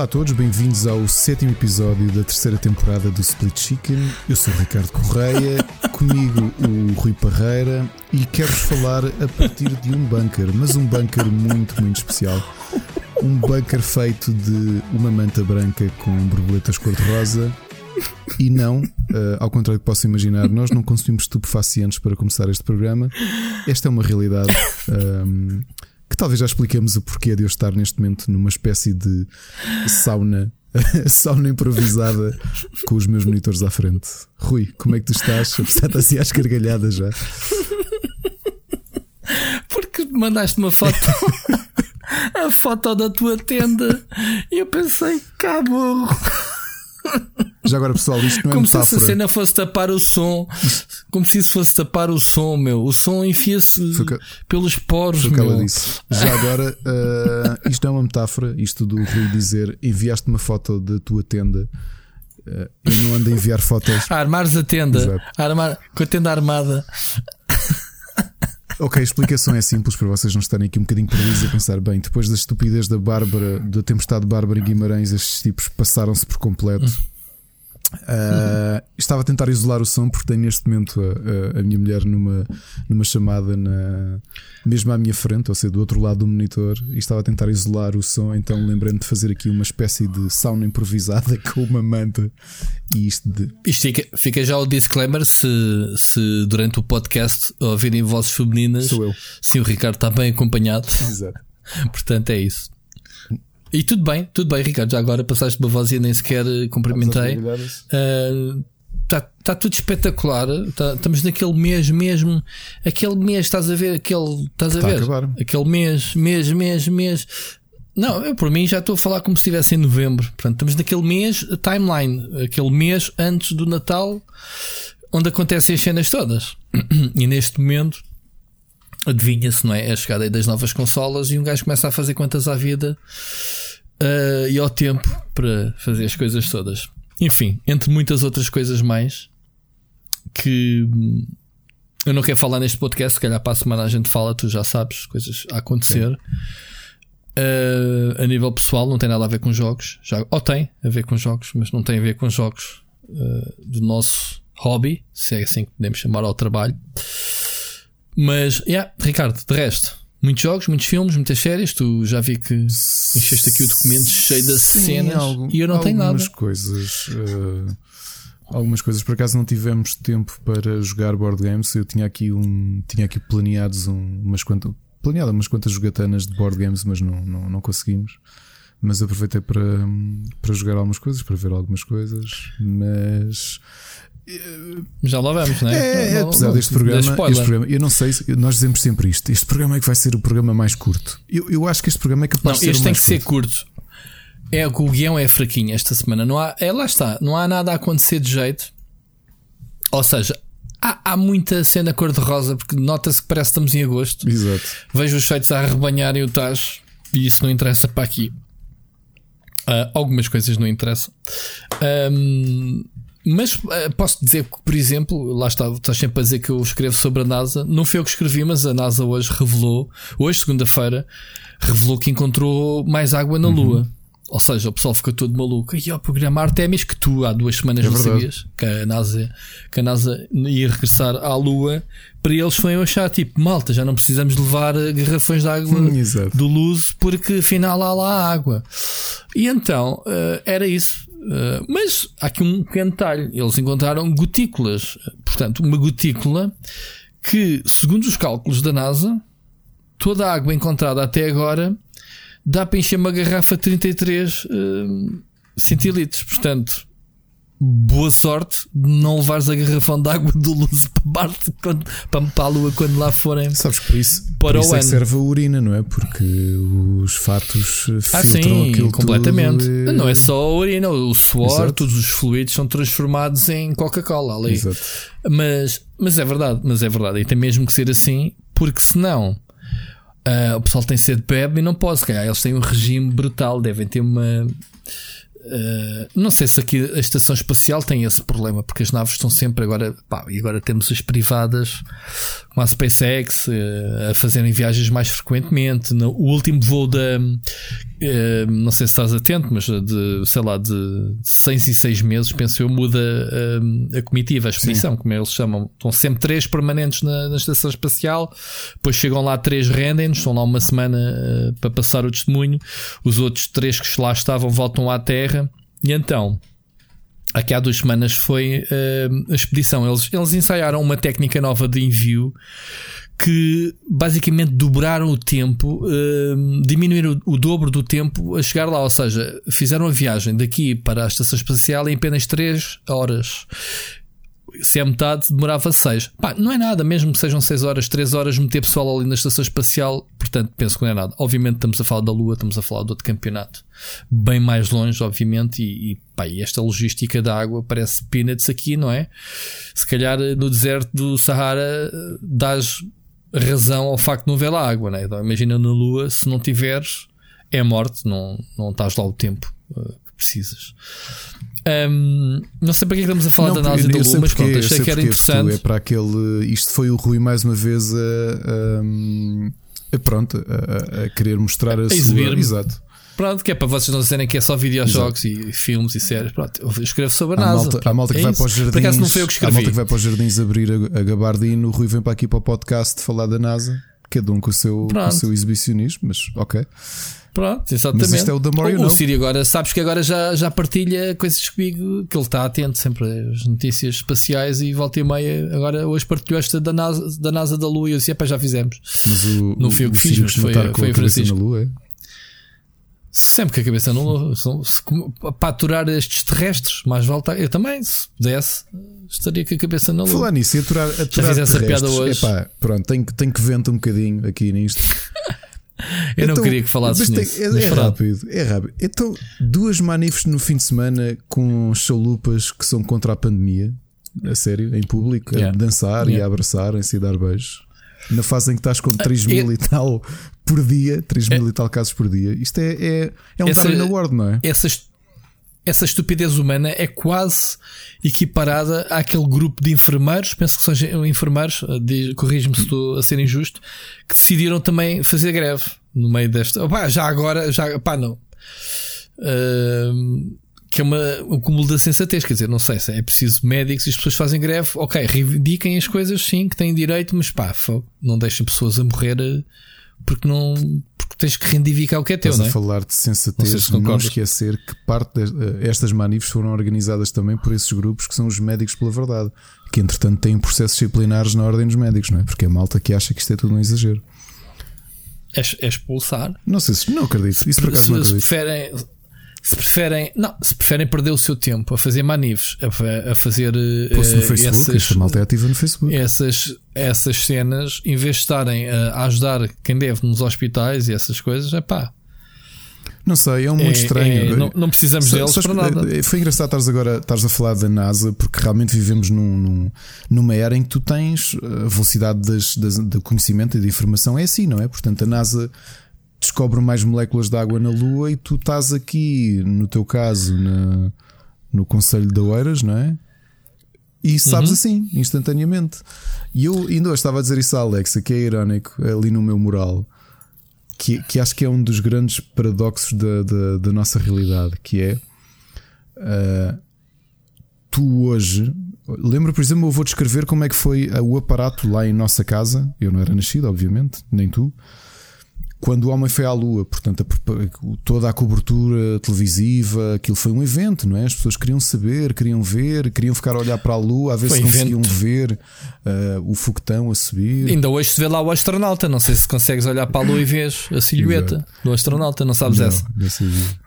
Olá a todos, bem-vindos ao sétimo episódio da terceira temporada do Split Chicken. Eu sou o Ricardo Correia, comigo o Rui Parreira e quero-vos falar a partir de um bunker, mas um bunker muito, muito especial. Um bunker feito de uma manta branca com borboletas cor-de-rosa. E não, uh, ao contrário do que posso imaginar, nós não consumimos estupefacientes para começar este programa. Esta é uma realidade. Um, talvez já expliquemos o porquê de eu estar neste momento numa espécie de sauna, sauna improvisada com os meus monitores à frente. Rui, como é que tu estás? Apesar de assim às gargalhadas já. Porque mandaste uma foto, a foto da tua tenda, e eu pensei, caburro. Já agora, pessoal, isto não é Como metáfora. se essa cena fosse tapar o som. Como se isso fosse tapar o som, meu. O som enfia-se Foi que- pelos poros, Foi o que ela meu. disse. Já agora, uh, isto é uma metáfora. Isto do Rui dizer enviaste uma foto da tua tenda. Uh, eu não ando a enviar fotos. A armares a tenda. Exato. A armar, com a tenda armada. Ok, a explicação é simples para vocês não estarem aqui um bocadinho perdidos a pensar bem. Depois da estupidez da Bárbara, da tempestade de Bárbara Guimarães, estes tipos passaram-se por completo. Ah, estava a tentar isolar o som porque tenho neste momento a, a- a minha mulher numa, numa chamada na, mesmo à minha frente, ou seja, do outro lado do monitor, e estava a tentar isolar o som. Então lembrei-me de fazer aqui uma espécie de sauna improvisada com uma manta e isto de Isto fica, fica já o disclaimer se, se durante o podcast ouvirem vozes femininas. sou eu. Sim, o Ricardo está bem acompanhado. Exato. Portanto, é isso. E tudo bem, tudo bem, Ricardo. Já agora passaste uma voz e nem sequer eh, cumprimentei. Está tá tudo espetacular. Tá- estamos naquele mês mesmo. Aquele mês, estás a ver? Aquele, estás a a ver? acabar. Aquele mês, mês, mês, mês. Não, eu por mim já estou a falar como se estivesse em novembro. Portanto, estamos naquele mês timeline, aquele mês antes do Natal, onde acontecem as cenas todas. E neste momento, adivinha-se, não é? É a chegada das novas consolas e um gajo começa a fazer contas à vida ah, e ao tempo para fazer as coisas todas. Enfim, entre muitas outras coisas mais que hum, eu não quero falar neste podcast, se calhar para a semana a gente fala, tu já sabes, coisas a acontecer. Ah, a nível pessoal, não tem nada a ver com jogos, já, ou tem a ver com jogos, mas não tem a ver com jogos ah, do nosso hobby, se é assim que podemos chamar ao trabalho. Mas, yeah, Ricardo, de resto, muitos jogos, muitos filmes, muitas séries. Tu já vi que encheste aqui o documento cheio de Sim, cenas algum- e eu não tenho algumas nada. coisas. eh, algumas coisas. Por acaso não tivemos tempo para jogar board games. Eu tinha aqui um. Tinha aqui planeados um, umas quantas. Planeado umas quantas jogatanas de board games, mas não, não, não conseguimos. Mas aproveitei para, para jogar algumas coisas, para ver algumas coisas. Mas Já lá vamos, não é? é, Não- apesar não- deste não- programa, este programa, eu não sei, se- nós dizemos sempre isto. Este programa é que vai ser o programa mais curto. Eu, eu acho que este programa é Não, capaz de ser este tem que ser curto. curto. É que o guião é fraquinho esta semana. Não há, é, lá está. Não há nada a acontecer de jeito. Ou seja, há, há muita cena cor-de-rosa porque nota-se que parece que estamos em agosto. Exato. Vejo os sites a arrebanharem o tacho e isso não interessa para aqui. Ah, algumas coisas não interessam. Ahm, mas ah, posso dizer que, por exemplo, lá está, estás sempre a dizer que eu escrevo sobre a NASA. Não foi eu que escrevi, mas a NASA hoje revelou, hoje, segunda-feira, revelou que encontrou mais água na Lua. Ou seja, o pessoal ficou todo maluco. E o programa Artemis, que tu há duas semanas É não verdade. sabias que a, NASA, que a NASA ia regressar à Lua, para eles foi achar tipo, malta, já não precisamos de levar eh, garrafões de água Hum, do luz porque afinal há lá água. E então eh, era isso. Eh, mas há aqui um pequeno detalhe: eles encontraram gotículas. Portanto, uma gotícula que, segundo os cálculos da NASA, toda a água encontrada até agora dá para encher uma garrafa de 33 eh, centilitros. Portanto, boa sorte de não levares a garrafão de água do luz para Marte quando- para, para a Lua quando lá forem. Sabes que por isso, Para por o isso é que ano. serve a urina, não é? Porque os fatos Ah, filtram sim, aquilo completamente. e- Não é só a urina, o suor, Exato. todos os fluidos são transformados em Coca-Cola ali. Exato. Mas, mas é verdade, mas é verdade. E tem mesmo que ser assim, porque senão ah, o pessoal tem sede de bebe e não pode. Se calhar eles têm um regime brutal, devem ter uma. Ah, não sei se aqui a estação espacial tem esse problema, porque as naves estão sempre agora. Pá, e agora temos as privadas com a SpaceX ah, a fazerem viagens mais frequentemente. No, o último voo da. Eh, não sei se estás atento, mas de, sei lá, de 6 e 6 meses, penso eu, muda a, eh, a comitiva, a expedição, Sim. como eles chamam. Estão sempre três permanentes na, na estação espacial, depois chegam lá três rendem estão lá uma semana uh, para passar o testemunho. Os outros três que lá estavam voltam à Terra, e então. Aqui há duas semanas foi uh, a expedição. Eles, eles ensaiaram uma técnica nova de envio que basicamente dobraram o tempo, uh, diminuíram o, o, dobro do tempo a chegar lá. Ou seja, fizeram a viagem daqui para a estação espacial em apenas 3 horas. Se é metade, demorava 6. Pá, não é nada, mesmo que sejam 6 horas, 3 horas, meter pessoal ali na estação espacial. Portanto, penso que não é nada. Obviamente, estamos a falar da Lua, estamos a falar de outro campeonato, bem mais longe, obviamente. E, e, pá, e esta logística da água parece peanuts aqui, não é? Se calhar no deserto do Sahara dás razão ao facto de não haver lá água, né? Então, imagina na Lua, se não tiveres, é morte, não, não estás lá o tempo uh, que precisas. Um, não sei para que é estamos a falar não, da análise da Lua, mas pronto, achei que era interessante. É para aquele. Isto foi o Rui mais uma vez a. a, a pronto, a, a, querer mostrar a, a sua. Exato. Pronto, que é para vocês não dizerem que é só videojogos e filmes e séries. Pronto, eu escrevo sobre a, NASA. Malta, a malta que é vai para os jardins. não foi eu que escrevi. A malta que vai para os jardins abrir a, a gabardina. O Rui vem para aqui para o podcast falar da NASA. Cada um com o seu, com o seu exibicionismo, mas ok. Pronto, exatamente. Mas isto é o The More o, o Siri agora, sabes que agora já, já partilha coisas comigo, que ele está atento sempre às notícias espaciais e volta e meia. Agora, hoje partilhou esta da NASA da, NASA da Lua e eu disse: já fizemos. Mas o, não fui eu que fiz, mas foi, foi o Francisco. Na Lua, é? Sempre que a cabeça não. Para aturar estes terrestres, mais vale. Eu também, se pudesse, estaria com a cabeça na lua. Falar nisso, aturar, aturar Já essa piada hoje. Epá, pronto, tenho, tenho que vento um bocadinho aqui nisto. Eu então, não queria que falasses nisso. É, é rápido, é rápido. Então, duas manifes no fim de semana com chalupas que são contra a pandemia, a sério, em público, yeah. a dançar yeah. e a abraçarem-se e dar beijos na fase em que estás com 3 mil e tal por dia, 3 mil e tal casos por dia. Isto é, é, é um essa, treino award, não é? Essa, essa estupidez humana é quase equiparada àquele grupo de enfermeiros, penso que sejam enfermeiros, corrijo-me se estou a ser injusto, que decidiram também fazer greve no meio desta. Opá, já agora, já, pá, não. Uh, que é uma, um cúmulo da sensatez. Quer dizer, não sei se é preciso médicos e as pessoas fazem greve. Ok, reivindiquem as coisas, sim, que têm direito, mas pá, não deixem pessoas a morrer eh, porque não. Porque tens que reivindicar o que é teu. Estás não é? a falar de sensatez, não, se não esquecer que parte destas manifes foram organizadas também por esses grupos que são os médicos pela verdade, que entretanto têm processos disciplinares na ordem dos médicos, não é? Porque é malta que acha que isto é tudo um exagero. É, é expulsar. Não sei se não acredito. Isso por acaso se, não acredito. Se preferem se preferem, não, se preferem perder o seu tempo a fazer manifes, a, a fazer Posso no eh, Facebook, essas, malta é ativa no Facebook. Essas, essas cenas, em vez de estarem a, ajudar quem deve nos hospitais e essas coisas, é pá. Não sei, é um muito é, estranho. É, não, não, precisamos Só, deles para nada. Eh, foi engraçado estares agora estares a falar da NASA, porque realmente vivemos num, num, numa era em que tu tens a velocidade das, das, do conhecimento e da informação é assim, não é? Portanto, a NASA descobre mais moléculas de água na Lua e tu estás aqui, no teu caso, na, no Conselho de Oeiras, não é? E sabes uhum. assim, instantaneamente. E eu ainda hoje estava a dizer isso à Alexa, que é irónico, ali no meu moral, que, que acho que é um dos grandes paradoxos da, da, da nossa realidade, que é uh, tu hoje. Lembro, por exemplo, eu vou descrever como é que foi o aparato lá em nossa casa. Eu não era nascido, obviamente, nem tu quando o homem foi à Lua, portanto, a, toda a cobertura televisiva, aquilo foi um evento, não é? As pessoas queriam saber, queriam ver, queriam ficar a olhar para a Lua, a ver foi se conseguiam ver uh, o foguetão a subir. Ainda hoje se vê lá o astronauta, não sei se consegues olhar para a Lua e vês a silhueta Exato. do astronauta, não sabes não, essa?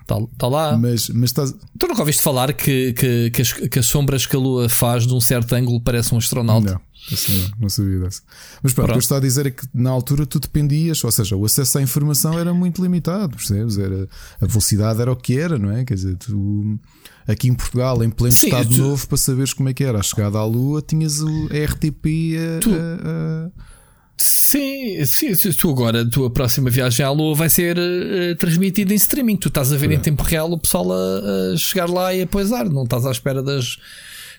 Está, está lá. Mas, mas estás... Tu nunca ouviste falar que, que, que, as, que as sombras que a Lua faz de um certo ângulo parece um astronauta? Não. Assim não, não sabia dessa. Mas pronto, o que eu estou a dizer é que na altura tu dependias, ou seja, o acesso à informação era muito limitado, percebes? Era, a velocidade era o que era, não é? Quer dizer, tu aqui em Portugal, em pleno Sim, Estado tu... Novo, para saberes como é que era a chegada à Lua, tinhas o RTP a, tu... a, a... Sim, sim, tu agora, a tua próxima viagem à Lua vai ser uh, transmitida em streaming. Tu estás a ver é. em tempo real o pessoal a, a, chegar lá e a poisar, não estás à espera das,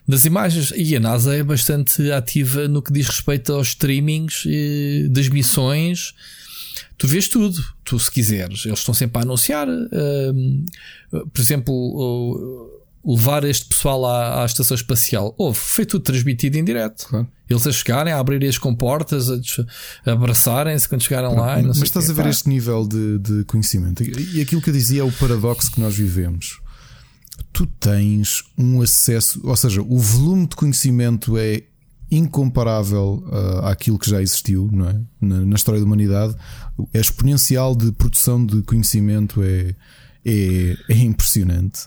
das imagens. E a NASA é bastante ativa no que diz respeito aos streamings das missões. tu vês tudo. Tu, se quiseres, eles estão sempre a anunciar. Uh, por exemplo, levar este pessoal à, à estação espacial. Houve, foi tudo transmitido em direto. Claro. Eles a chegarem, a abrirem as comportas, a, a abraçarem-se quando chegaram lá. Mas estás a ver pá. este nível de, de conhecimento. E aquilo que eu dizia é o paradoxo que nós vivemos. Tu tens um acesso, ou seja, o volume de conhecimento é incomparável uh, àquilo que já existiu não é? na, na, história da humanidade. A exponencial de produção de conhecimento é, é, é, impressionante.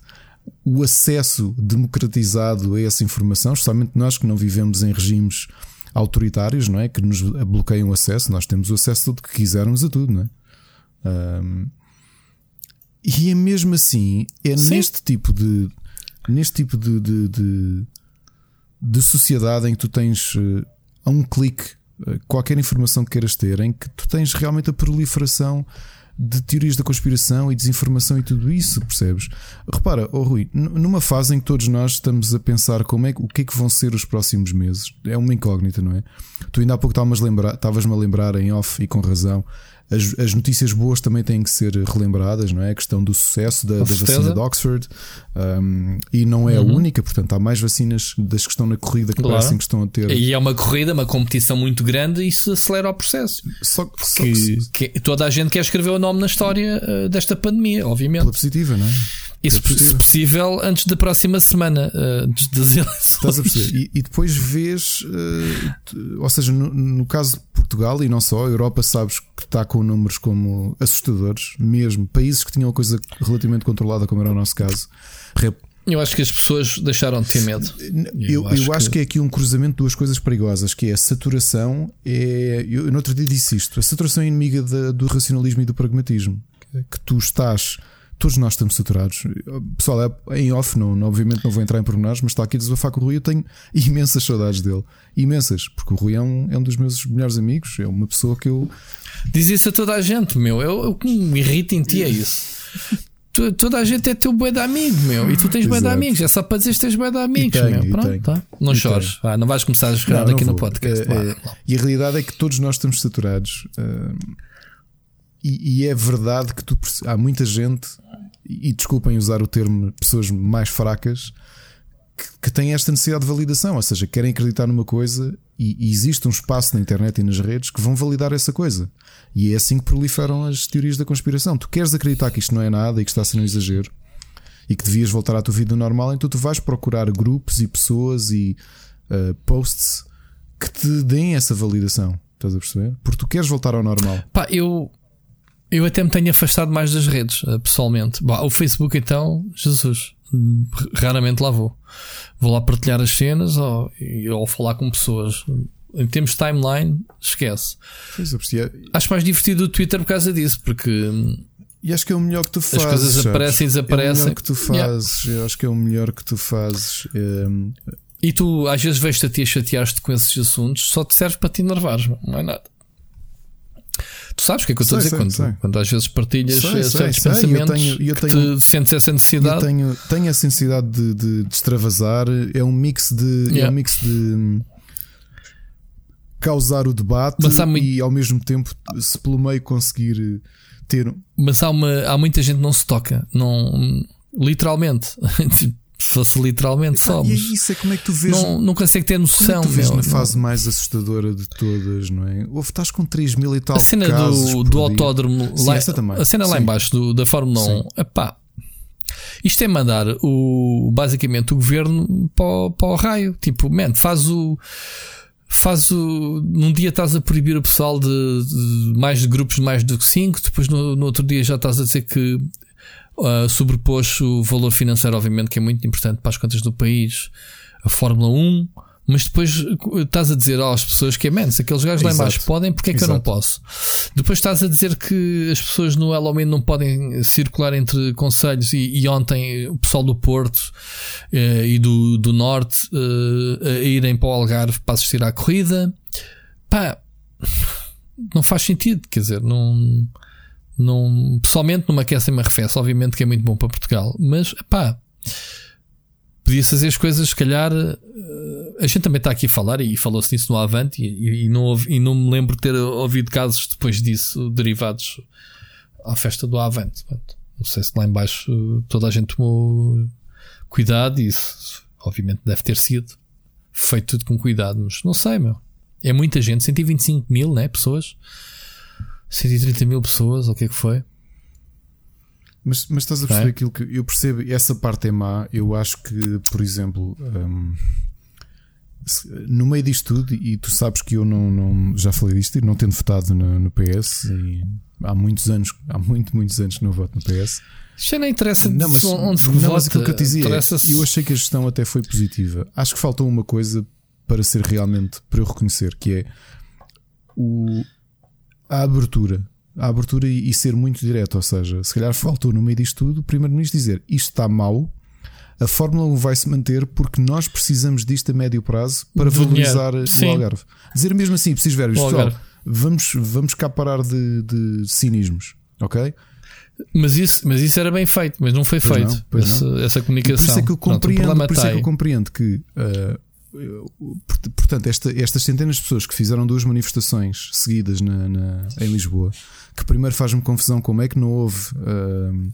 O acesso democratizado a essa informação, especialmente nós que não vivemos em regimes autoritários, não é? Que nos bloqueiam o acesso, nós temos o acesso a tudo que quisermos a tudo, não é? Um, e é mesmo assim, é Sim. neste tipo de neste tipo de, de, de de sociedade em que tu tens uh, a um clique uh, qualquer informação que queiras ter, em que tu tens realmente a proliferação de teorias da conspiração e desinformação e tudo isso, percebes? Repara, oh Rui, numa fase em que todos nós estamos a pensar como é, o que é que vão ser os próximos meses, é uma incógnita, não é? Tu ainda há pouco estavas-me a lembrar, em off e com razão as, as, notícias boas também têm que ser relembradas, não é? A questão do sucesso da, da vacina de Oxford um, e não é uhum. a única, portanto, há mais vacinas das que estão na corrida que claro. parecem que estão a ter. E é uma corrida, uma competição muito grande e isso acelera o processo. Só, só que, que, toda a gente quer escrever o nome na história uh, desta pandemia, obviamente. Pela positiva, não é? Isso, se possível, antes da próxima semana, uh, antes das eleições. Estás a perceber? E, e depois vês, uh, ou seja, no, no, caso Portugal e não só, a Europa sabes que está com números como assustadores, mesmo. Países que tinham a coisa relativamente controlada, como era o nosso caso. Eu acho que as pessoas deixaram de ter medo. Eu, eu, acho, eu acho que... que... é aqui um cruzamento de duas coisas perigosas, que é a saturação. É, eu, no outro dia disse isto: a saturação é inimiga de, do racionalismo e do pragmatismo. Que tu estás todos nós estamos saturados. Pessoal, é, em off, não, obviamente não vou entrar em pormenores, mas está aqui a desabafar com o Rui. Eu tenho imensas saudades dele. Imensas, porque o Rui é um, é um dos meus melhores amigos. É uma pessoa que eu. Diz isso a toda a gente, meu. Eu, o que me irrita em ti é isso. toda a gente é teu boi de amigo, meu. E tu tens boi de amigos. É só para dizer que tens boi de amigos, tenho, meu. Pronto, tá? Não chores. Ah, não vais começar a não, aqui no podcast. É, é, e a realidade é que todos nós estamos saturados. Uh, e, é verdade que tu, há muita gente e desculpem usar o termo pessoas mais fracas, que, têm esta necessidade de validação, ou seja, querem acreditar numa coisa e, e, existe um espaço na internet e nas redes que vão validar essa coisa. E é assim que proliferam as teorias da conspiração. Tu queres acreditar que isto não é nada e que está a ser um exagero e que devias voltar à tua vida normal, então tu vais procurar grupos e pessoas e uh, posts que te deem essa validação. Estás a perceber? Porque tu queres voltar ao normal. Pá, eu eu até me tenho afastado mais das redes, eh, pessoalmente. Bah, o Facebook, então, Jesus, raramente lá vou. Vou lá partilhar as cenas ou, ou falar com pessoas. Em termos de timeline, esquece. Acho mais divertido o Twitter por causa disso, porque. E acho que é o melhor que tu fazes. As coisas sabes? aparecem e desaparecem. É o melhor que tu fazes. Yeah. Eu acho que é o melhor que tu fazes. É... E tu, às vezes, vejo-te a ti a chatear-te com esses assuntos, só te serve para te enervares, não é nada. Tu sabes o que é que eu estou a dizer? Quando, sei. quando às vezes partilhas sei, certos sei, pensamentos, eu tenho, eu tenho, sentes essa necessidade. Eu tenho, tenho essa necessidade de, de, de extravasar. É um mix de. Yeah. É um mix de causar o debate muito... e ao mesmo tempo, se pelo meio conseguir ter. Mas há, uma, há muita gente que não se toca, não, literalmente. se fosse literalmente só. E é isso, é como é que tu vês. Não, não consegue ter noção. Como é meu, na fase mais assustadora de todas, não é? Houve, estás com 3 mil e tal. A cena do, do autódromo, Sim, lá, a cena Sim. lá embaixo do, da Fórmula Sim. 1, epá, isto é mandar o, basicamente o governo para, para o raio. Tipo, man, faz o. Faz o. Num dia estás a proibir o pessoal de, de mais de grupos de mais do que 5, depois no, no outro dia já estás a dizer que Uh, sobrepôs o valor financeiro, obviamente, que é muito importante para as contas do país, a Fórmula 1, mas depois estás a dizer às pessoas que é menos, aqueles gajos lá embaixo podem, porque é que Exato. eu não posso? Depois estás a dizer que as pessoas no Halloween não podem circular entre conselhos e, e ontem o pessoal do Porto uh, e do, do Norte uh, a irem para o Algarve para assistir à corrida. Pá, não faz sentido, quer dizer, não. Não, pessoalmente não me aquece me arrefece, obviamente que é muito bom para Portugal, mas pá, podia fazer as coisas, se calhar, uh, a gente também está aqui a falar e falou-se nisso no Avante e, e, não e não me lembro de ter ouvido casos depois disso derivados à festa do Avante. Não sei se lá embaixo toda a gente tomou cuidado e isso obviamente deve ter sido feito tudo com cuidado, mas não sei, meu. É muita gente, 125 mil, né? Pessoas, 130 mil pessoas, ou o que é que foi? Mas, mas estás a perceber é? aquilo que eu percebo, essa parte é má. Eu acho que, por exemplo, um, no meio disto tudo, e tu sabes que eu não, não já falei disto, não tendo votado no, no PS, e há muitos anos, há muito, muitos anos que não voto no PS. Já não interessa não, mas, onde se não. Mas aquilo que eu te dizia, é, eu achei que a gestão até foi positiva. Acho que faltou uma coisa para ser realmente, para eu reconhecer, que é o, a abertura a abertura e, e, ser muito direto. Ou seja, se calhar faltou no meio disto tudo o Primeiro-Ministro dizer isto está mal, a Fórmula 1 vai se manter porque nós precisamos disto a médio prazo para valorizar o Algarve. Dizer mesmo assim, preciso ver, pessoal, vamos, vamos cá parar de, de cinismos, ok? Mas isso, mas isso era bem feito, mas não foi pois feito não, essa, não. essa comunicação. por isso é que eu compreendo, Pronto, por isso é que eu compreendo que uh, portanto, esta, estas centenas de pessoas que fizeram duas manifestações seguidas na, na em Lisboa, que primeiro faz-me confusão como é que não houve. Uh,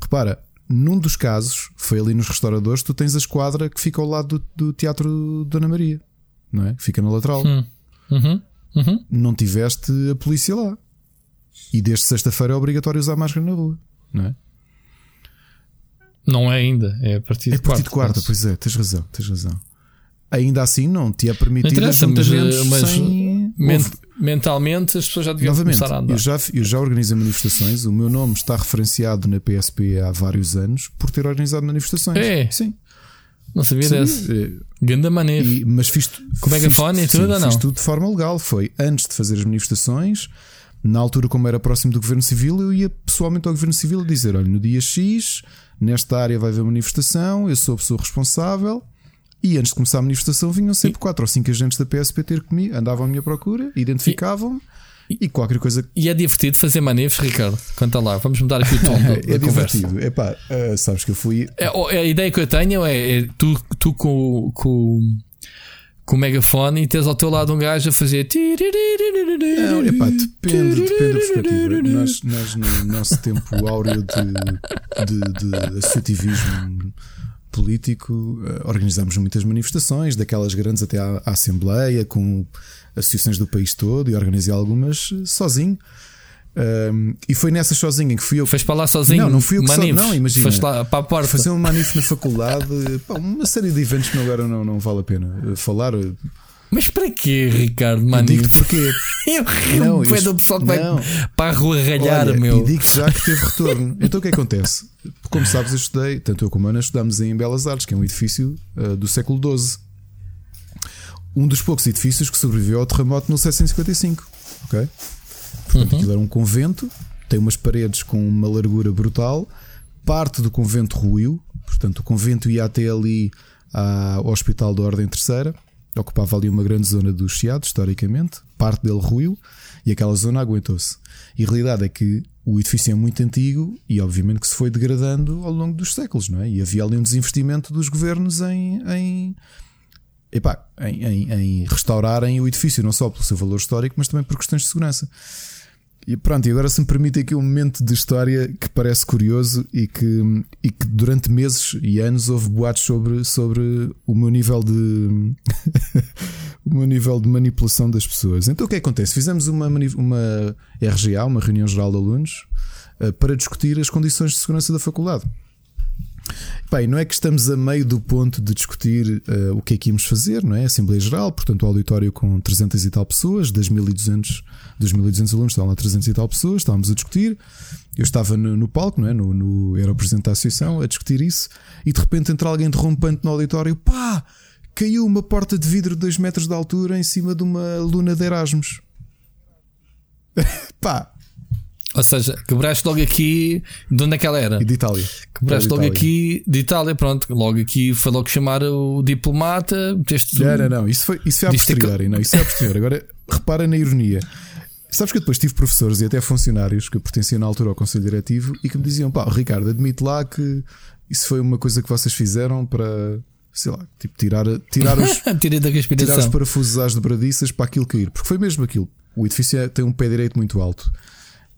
repara, num dos casos, foi ali nos restauradores, tu tens a esquadra que fica ao lado do, do Teatro Dona Maria, não é? Fica na lateral. Hum. Uhum. Uhum. Não tiveste a polícia lá. E desde sexta-feira é obrigatório usar máscara na rua, não é? Não é ainda, é a partir de é a partir quarta. De quarta pois é, tens razão, tens razão ainda assim não te é permitido ajuntamentos mas, mas sem... ment mentalmente as pessoas já deviam Novamente, começar a andar. Eu já, eu já organizei manifestações, o meu nome está referenciado na PSP há vários anos por ter organizado manifestações. É. Sim. Não sabia desse. É. Ganda maneiro. E, mas fiz, Com megafone fiz, e tudo sim, não? Fiz tudo de forma legal. Foi antes de fazer as manifestações. Na altura, como era próximo do Governo Civil, eu ia pessoalmente ao Governo Civil dizer: olha, no dia X, nesta área vai haver manifestação, eu sou a pessoa responsável e antes de começar a manifestação vinham sempre e... quatro ou cinco agentes da PSP ter comigo, andavam à minha procura, identificavam-me. E, e, qualquer coisa. E é divertido fazer manevros, Ricardo. Conta lá, vamos mudar aqui o tom da, É divertido. É pá, uh, sabes que eu fui. É, a ideia que eu tenho é, é tu, tu com, com, com o megafone e tens ao teu lado um gajo a fazer. Não, é pá, depende, depende da perspectiva. Nós, nós, no nosso tempo áureo de, de, de associativismo político, eh, organizámos muitas manifestações, daquelas grandes até à, à, Assembleia, com associações do país todo, e organizei algumas eh, sozinho. Um, e foi nessa sozinha que fui eu. Foste para lá sozinho? Não, não fui eu que manifes. só, Não, imagina. Foste lá para a porta. Fazer um manif na faculdade, pá, uma série de eventos que agora não, não vale a pena eh, falar. Mas para quê, Ricardo? Mano, digo porquê? eu rio não, do pessoal que vai para a rua ralhar, Olha, meu. E digo já que teve retorno. então o que acontece? Como sabes, eu estudei, tanto eu como a Ana estudamos em Belas Artes, que é um edifício uh, do século XII. Um dos poucos edifícios que sobreviveu ao terremoto de 1755. Ok? Portanto, uhum. aquilo era um convento, tem umas paredes com uma largura brutal. Parte do convento ruiu, portanto, o convento ia até ali ao Hospital da Ordem Terceira ocupava ali uma grande zona do Chiado, historicamente, parte dele ruiu e aquela zona aguentou-se. E a realidade é que o edifício é muito antigo e, obviamente, que se foi degradando ao longo dos séculos, não é? E havia ali um desinvestimento dos governos em. em Epá, em, em, em restaurarem o edifício, não só pelo seu valor histórico, mas também por questões de segurança. E pronto, e agora se me permite aqui um momento de história que parece curioso e que, e que durante meses e anos houve boatos sobre, sobre o meu nível de o meu nível de manipulação das pessoas. Então o que é acontece? Fizemos uma, uma RGA, uma reunião geral de alunos, eh, para discutir as condições de segurança da faculdade. Bem, não é que estamos a meio do ponto de discutir uh, o que é que íamos fazer, não é? Assembleia Geral, portanto, o auditório com 300 e tal pessoas, das 1200, dos 1200 alunos, estavam lá 300 e tal pessoas, estávamos a discutir. Eu estava no, no palco, não é? No, no, era o presidente da associação, a discutir isso, e de repente entra alguém interrompente no auditório, pá, caiu uma porta de vidro de 2 metros de altura em cima de uma luna de Erasmus. pá, ou seja, quebraste logo aqui. De onde é que ela era? De Itália. Quebraste logo Itália. aqui de Itália, pronto. Logo aqui foi logo chamar o diplomata. Meteste não, não, não. Isso foi, isso foi a posteriori. Que... Não, isso é a posteriori. Agora, repara na ironia. Sabes que eu depois tive professores e até funcionários que pertenciam na altura ao Conselho Diretivo e que me diziam: pá, Ricardo, admite lá que isso foi uma coisa que vocês fizeram para, sei lá, tipo, tirar, tirar os, tirar os parafusos às dobradiças para aquilo cair. Porque foi mesmo aquilo. O edifício é- tem um pé direito muito alto.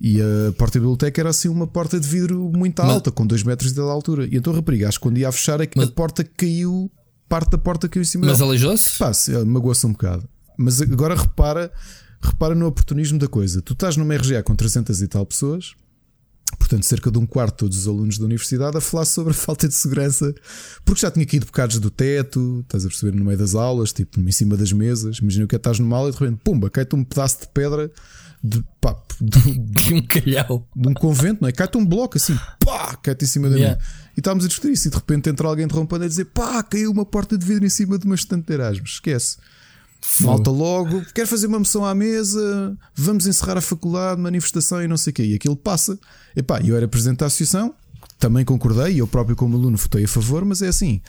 E a porta da biblioteca era assim uma porta de vidro muito Mas- alta, com 2 metros de altura. E então a rapariga, acho que quando ia a fechar, a, a porta caiu, parte da porta caiu em cima Mas aleijou-se? Pá, se- magoou-se um bocado. Mas agora repara, repara no oportunismo da coisa. Tu estás numa RGA com 300 e tal pessoas, portanto, cerca de um quarto de todos os alunos da universidade, a falar sobre a falta de segurança, porque já tinha caído bocados do teto, estás a perceber, no meio das aulas, tipo em cima das mesas. Imagina que estás numa aula e de repente, pumba, cai-te um pedaço de pedra de, pá, de, Que um calhau. de um convento, não é? Cai-te um bloco assim, pá, cai-te em cima da Yeah. mim. E estávamos a discutir isso, e de repente entra alguém interrompendo a dizer, pá, caiu uma porta de vidro em cima de uma estante de Erasmus. Esquece. Malta logo, quer fazer uma moção à mesa, vamos encerrar a faculdade, manifestação e não sei o quê. E aquilo passa. Epá, eu era presidente da associação, também concordei, eu próprio, como aluno, votei a favor, mas é assim.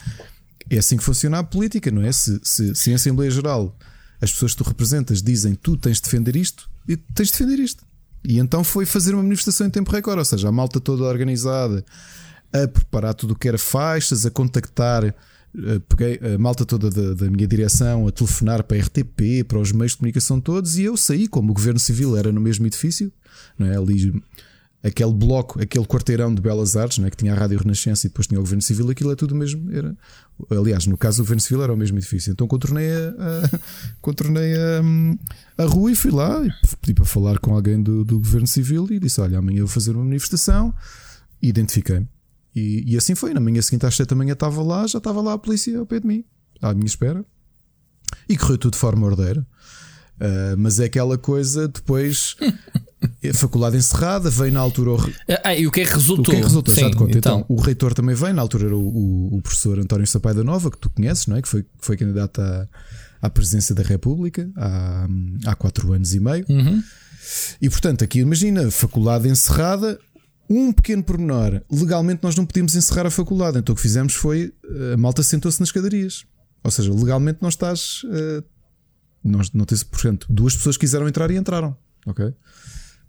É assim que funciona a política, não é? Se, se, se em Assembleia Geral as pessoas que tu representas dizem tu tens de defender isto, e tens de defender isto. E então foi fazer uma manifestação em tempo recorde, ou seja, a malta toda organizada a preparar tudo o que era faixas, a contactar eh, peguei a malta toda da, da minha direção a telefonar para a RTP, para os meios de comunicação todos, e eu saí, como o governo civil era no mesmo edifício, não é? Ali aquele bloco, aquele quarteirão de Belas Artes, não é? que tinha a Rádio Renascença e depois tinha o governo civil, aquilo é tudo mesmo. Era, aliás, no caso, o governo civil era o mesmo edifício. Então contornei a, a- contornei a, a rua e fui lá e pedi para falar com alguém do, do governo civil e disse: Olha, amanhã vou fazer uma manifestação. E identifiquei-me. E, e assim foi. Na manhã seguinte, às 7 da manhã, estava lá, já estava lá a polícia ao pé de mim, à minha espera. E correu tudo de forma ordeira. Ah, mas é aquela coisa, depois, a faculdade encerrada, veio na altura o, re- Ah, e o que é que o resultou? que é que resultou? Já Sim, te conto. Então, então. o reitor também veio, na altura era o, o- o professor António Sapai da Nova, que tu conheces, não é? Que foi, foi candidato à, à presidência da República há, há quatro anos e meio. Uhum. E portanto, aqui imagina, faculdade encerrada. Um pequeno pormenor, legalmente nós não podíamos encerrar a faculdade, então o que fizemos foi a malta sentou-se nas escadarias. Ou seja, legalmente não estás. eh, nós, não tens, portanto, duas pessoas quiseram entrar e entraram, ok?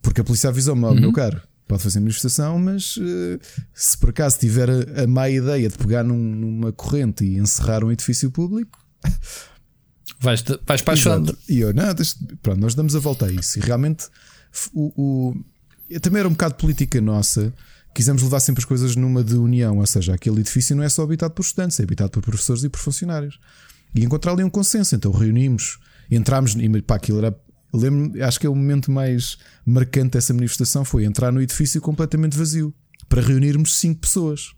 Porque a polícia avisou-me, "Ó, meu caro, pode fazer manifestação, mas eh, se por acaso tiver a, a má ideia de pegar num- numa corrente e encerrar um edifício público, Vais, vais para a Exato. E eu, não, deixa- pronto, nós damos a volta a isso. E realmente, o, o- também era um bocado política nossa. Quisemos levar sempre as coisas numa de união, ou seja, aquele edifício não é só habitado por estudantes, é habitado por professores e por funcionários. E encontrar ali um consenso. Então reunimos, entramos, e pá, aquilo era. Lembro, acho que é o momento mais marcante dessa manifestação foi entrar no edifício completamente vazio para reunirmos cinco pessoas.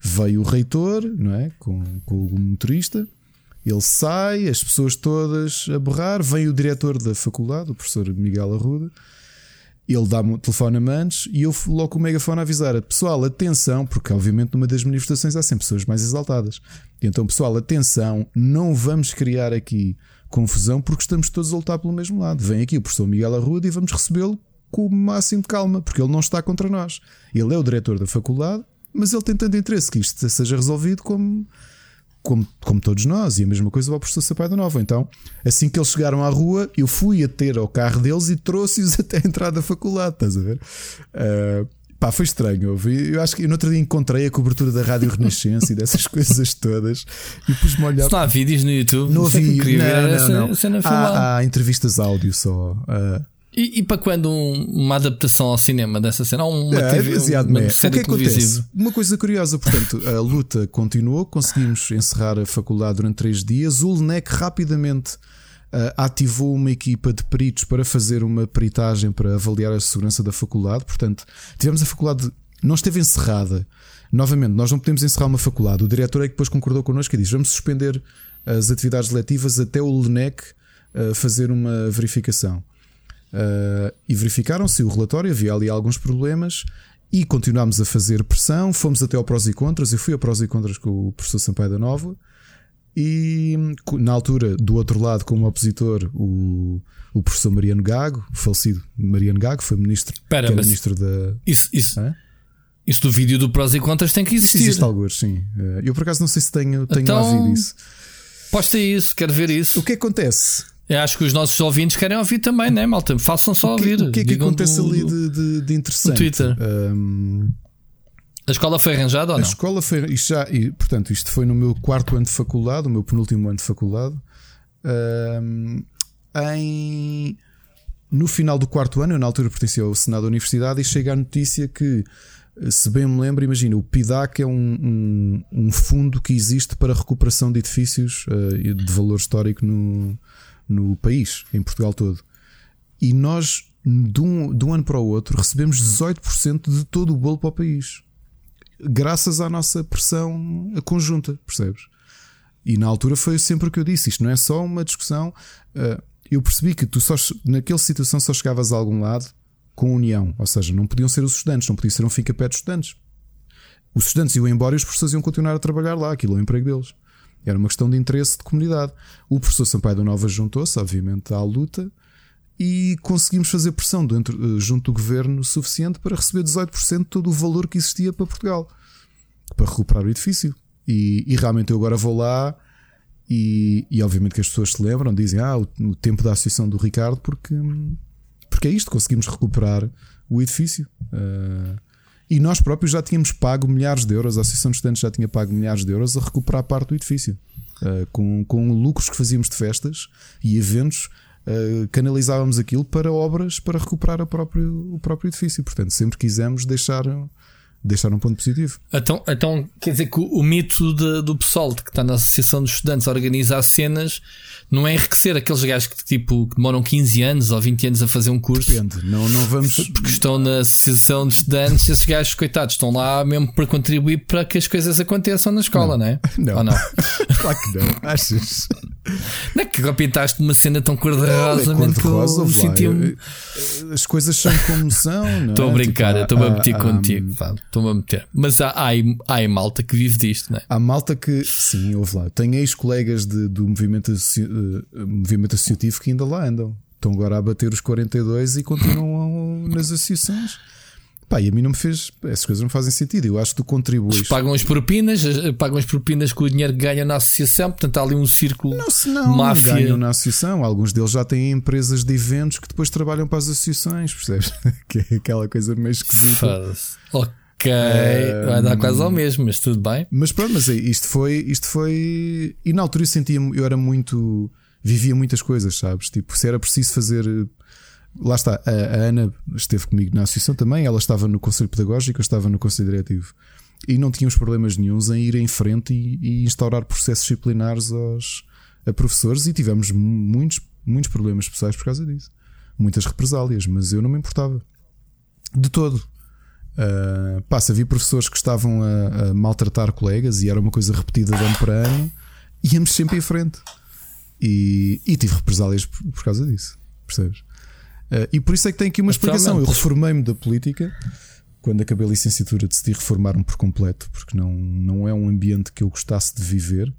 Veio o reitor, não é? Com, com o motorista, ele sai, as pessoas todas a berrar, vem o diretor da faculdade, o professor Miguel Arruda, ele dá-me o telefone a antes e eu logo com o megafone a avisar: pessoal, atenção, porque obviamente numa das manifestações há sempre pessoas mais exaltadas. Então, pessoal, atenção, não vamos criar aqui confusão porque estamos todos a lutar pelo mesmo lado. Vem aqui o professor Miguel Arruda e vamos recebê-lo com o máximo de calma, porque ele não está contra nós. Ele é o diretor da faculdade, mas ele tem tanto interesse que isto seja resolvido como como, como todos nós, e a mesma coisa ao professor Sampaio Nova. Então, assim que eles chegaram à rua, eu fui a ter ao carro deles e trouxe-os até a entrada da faculdade, estás a ver? Ah, pá, foi estranho. Eu, vi- eu acho que eu no outro dia encontrei a cobertura da Rádio Renascença e dessas coisas todas e pus-me a olhar. Não há vídeos no YouTube, Não é havia, ver não, não, não. cena. Há, há entrevistas áudio só. ah, E, e para quando um- uma adaptação ao cinema dessa cena? Uma, É, TV, baseado uma no- série O que é que acontece? Uma coisa curiosa, portanto, a luta continuou, conseguimos encerrar a faculdade durante três dias. O LNEC rapidamente ativou uma equipa de peritos para fazer uma peritagem para avaliar a segurança da faculdade. Portanto, tivemos a faculdade, não esteve encerrada. Novamente, nós não podemos encerrar uma faculdade. O diretor é que depois concordou connosco e disse: vamos suspender as atividades letivas até o LNEC ah, fazer uma verificação. Uh, e verificaram-se o relatório, havia ali alguns problemas e continuámos a fazer pressão. Fomos até ao prós e contras. Eu fui ao prós e contras com o professor Sampaio da Nova. E na altura, do outro lado, como opositor, o, o professor Mariano Gago, falecido Mariano Gago, foi ministro, que era ministro da. Isso, isso, Hã? isso do vídeo do prós e contras tem que existir. Existe alguns, sim. Uh, Eu por acaso não sei se tenho, tenho Então- lá ouvido isso. Posta isso, quero ver isso. O que acontece? Eu acho que os nossos ouvintes querem ouvir também, né, malta? Façam só O que, ouvir. o que é que Digam acontece do- ali de, de, de interessante? Twitter. Um, A escola foi arranjada ou não? A escola foi. Isto já, e, portanto, isto foi no meu quarto ano de faculdade, o meu penúltimo ano de faculdade. Um, em, no final do quarto ano, eu na altura pertencia ao Senado da Universidade e chega a notícia que, se bem me lembro, imagina, o PIDAC é um, um, um fundo que existe para recuperação de edifícios uh, de valor histórico no, no país, em Portugal todo. E nós, de um, de um ano para o outro, recebemos 18% de todo o bolo para o país. Graças à nossa pressão conjunta, percebes? E na altura foi sempre o que eu disse: isto não é só uma discussão. Uh, eu percebi que tu só, naquela situação só chegavas a algum lado com união, ou seja, não podiam ser os estudantes, não podia ser um fica-pé dos estudantes. Os estudantes iam embora e os professores iam continuar a trabalhar lá, aquilo é o emprego deles. Era uma questão de interesse de comunidade. O professor Sampaio da Nova juntou-se, obviamente, à luta e conseguimos fazer pressão dentro, junto do governo suficiente para receber 18% de todo o valor que existia para Portugal para recuperar o edifício. E, e realmente eu agora vou lá e, e, obviamente que as pessoas se lembram, dizem ah, o, o, tempo da associação do Ricardo, porque, porque é isto, conseguimos recuperar o edifício. Uh, e nós próprios já tínhamos pago milhares de euros, a Associação de Estudantes já tinha pago milhares de euros a recuperar parte do edifício. Uh, com, com lucros que fazíamos de festas e eventos, uh, canalizávamos aquilo para obras para recuperar próprio, o próprio edifício. Portanto, sempre quisemos deixar deixar um ponto positivo. Então, então quer dizer que o, o mito de, do pessoal que está na Associação dos Estudantes a organizar cenas não é enriquecer aqueles gajos que, tipo, que demoram 15 anos ou 20 anos a fazer um curso. Depende, não, não vamos. Porque estão na Associação de Estudantes, esses gajos, coitados, estão lá mesmo para contribuir para que as coisas aconteçam na escola, não, é? Não. Ou não? claro que não, achas? Não é que pintaste uma cena tão cor-de-rosa, cor de rosa, senti As coisas são como são, não Estou é? a brincar, tipo, estou-me a meter contigo, estou-me a meter. Mas há, há, há malta que vive disto, não é? Há malta que, sim, ouve lá. Tenho ex-colegas do movimento, movimento associativo que ainda lá andam. Estão agora a bater os 42 e continuam nas associações. Pá, e a mim não me fez. Essas coisas não fazem sentido. Eu acho que tu contribuis. Eles pagam as propinas, pagam as propinas com o dinheiro que ganham na associação, portanto há ali um círculo. Não, se não, máfia. ganham na associação. Alguns deles já têm empresas de eventos que depois trabalham para as associações, percebes? que é aquela coisa meio esquisita. Ok, vai dar quase ao mesmo, mas tudo bem. Mas pronto, mas é, isto foi. Isto foi. E na altura eu sentia eu era muito. Vivia muitas coisas, sabes? Tipo, se era preciso fazer Lá está, a, a, Ana esteve comigo na associação também, ela estava no Conselho Pedagógico, eu estava no Conselho Diretivo. E não tínhamos problemas nenhums em ir em frente e, e instaurar processos disciplinares aos, a professores e tivemos muitos, muitos problemas pessoais por causa disso. Muitas represálias, mas eu não me importava. De todo. Uh, passa, havia professores que estavam a, a, maltratar colegas e era uma coisa repetida de ano para ano, íamos sempre em frente. E, e tive represálias por, por causa disso, percebes? Uh, e por isso é que tem aqui uma explicação. Eu reformei-me da política. Quando acabei a licenciatura, decidi reformar-me por completo, porque não, não é um ambiente que eu gostasse de viver.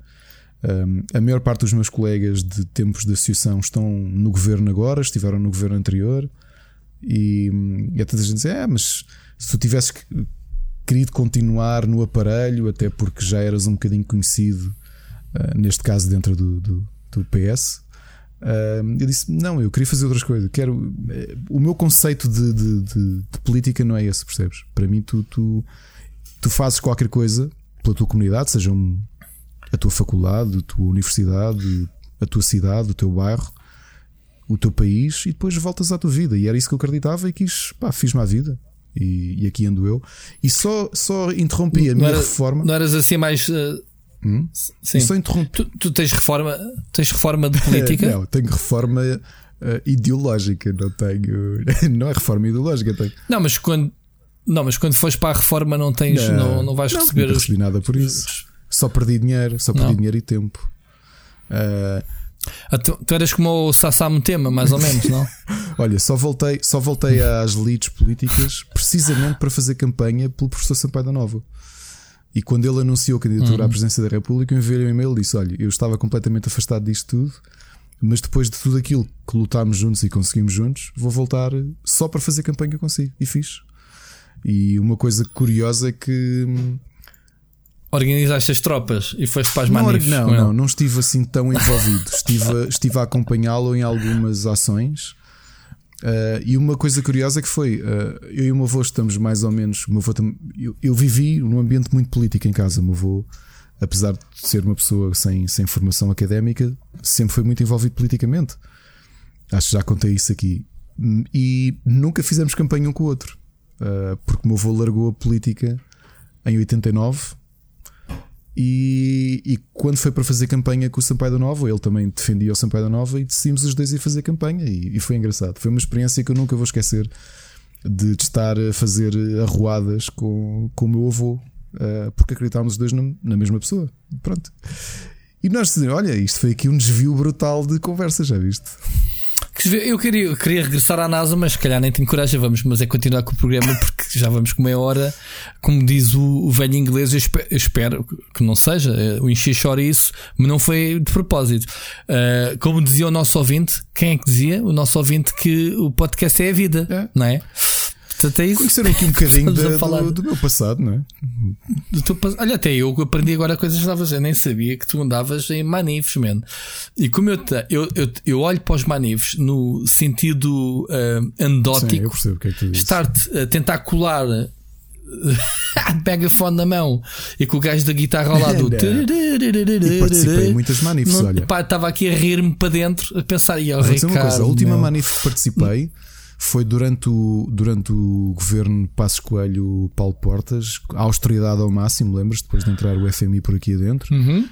Um, a maior parte dos meus colegas de tempos de associação estão no governo agora, estiveram no governo anterior. E, e até a gente diz: é, mas se tu tivesses querido continuar no aparelho, até porque já eras um bocadinho conhecido, uh, neste caso dentro do, do, do PS, Uh, eu disse: Não, eu queria fazer outras coisas. Quero, eh, o meu conceito de, de, de, de, política não é esse, percebes? Para mim, tu, tu, tu fazes qualquer coisa pela tua comunidade, seja um, a tua faculdade, a tua universidade, a tua cidade, o teu bairro, o teu país, e depois voltas à tua vida. E era isso que eu acreditava e quis, pá, fiz-me a vida. E, e, aqui ando eu. E só, só interrompi a minha era, reforma. Não eras assim mais. Uh Hum? Sim. Só Tu, tu, tens reforma, tens reforma de política? não, tenho reforma uh, ideológica, não tenho. não é reforma ideológica, tenho. Não, mas quando não, mas quando fores para a reforma não tens, não, não, não vais não, receber. Não recebi nada por isso. Só perdi dinheiro, só perdi não. dinheiro e tempo. Uh... tu, tu, eras como o Sassam Tema, mais ou menos, não? Olha, só voltei, só voltei às leads políticas precisamente para fazer campanha pelo professor Sampaio da Nova. E quando ele anunciou a candidatura uhum. à presidência da República, eu enviei um e-mail e disse: Olha, eu estava completamente afastado disto tudo, mas depois de tudo aquilo que lutámos juntos e conseguimos juntos, vou voltar só para fazer campanha consigo. E fiz. E uma coisa curiosa é que. Hum, Organizaste as tropas e foste para as manifes? Não, não, não estive assim tão envolvido. estive, estive a acompanhá-lo em algumas ações. Uh, e uma coisa curiosa que foi, uh, eu e o meu avô estamos mais ou menos. Meu avô eu, eu, vivi num ambiente muito político em casa. O meu avô, apesar de ser uma pessoa sem, sem formação académica, sempre foi muito envolvido politicamente. Acho que já contei isso aqui. E nunca fizemos campanha um com o outro, uh, porque o meu avô largou a política em 89 e, e, quando foi para fazer campanha com o Sampaio da Nova, ele também defendia o Sampaio da Nova e decidimos os dois ir fazer campanha. E, e, foi engraçado. Foi uma experiência que eu nunca vou esquecer de, de estar a fazer arruadas com, com o meu avô, uh, porque acreditávamos os dois na, na, mesma pessoa. Pronto. E nós dizemos: Olha, isto foi aqui um desvio brutal de conversa, já viste? Eu queria, eu queria regressar à NASA, mas se calhar nem tenho coragem, vamos, mas é continuar com o programa porque já vamos com meia hora. Como diz o, o velho inglês, eu espero, eu espero, que não seja, eh, o encher chora isso, mas não foi de propósito. Uh, como dizia o nosso ouvinte, quem é que dizia? O nosso ouvinte que o podcast é a vida, é. não é? Portanto, é isso. Conheceram aqui um bocadinho da, do, do, meu passado, não é? Do teu, olha, até eu aprendi agora coisas novas. Eu nem sabia que tu andavas em manifes, man. E como eu, eu, eu, eu olho para os manifes no sentido uh, andótico, Sim, que é que estar-te a tentar colar a megafone na mão e com o gajo da guitarra ao lado. e participei em muitas manifes, olha. estava aqui a rir-me para dentro, a pensar, e ao Ricardo. Uma coisa, a última manif que participei foi durante o, durante o governo Passos Coelho Paulo Portas, a austeridade ao máximo, lembras? Depois de entrar o FMI por aqui adentro. Uhum.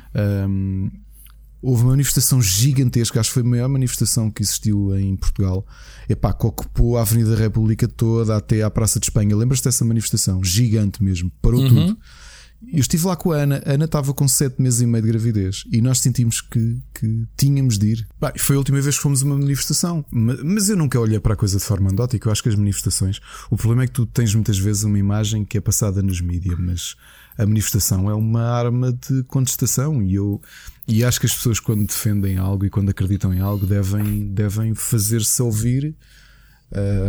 Um, houve uma manifestação gigantesca, acho que foi a maior manifestação que existiu em Portugal. Epá, que ocupou a Avenida da República toda até à Praça de Espanha. Lembras-te dessa manifestação? Gigante mesmo, parou uhum. tudo. Eu estive lá com a Ana. A Ana estava com 7 meses e meio de gravidez e nós sentimos que, que tínhamos de ir. Foi a última vez que fomos a uma manifestação. Mas eu nunca olhei para a coisa de forma andótica. Eu acho que as manifestações. O problema é que tu tens muitas vezes uma imagem que é passada nos mídias, mas a manifestação é uma arma de contestação e eu. E acho que as pessoas, quando defendem algo e quando acreditam em algo, devem, devem fazer-se ouvir.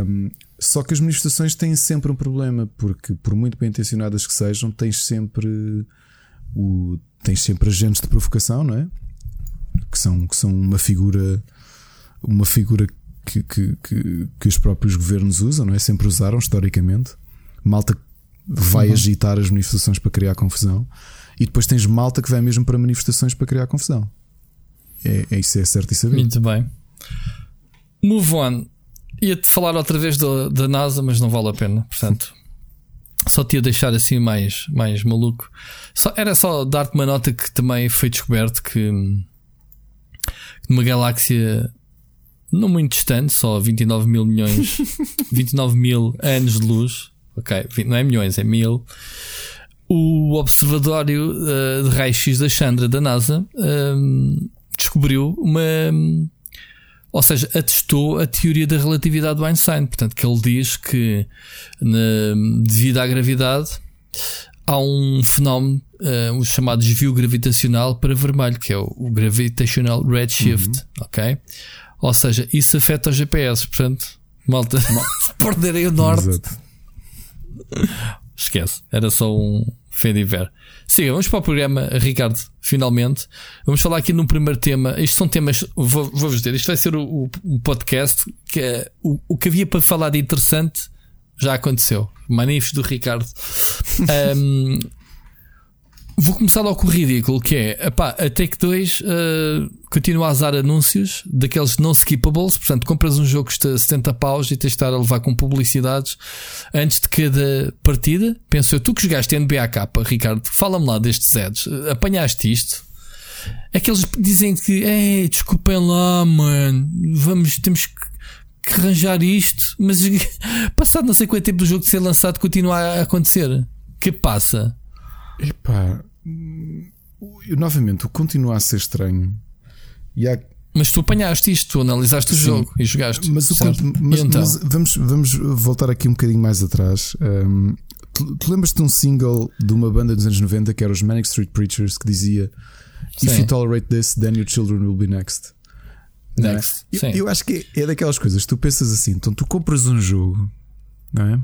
Um, só que as manifestações têm sempre um problema, porque por muito bem intencionadas que sejam, tens sempre o, tens sempre agentes de provocação, não é? Que são, que são uma figura, uma figura que, que, que, que os próprios governos usam, não é? Sempre usaram historicamente. Malta vai uhum. agitar as manifestações para criar confusão, e depois tens malta que vai mesmo para manifestações para criar confusão. É, é isso é certo e sabido. Muito bem. Move on. Ia-te falar outra vez da, da NASA, mas não vale a pena. Portanto, só te ia deixar assim mais, mais maluco. Só, era só dar-te uma nota que também foi descoberto que numa galáxia não muito distante, só 29 mil milhões, 29 mil anos de luz, ok, não é milhões, é mil. O Observatório uh, de Raio-X da Chandra da NASA uh, descobriu uma ou seja, atestou a teoria da relatividade do Einstein. Portanto, que ele diz que, na, devido à gravidade, há um fenómeno, uh, o chamado desvio gravitacional para vermelho, que é o, o Gravitational Redshift. Uhum. Ok? Ou seja, isso afeta os GPS. Portanto, malta, se perderem o norte, esquece. Era só um fé Siga, vamos para o programa, Ricardo, finalmente. Vamos falar aqui num primeiro tema. Isto são temas, vou-vos vou dizer, isto vai ser o, o, podcast que é, o, o que havia para falar de interessante já aconteceu. Manifes do Ricardo. um, Vou começar logo com o ridículo, que é epá, a Take 2 uh, continua a usar anúncios daqueles não skippables, portanto, compras um jogo que custa 70 paus e tens de estar a levar com publicidades antes de cada partida. Penso eu, tu que jogaste NBA capa, Ricardo, fala-me lá destes ads, apanhaste isto? É que eles dizem que, ei, desculpem lá, mano, vamos, temos que que arranjar isto, mas passado não sei quanto tempo do jogo de ser lançado continua a acontecer. Que passa? Epá, eu, novamente, continua a ser estranho. E há... Mas tu apanhaste isto, tu analisaste o Sim, jogo e jogaste. Mas, o mas, então? mas, vamos, vamos voltar aqui um bocadinho mais atrás. Um, tu, tu lembras-te de um single de uma banda dos anos 90 que era os Manic Street Preachers que dizia Sim. If you tolerate this, then your children will be next. É? Next. Eu, eu, acho que é, é daquelas coisas, tu pensas assim, então tu compras um jogo, não é?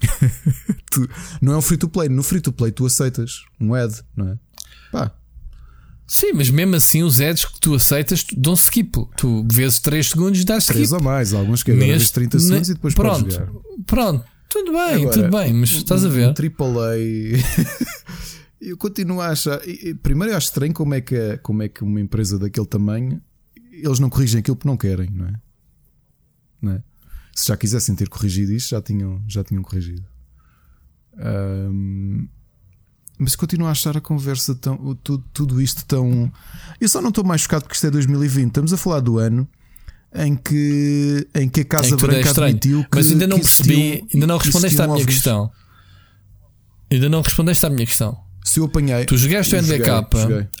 tu, não é um free to play. No free to play tu aceitas um ad, não é? Pá. Sim, mas mesmo assim os ads que tu aceitas dão skip. Tu vês 3 segundos e dás skip. 3 ou mais, alguns que agora vês 30 segundos e depois pronto, podes jogar. Pronto, tudo bem, Agora, tudo bem, mas estás a ver? Um AAA. eu continuo a achar. Primeiro, eu acho estranho como é, que, como é que uma empresa daquele tamanho eles não corrigem aquilo que não querem, não é? Não é? Se já quisessem ter corrigido isto, já tinham, já tinham corrigido. Um, mas continuo a achar a conversa tão. Tudo, tudo isto tão. Eu só não estou mais focado porque isto é 2020. Estamos a falar do ano em que, em que a Casa que Branca é admitiu que. Mas ainda não percebi, ainda não respondeste à minha questão. Ainda não respondeste à minha questão. Se eu apanhei. Tu jogaste o NBK,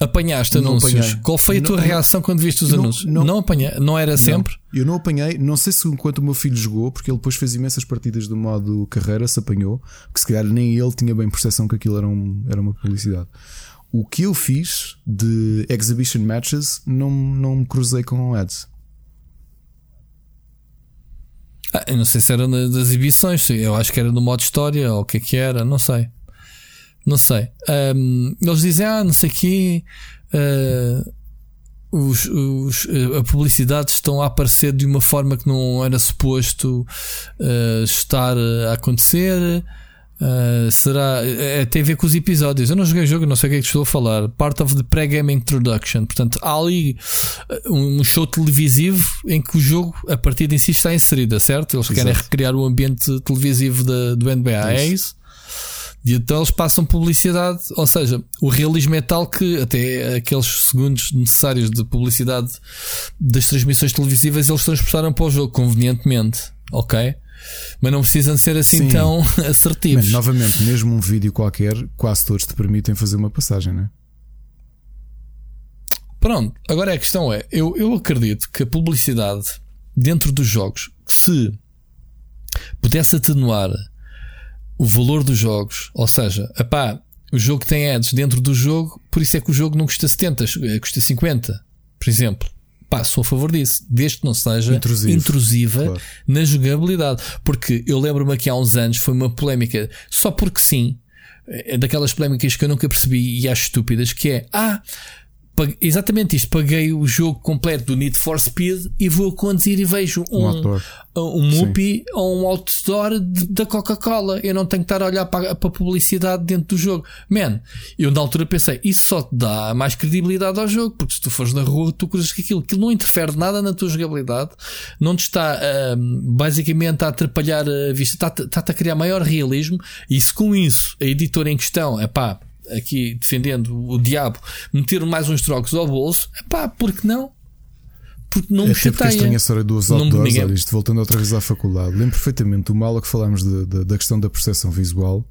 apanhaste não anúncios. Apanhei. Qual foi a tua não, reação quando viste os não, anúncios? Não, não apanhei, não era sempre? eu não apanhei, não sei se enquanto o meu filho jogou, porque ele depois fez imensas partidas do modo carreira, se apanhou, que se calhar nem ele tinha bem percepção que aquilo era, um, era uma publicidade. O que eu fiz de exhibition matches não, não me cruzei com ads. Ah, eu não sei se era das exibições, eu acho que era no modo história ou o que é que era, não sei. Não sei. Um, eles dizem, ah, não sei quê. Uh, os, os, a publicidade estão a aparecer de uma forma que não era suposto uh, estar a acontecer. Uh, será. É, tem a ver com os episódios. Eu não joguei o jogo, não sei o que é que estou a falar. Part of the pre-game introduction. Portanto, há ali um show televisivo em que o jogo, a partir de si, está inserida, certo? Eles Exato. querem recriar o ambiente televisivo da, do NBA. É isso? E então eles passam publicidade, ou seja, o realismo é tal que até aqueles segundos necessários de publicidade das transmissões televisivas eles transportaram para o jogo convenientemente, ok? Mas não precisam ser assim Sim. tão assertivos. Mas, novamente, mesmo um vídeo qualquer, quase todos te permitem fazer uma passagem, não é? Pronto, agora a questão é: eu, eu acredito que a publicidade dentro dos jogos, se pudesse atenuar o valor dos jogos, ou seja, apá, o jogo tem ads dentro do jogo, por isso é que o jogo não custa 70, eh, custa 50, por exemplo. Pá, sou a favor disso, desde que não seja Intrusivo, intrusiva claro. na jogabilidade. Porque eu lembro-me que há uns anos foi uma polémica, só porque sim, é daquelas polémicas que eu nunca percebi e acho estúpidas, que é ah, exatamente isto. Paguei o jogo completo do Need for Speed e vou conduzir e vejo um, um, um Mupi ou um outdoor da Coca-Cola. Eu não tenho que estar a olhar para, para a publicidade dentro do jogo. Man, eu na altura pensei, isso só te dá mais credibilidade ao jogo, porque se tu fores na rua, tu cruzas que aquilo, aquilo não interfere nada na tua jogabilidade, não te está uh, basicamente a atrapalhar a vista, está-te está a criar maior realismo. E se com isso a editora em questão, é pá aqui defendendo o diabo, meter mais uns trocos ao bolso, pá, porque não? Porque não é me chateia. estranha a história dos outdoors, olha, isto voltando outra vez à faculdade. Lembro perfeitamente uma aula que falámos de, de, da questão da percepção visual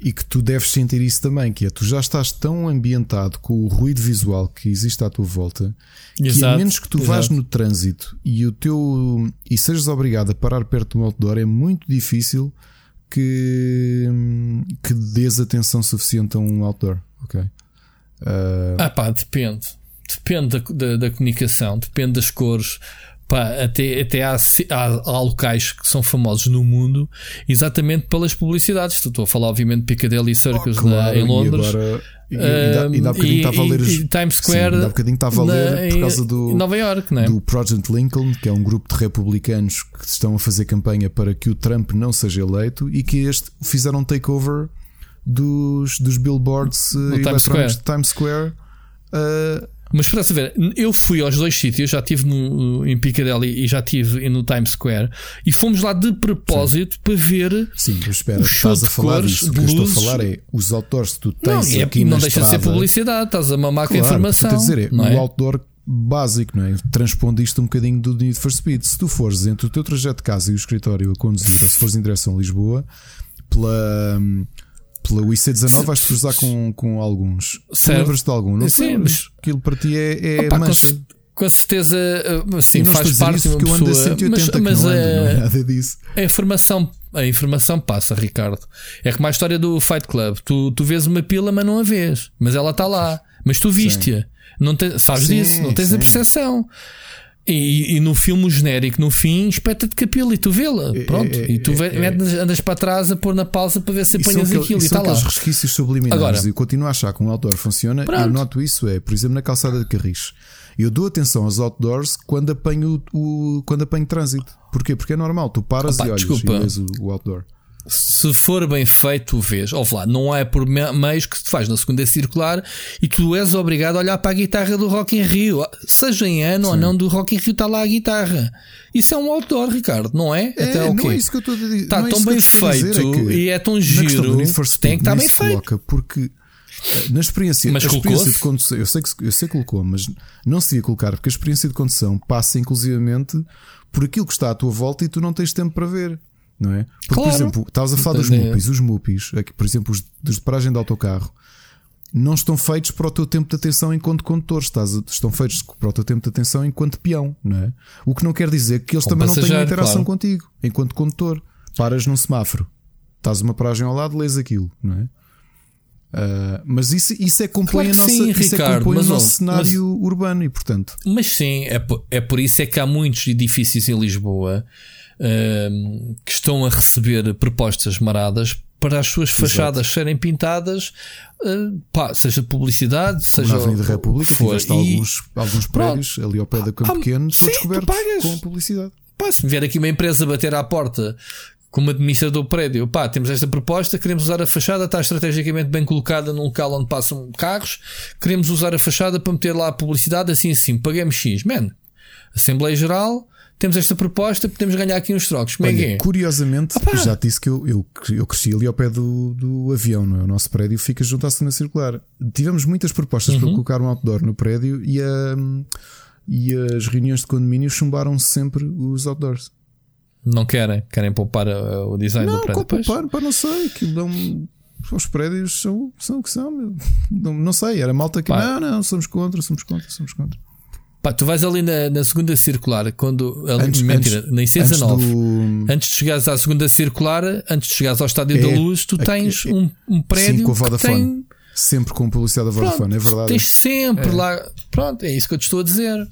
e que tu deves sentir isso também, que é tu já estás tão ambientado com o ruído visual que existe à tua volta exato, que a menos que tu exato. vás no trânsito e o teu e sejas obrigado a parar perto de um outdoor, é muito difícil que, que dês atenção suficiente a um outdoor. Ok. Uh... Ah, pá, depende. Depende da, da, da, comunicação, depende das cores. Pá, até até há, há, há, locais que são famosos no mundo exatamente pelas publicidades. Estou a falar, obviamente, Piccadilly Circus oh, claro, na, em Londres. Agora, e, ainda, ainda há bocadinho estava a ler. E, Times Square. Sim, ainda há bocadinho estava a ler na, por causa do. Nova York, é? Do Project Lincoln, que é um grupo de republicanos que estão a fazer campanha para que o Trump não seja eleito e que este fizeram um takeover dos, dos billboards no uh, Times Square. de Times Square. Uh, mas para se ver, eu fui aos dois sítios, já estive no, em Piccadilly e já estive no Times Square e fomos lá de propósito Sim. para ver Sim, espera, o show estás a falar cores, disso. O que eu estou a falar é os outdoors que tu tens não, é aqui é, Não deixa estrada, de ser publicidade, estás a mamar claro, com a informação. a dizer, é, não é? o outdoor básico, não é? Transpondo isto um bocadinho do Need for Speed. Se tu fores entre o teu trajeto de casa e o escritório a conduzir, ou se fores em direção a Lisboa, pela hum, pela IC19 vais cruzar com, com alguns. Lembras-te de algum? Não sei, mas aquilo para ti é, é Opa, mancha. Com, com certeza, uh, sim, faz parte de uma pessoa. Ando a 180 mas, mas ando, a, não é nada disso. A informação, a informação passa, Ricardo. É como a história do Fight Club. Tu, tu vês uma pila, mas não a vês. Mas ela está lá. Mas tu viste-a. Não te, sabes sim, disso, não tens sim. a percepção. E, e, no filme genérico, no fim, espeta-te capila e tu vê-la. É, Pronto. É, é, e tu vê, é, andas, para trás a pôr na pausa para ver se apanhas aquilo e, e está lá. resquícios subliminares Agora, e continuo a achar que um outdoor funciona. Pronto. Eu noto isso, é, por exemplo, na calçada de Carris. Eu dou atenção aos outdoors quando apanho, o, quando apanho trânsito. Porquê? Porque é normal, tu paras Opa, e olhas desculpa. e vês o, o outdoor se for bem feito, vês. Ou lá, não é por meios que te faz na segunda circular e tu és obrigado a olhar para a guitarra do Rock in Rio, seja em ano Sim. ou não do Rock in Rio, está lá a guitarra. Isso é um outdoor, Ricardo, não é? é Até não é isso que eu estou a dizer. Está é tão bem feito é e é tão giro. Tem que estar bem feito. Porque eh, na experiência, mas experiência de condução, eu sei, que, eu sei que colocou, mas não se devia colocar, porque a experiência de condução passa inclusivamente por aquilo que está à tua volta e tu não tens tempo para ver não é? Porque, claro. por exemplo, estavas a falar dos MUPIs, os MUPIs, aqui, por exemplo, os de paragem de autocarro, não estão feitos para o teu tempo de atenção enquanto condutor, estás, estão feitos para o teu tempo de atenção enquanto peão, não é? O que não quer dizer que eles também não tenham interação claro. contigo, enquanto condutor. Paras num semáforo, estás uma paragem ao lado, lês aquilo, não é? Uh, mas isso, isso é compõe, claro nossa, sim, isso é Ricardo, é compõe o nosso cenário mas, urbano e portanto. Mas sim, é por, é por isso é que há muitos edifícios em Lisboa uh, que estão a receber propostas maradas para as suas fachadas Exato. serem pintadas, uh, pá, seja publicidade, Como seja. Na Avenida República, for. tiveste e... alguns, alguns prédios ali ao pé da Campo ah, Pequeno, são descobertos com publicidade. Pá, se vier aqui uma empresa bater à porta como administrador do prédio, pá, temos esta proposta, queremos usar a fachada, está estrategicamente bem colocada num local onde passam carros, queremos usar a fachada para meter lá a publicidade, assim assim, pagamos X. Man, Assembleia Geral, temos esta proposta, podemos ganhar aqui uns trocos. Como é Olha, é que é? Curiosamente, Opa! já te disse que eu, eu, eu cresci ali ao pé do, do avião, não é? O nosso prédio fica junto à segunda circular. Tivemos muitas propostas uhum. para colocar um outdoor no prédio e, a, e as reuniões de condomínio chumbaram sempre os outdoors. Não querem? Querem poupar o design não, do prédio? Não, poupar, para não sei, aquilo dão. Os prédios são, são o que são. Não, não sei, era malta que. Pá. Não, não, somos contra, somos contra, somos contra. Pá, tu vais ali na, na segunda circular, quando. Ali, antes, mentira, antes, na IC19. Antes, do... antes de chegares à segunda circular, antes de chegares ao Estádio é, da Luz, tu tens é, um, um prédio. Sim, com a Vodafone. Tem... Sempre com publicidade da Vodafone, Pronto, é verdade. Tens sempre é. lá. Pronto, é isso que eu te estou a dizer.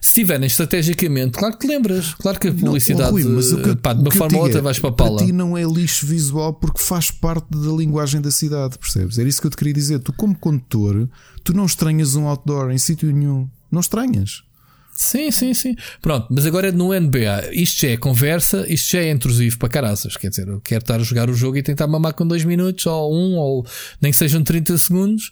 Se tiverem estrategicamente, claro que te lembras. Claro que a publicidade, não, Rui, mas o que, pá, de uma forma ou outra, é, vais para a pala. Para ti não é lixo visual porque faz parte da linguagem da cidade, percebes? Era isso que eu te queria dizer. Tu, como condutor, tu não estranhas um outdoor em sítio nenhum. Não estranhas. Sim, sim, sim. Pronto, mas agora é no NBA. Isto já é conversa, isto já é intrusivo para caraças. Quer dizer, eu quero estar a jogar o jogo e tentar mamar com 2 minutos, ou um, ou nem que sejam 30 segundos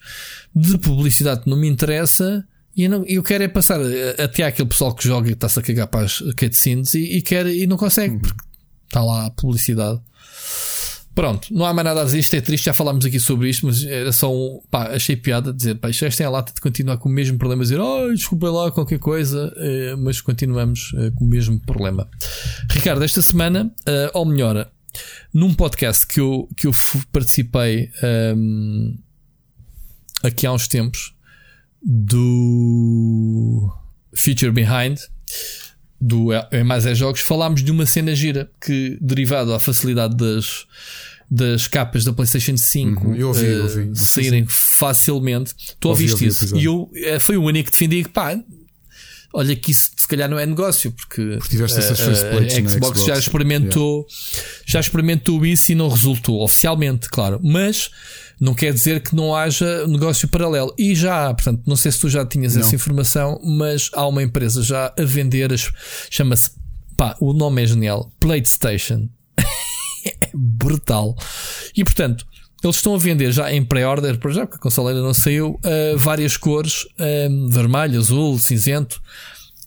de publicidade que não me interessa. E eu, não, eu quero é passar até aquele pessoal que joga e está-se a cagar para as cutscenes e, e, quer, e não consegue, uhum. porque está lá a publicidade. Pronto, não há mais nada a dizer. Isto é triste, já falámos aqui sobre isto, mas era só um. Pá, achei piada dizer, pá, isto é a lata de continuar com o mesmo problema, dizer, oh, desculpa lá qualquer coisa, eh, mas continuamos eh, com o mesmo problema. Ricardo, esta semana, eh, ou melhor, num podcast que eu, que eu participei um, ehm, aqui há uns tempos do Feature Behind do é mais é jogos falámos de uma cena gira que derivado à facilidade das das capas da PlayStation 5 uhum, eu ouvi, eu ouvi. saírem facilmente. Tu ouviste isso? E eu eh, foi o único que defendi que pá, olha que isso se calhar não é negócio, porque, porque tiveste essas uh, a Xbox, Xbox, já experimentou, yeah. já experimentou isso e não resultou oficialmente, claro, mas não quer dizer que não haja negócio paralelo. E já há, portanto, não sei se tu já tinhas não. essa informação, mas há uma empresa já a vender as. Chama-se. Pá, o nome é genial. PlayStation. é brutal. E portanto, eles estão a vender já em pré-order, por já, porque a consola ainda não saiu, uh, várias cores: uh, vermelho, azul, cinzento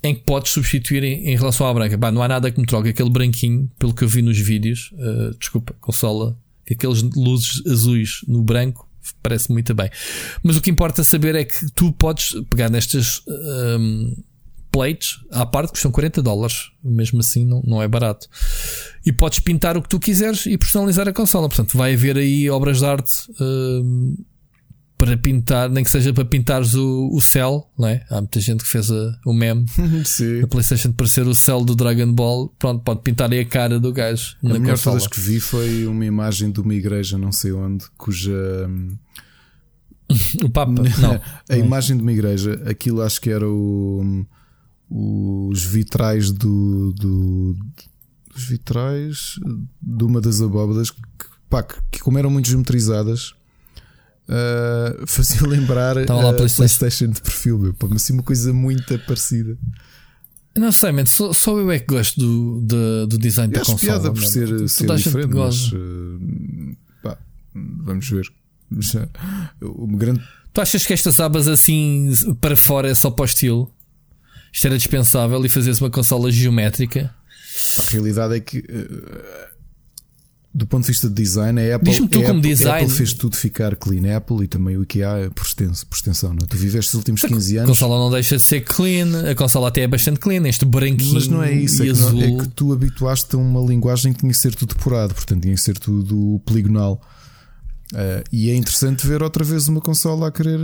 em que podes substituir em, em relação à branca. Bah, não há nada que me troque aquele branquinho, pelo que eu vi nos vídeos. Uh, desculpa, consola aqueles luzes azuis no branco, parece muito bem. Mas o que importa saber é que tu podes pegar nestas um, plates à parte, que custam 40 dólares, mesmo assim não, não é barato. E podes pintar o que tu quiseres e personalizar a consola. Portanto, vai haver aí obras de arte. Um, para pintar, nem que seja para pintares o, o céu, não é? Há muita gente que fez a, o meme da PlayStation parecer o céu do Dragon Ball. Pronto, pode pintar aí a cara do gajo. A melhor todas que vi foi uma imagem de uma igreja, não sei onde, cuja. o Papa, não. a imagem de uma igreja, aquilo acho que era o. Os vitrais do, do os vitrais de uma das abóbadas que, pá, que como eram muito geometrizadas uh, faziam lembrar a PlayStation. PlayStation de perfil, meu, pá, mas assim uma coisa muito parecida. Não sei, man, só, só eu é que gosto do, do, do design da consola. piada por ser, ser diferente, mas uh, pá, vamos ver. O grande Tu achas que estas abas assim para fora é só para o estilo? Isto era dispensável e fazer uma consola geométrica? A realidade é que, uh, do ponto de vista de design, a Apple, tu a como Apple, design... Apple fez tudo ficar clean. A Apple e também o IKEA por extensão. Por extensão não? É? Tu viveste os últimos 15 anos. A consola não deixa de ser clean, a consola até é bastante clean, este branquinho. Mas não é isso, é que, não, é que, tu habituaste a uma linguagem que tinha que ser tudo depurado, portanto tinha que ser tudo poligonal. Uh, e é interessante ver outra vez uma consola a querer,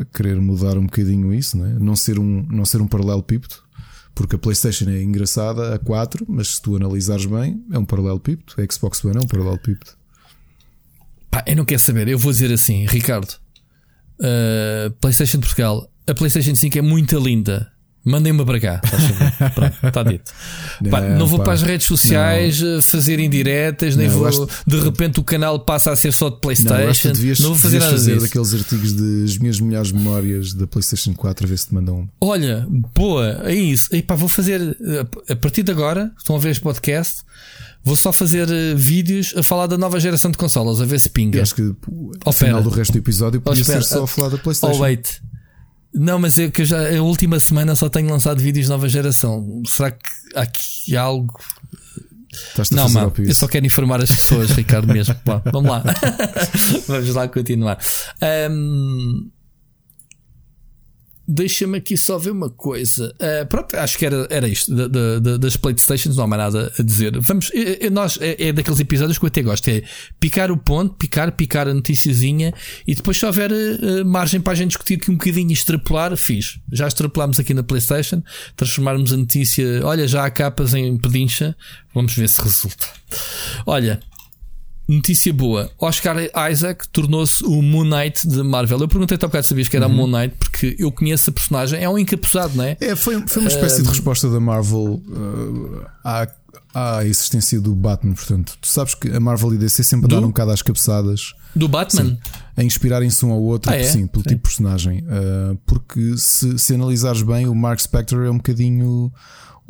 a querer mudar um bocadinho isso, não, é? não ser um, não ser um paralelepípedo, porque a PlayStation é engraçada a 4, mas se tu analisares bem, é um paralelepípedo. A Xbox One é um paralelepípedo. Pá, eu não quero saber, eu vou dizer assim, Ricardo, uh, PlayStation de Portugal, a PlayStation 5 é muito linda. Mandem-me para cá. Pronto, está dito. Não, pá, não vou pá, para as redes sociais não. Eh, fazer indiretas, nem não, vou. Acho... De repente o canal passa a ser só de PlayStation. Não, devias, vou fazer nada fazer disso. daqueles artigos de as minhas melhores memórias da PlayStation 4 a ver se te mandam um. Olha, boa, é isso. E pá, vou fazer a partir de agora. Estão a ver este podcast. Vou só fazer eh, vídeos a falar da nova geração de consolas, a ver se pinga. Eu acho que ao final do resto do episódio podia ser só a falar da PlayStation. Oh, wait. Não, mas é que eu já a última semana só tenho lançado vídeos nova geração. Será que aqui há algo? não, mano, eu só quero informar as pessoas, Ricardo, mesmo. Bom, vamos lá. vamos lá continuar. Um, Deixa-me aqui só ver uma coisa. Uh, pronto, acho que era, era isto das Playstations, não há mais nada a dizer. Vamos, é, é, nós, é, é, daqueles episódios que eu até gosto: é picar o ponto, picar, picar a noticiazinha e depois, se houver uh, margem para a gente discutir aqui um bocadinho extrapolar, fiz. Já extrapolámos aqui na PlayStation, transformarmos a notícia, olha, já há capas em pedincha, vamos ver se resulta. Olha, Notícia boa: Oscar Isaac tornou-se o Moon Knight de Marvel. Eu perguntei-te há bocado, sabias que era uhum. Moon Knight, porque eu conheço a personagem, é um encapuzado, não é? É, foi, foi uma espécie uh, de resposta da Marvel uh, à, à existência do Batman. Portanto, tu sabes que a Marvel e DC sempre andaram um bocado às cabeçadas do Batman sim, a inspirarem-se um ao outro, ah, é? sim, pelo tipo de personagem. Uh, porque se, se analisares bem, o Mark Spector é um bocadinho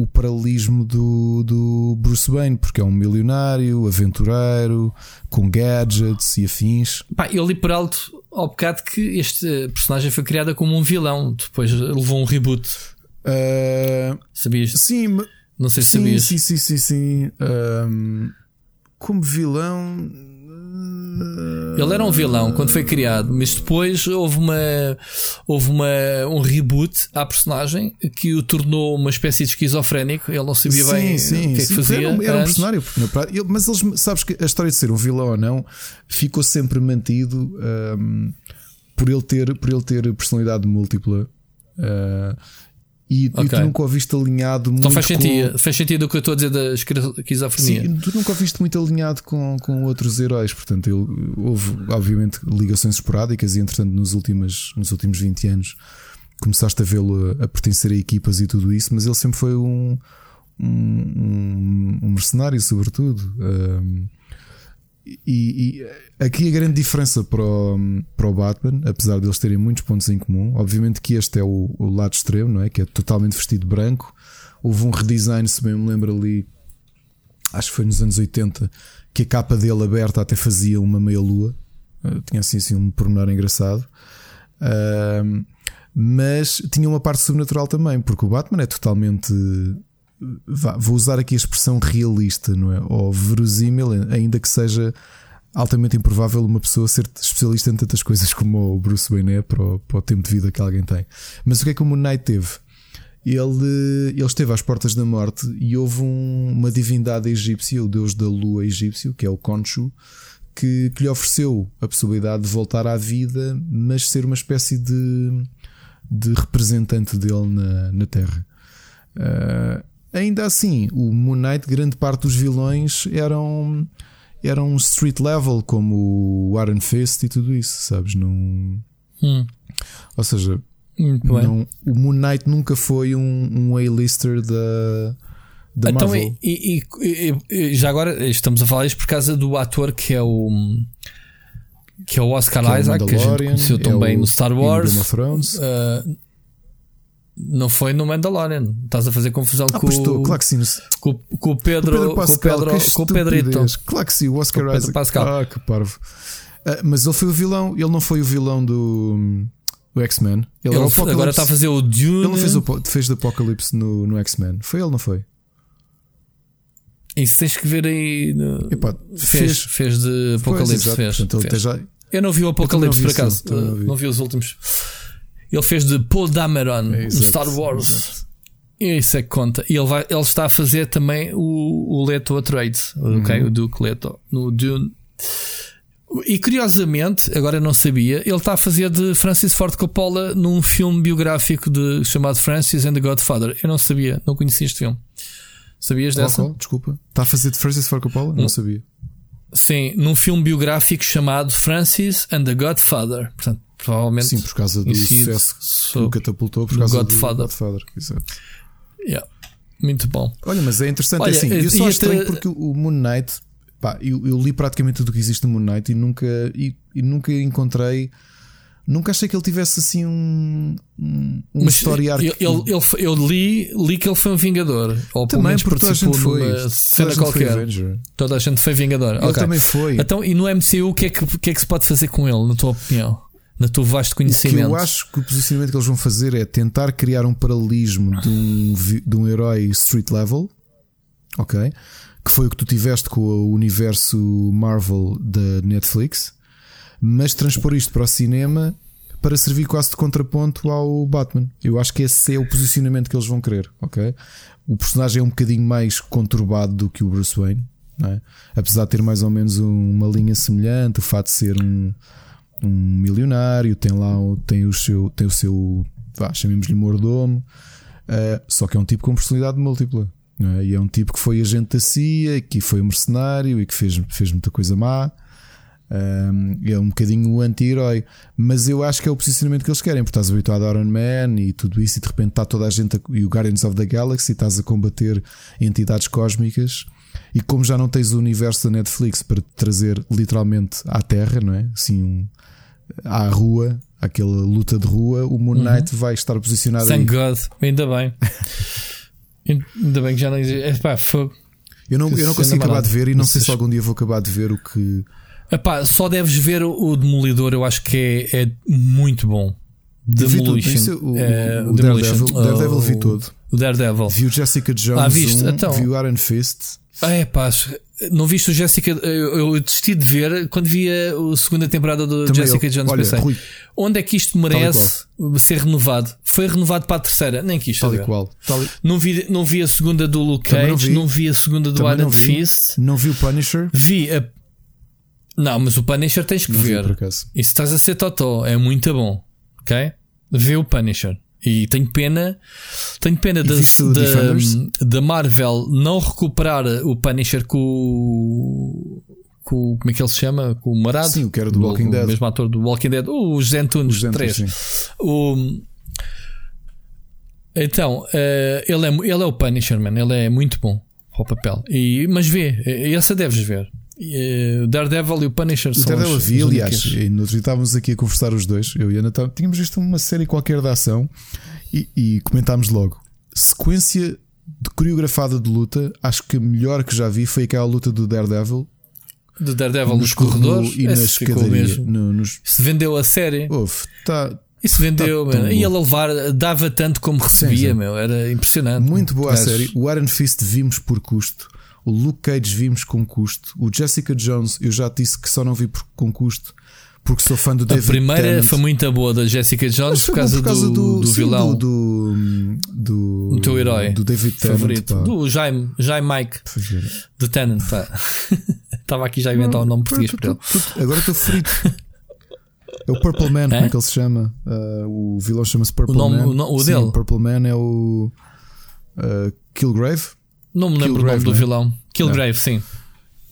o paralelismo do, do Bruce Wayne, porque é um milionário, aventureiro, com gadgets e afins. Pá, eu li por alto ao bocado que este personagem foi criado como um vilão, depois levou um reboot. Uh, Sabias? Sim, não sei se sim, sabias. Sim, sim, sim, sim. Um, como vilão ele era um vilão quando foi criado, mas depois houve uma houve uma um reboot à personagem que o tornou uma espécie de esquizofrénico. Ele não sabia sim, bem sim, o que é que fazia. Era um, era um personagem, mas eles sabes que a história de ser um vilão ou não ficou sempre mantido um, por ele ter por ele ter personalidade múltipla. Uh, e, okay. e, tu nunca ouviste alinhado muito. Então faz sentido, com... faz sentido o que eu estou a dizer da esquizofrenia. Sim, tu nunca ouviste muito alinhado com, com outros heróis, portanto, ele, houve obviamente ligações esporádicas e entretanto nos últimos, nos últimos 20 anos começaste a vê-lo a, a, pertencer a equipas e tudo isso, mas ele sempre foi um, um, um mercenário, sobretudo. Um, e, e, aqui a grande diferença para o, para o Batman, apesar de eles terem muitos pontos em comum, obviamente que este é o, o lado extremo, não é? Que é totalmente vestido branco. Houve um redesign, se bem me lembro ali, acho que foi nos anos 80, que a capa dele aberta até fazia uma meia-lua. Uh, tinha assim, assim um pormenor engraçado. Mas tinha uma parte sobrenatural também, porque o Batman é totalmente vou usar aqui a expressão realista, não é? Ou verosímil, ainda que seja altamente improvável uma pessoa ser especialista em tantas coisas como o Bruce Wayne é para o, para o tempo de vida que alguém tem. Mas o que é que o Moon Knight teve? Ele, ele esteve às portas da morte e houve um, uma divindade egípcia, o deus da lua egípcio, que é o Khonshu, que, que lhe ofereceu a possibilidade de voltar à vida, mas ser uma espécie de, de representante dele na, na Terra. Uh, Ainda assim, o Moon Knight, grande parte dos vilões eram eram street level, como o Iron Fist e tudo isso, sabes? Não... Hum. Ou seja. Não, o Moon Knight nunca foi um, um A-lister da, da Então, Marvel. e, e- e- já agora estamos a falar isto por causa do ator que é o que é o Oscar Que é o Isaac, que a gente conheceu é também o- no Star Wars. Uh, não foi no Mandalorian. Estás a fazer confusão Ah, com, pois estou, o- claro que sim. com, com o Pedro, Pedro com o Pascal, Pedro, que com o Pedrito. Claro que sim, o Oscar Com o Pedro. Pascal. Ah, que parvo. Ah, mas ele foi o vilão, ele não foi o vilão do, do X-Men. Ele, Ele o agora está a fazer o Dune. Ele não fez, o, fez de Apocalipse no, no X-Men. Foi ele, não foi? Isso tens que ver aí. no- Epá, fez, fez de Pois, Apocalipse. exato. fez, Portanto, fez. já- Eu não vi o Apocalipse vi por acaso. não vi. não vi os últimos. Ele fez de Paul Dameron no Exato, Star Wars. exato. Isso é que conta. E ele, vai, ele está a fazer também o, o Leto Atreides, Uhum. ok? O Duke Leto, no Dune. E curiosamente, agora eu não sabia, ele está a fazer de Francis Ford Coppola num filme biográfico de, chamado Francis and the Godfather. Eu não sabia, não conhecia este filme. Sabias Qual, dessa? qual? Desculpa. Está a fazer de Francis Ford Coppola? Não sabia. Sim, num filme biográfico chamado Francis and the Godfather. Portanto, provavelmente. Sim, por causa do sucesso que o catapultou por do causa Godfather. do Godfather. Exato. Yeah, muito bom. Olha, mas é interessante Olha, é assim. Eu só e acho até- estranho porque o Moon Knight, pá, eu, eu li praticamente tudo o que existe no Moon Knight e nunca, e, e nunca encontrei. Nunca achei que ele tivesse assim um, um, um Mas story arc. eu, ele foi- eu li, li que ele foi um Vingador. Ou pelo também menos porque toda a gente cena qualquer. Toda a gente foi Vingador. Ele Ok. também foi. Então, e no MCU, o que, é que, o que é que se pode fazer com ele, na tua opinião? Na tua vasto O que conhecimento? eu acho que o posicionamento que eles vão fazer é tentar criar um paralelismo de um, de um herói street level, ok? Que foi o que tu tiveste com o universo Marvel da Netflix, mas transpor isto para o cinema para servir quase de contraponto ao Batman. Eu acho que esse é o posicionamento que eles vão querer, ok? O personagem é um bocadinho mais conturbado do que o Bruce Wayne, é? apesar de ter mais ou menos um- uma linha semelhante, o fato de ser um um milionário, tem lá tem o seu, tem o seu vá, chamemos-lhe mordomo, uh, só que é um tipo com personalidade múltipla. é? E é um tipo que foi agente da CIA, que foi um mercenário e que fez, fez muita coisa má. Um, é um bocadinho o anti-herói, mas eu acho que é o posicionamento que eles querem, porque estás habituado a Iron Man e tudo isso, e de repente está toda a gente a, e o Guardians of the Galaxy, e estás a combater entidades cósmicas. E como já não tens o universo da Netflix para te trazer literalmente à Terra, não é? Assim, um, à rua, aquela luta de rua, o Moon Knight vai estar posicionado aí. Thank God. Ainda bem. Ainda bem que já não existe. Epá, fogo. Eu não, eu não consigo acabar de ver e não sei se algum dia vou acabar de ver o que. Epá, só deves ver o, Demolidor, eu acho que é, é muito bom. Demolition. isso, o, É, o, o Daredevil, vi o- todo. O Daredevil. Vi o Jessica Jones Ah, viste? 1, Então. vi o Iron Fist. Ah, é pá, não viste o Jessica? Eu, eu desisti de ver quando vi a, segunda temporada do Também Jessica eu. Jones. Olha, pensei, Rui, onde é que isto merece ser renovado? Foi renovado para a terceira, nem quis tal e qual. Tal e- Não vi, não vi a segunda do Luke Também não Cage, vi. não vi a segunda do Também vi. Fist. Não vi o Punisher. Vi a. Não, mas o Punisher tens que Não vi, ver. E se estás a ser totó, é muito bom. Ok? Vê o Punisher. E tenho pena, tenho pena da, o da, da Marvel não recuperar o Punisher com o. com o- como é que ele se chama? Com o Marado? Sim, o que era do Walking Dead. O mesmo ator do Walking Dead. O Os Antunes, 3. sim. O, então, eh, ele, é, ele é o Punisher, man. Ele é muito bom para o papel. E, mas vê, essa deves ver. Eh, o Daredevil e o Punisher O são Daredevil os- vi, aliás, e nós estávamos aqui a conversar os dois. Eu e a Ana tá- tínhamos visto uma série qualquer de ação e, e comentámos logo. Sequência de coreografada de luta, acho que a melhor que já vi foi aquela luta do Daredevil Do Daredevil nos, corredor- corredores e na esse ficou escadaria. mesmo. No, nos, Se vendeu a série. Ouve, tá Isso vendeu, tá tão man. E ele a levar, dava tanto como recebia, sim. meu. Era impressionante. muito boa a série. O Iron Fist vimos por custo. O Luke Cage vimos com custo. O Jessica Jones, eu já disse que só não vi por, com custo porque sou fã do A David primeira Tennant. foi muito boa da Jessica Jones por foi bom causa, do, do, sim, vilão. do, do, o teu herói do David Tennant, favorito. pá. Do Jaime, Jaime Mike, é. do Tennant. pá. Estava aqui já a inventar o nome português Tu- para ele. Agora estou frito. É o Purple Man, como É? é que ele se chama? Uh, o vilão chama-se Purple O nome- Man. o o Sim, dele? O Purple Man é o uh, Killgrave. Não me lembro Killgrave, o nome do é? vilão. Killgrave, sim.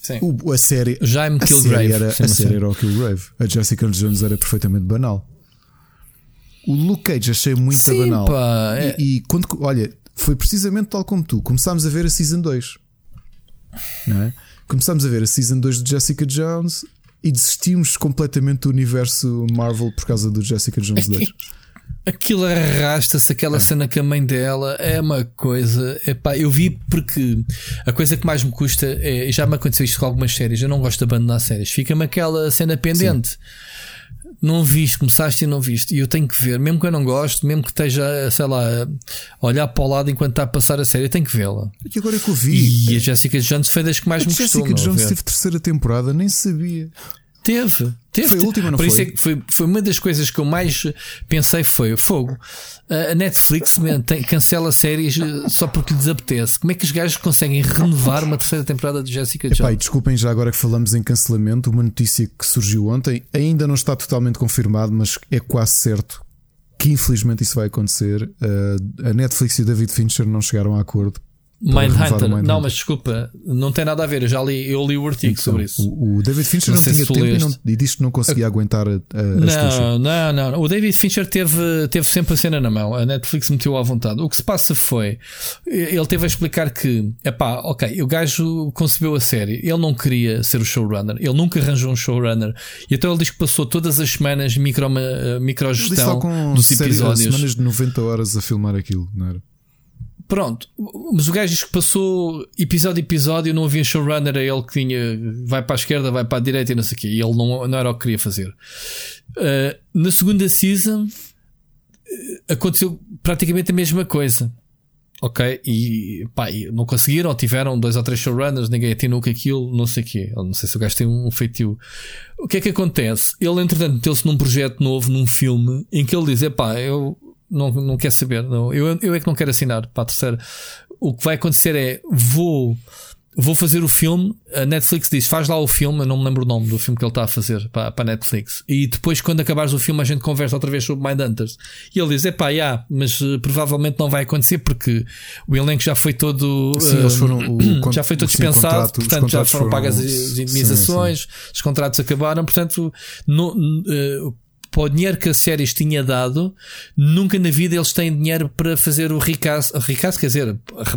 sim. O, a série, Jaime a série, Killgrave. era, a chama-se. série era o Killgrave. A Jessica Jones era perfeitamente banal. O Luke Cage achei muito Sim, banal. pá, é- E, e quando, olha, foi precisamente tal como tu. Começámos a ver a Season 2. Não é? Começámos a ver a Season 2 de Jessica Jones e desistimos completamente do universo Marvel por causa do Jessica Jones 2. Aquilo arrasta-se, aquela cena com a mãe dela é uma coisa. Epá, eu vi porque a coisa que mais me custa é. Já me aconteceu isto com algumas séries. Eu não gosto de abandonar séries. Fica-me aquela cena pendente. Não viste, começaste e não viste. E eu tenho que ver, mesmo que eu não gosto, mesmo que esteja, sei lá, a olhar para o lado enquanto está a passar a série, eu tenho que vê-la. E agora é que eu vi. E a Jessica Jones foi das que mais a me custou. Jessica meu, a Jones teve terceira temporada, nem sabia. Teve, teve. Foi a última, não Por isso foi? é que foi, foi uma das coisas que eu mais pensei foi fogo. A Netflix tem- cancela séries eh, só porque lhes apetece. Como é que os gajos conseguem renovar uma terceira temporada de Jessica Epá, e Jones? desculpem já agora que falamos em cancelamento, uma notícia que surgiu ontem, ainda não está totalmente confirmado, mas é quase certo que infelizmente isso vai acontecer. Uh, a Netflix e o David Fincher não chegaram a acordo. Mindhunter. Mindhunter. Não, mas desculpa, não tem nada a ver. Eu já li, eu li o artigo sobre isso. O, o David Fincher Não não, tinha tempo e, não, e disse que não conseguia aguentar a, a. Não, não, não, não. O David Fincher teve, teve sempre a cena na mão. A Netflix meteu à vontade. O que se passa foi. Ele teve a explicar que, epá, ok, o gajo concebeu a série. Ele não queria ser o showrunner. Ele nunca arranjou um showrunner. E então ele diz que passou todas as semanas micro, Ele micro disse lá gestão com dos série- episódios. semanas de 90 horas a filmar aquilo, não era? Pronto, mas o gajo diz que passou episódio a episódio, não havia showrunner, é ele que tinha vai para a esquerda, vai para a direita e não sei o quê. E ele não, não era o que queria fazer. Uh, na segunda season uh, aconteceu praticamente a mesma coisa. Ok? E pá, não conseguiram, tiveram dois ou três showrunners, ninguém atinou com aquilo, não sei o quê. Eu não sei se o gajo tem um feitio. O que é que acontece? Ele, entretanto, meteu-se num projeto novo, num filme, em que ele diz: pá, eu não, não quero saber, não, eu, eu é que não quero assinar para a terceira. O que vai acontecer é: vou. Vou fazer o filme. A Netflix diz: faz lá o filme. Eu não me lembro o nome do filme que ele está a fazer para, para a Netflix. E depois, quando acabares o filme, a gente conversa outra vez sobre Mindhunters. E ele diz: é pá, já, mas uh, provavelmente não vai acontecer porque o elenco já foi todo. Sim, uh, eles foram. O, já foi todo sim, dispensado, portanto já contratos foram pagas as sim, indemnizações, os contratos acabaram, portanto, no, uh, para o dinheiro que as séries tinha dado, nunca na vida eles têm dinheiro para fazer o recast, recast quer dizer,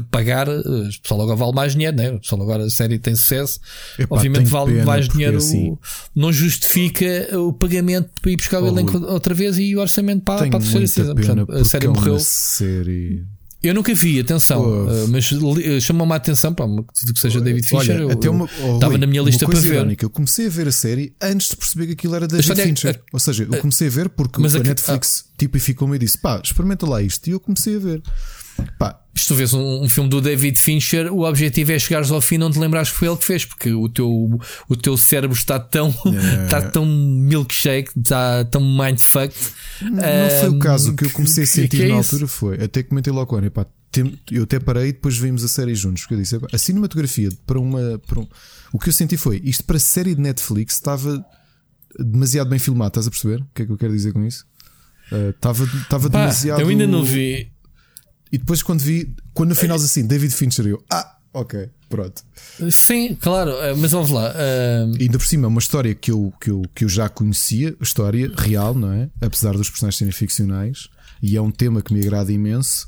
pagar, o pessoal agora vale mais dinheiro, né? o pessoal agora a série tem sucesso, Epá, obviamente vale pena, mais dinheiro, assim- não justifica o pagamento para ir buscar o elenco outra vez e o orçamento para, para a terceira season. Portanto, a série é morreu. série. Eu nunca vi, atenção, uh, mas uh, chamou-me a atenção, pá, que seja David Fincher. Olha, eu- até uma, oh, estava Rui, na minha lista para ver. irónica, Eu comecei a ver a série antes de perceber que aquilo era David é- Fincher. a- Ou seja, eu comecei a ver porque a a Netflix tipificou-me e disse: pá, experimenta lá isto. E eu comecei a ver. Pá, Se tu vês um, um filme do David Fincher, o objetivo é chegares ao fim e não te lembrares que foi ele que fez, porque o teu, o teu cérebro está tão, É. está tão milkshake, está tão mindfucked. não foi o caso. O que eu comecei a que- sentir que é na altura foi. Até comentei logo a Ana, pá, eu até parei e depois vimos a série juntos. Porque eu disse: a cinematografia para uma. Para um- o que eu senti foi: isto para série de Netflix estava demasiado bem filmado. Estás a perceber? O que é que eu quero dizer com isso? Uh, Estava Pá, demasiado. eu ainda não vi. E depois quando vi, quando no final assim, David Fincher, eu, ah, ok, pronto. Sim, claro, eh, mas vamos lá. E ainda por cima, é uma história que eu, que, eu, que eu já conhecia, história real, não é? Apesar dos personagens serem ficcionais, e é um tema que me agrada imenso.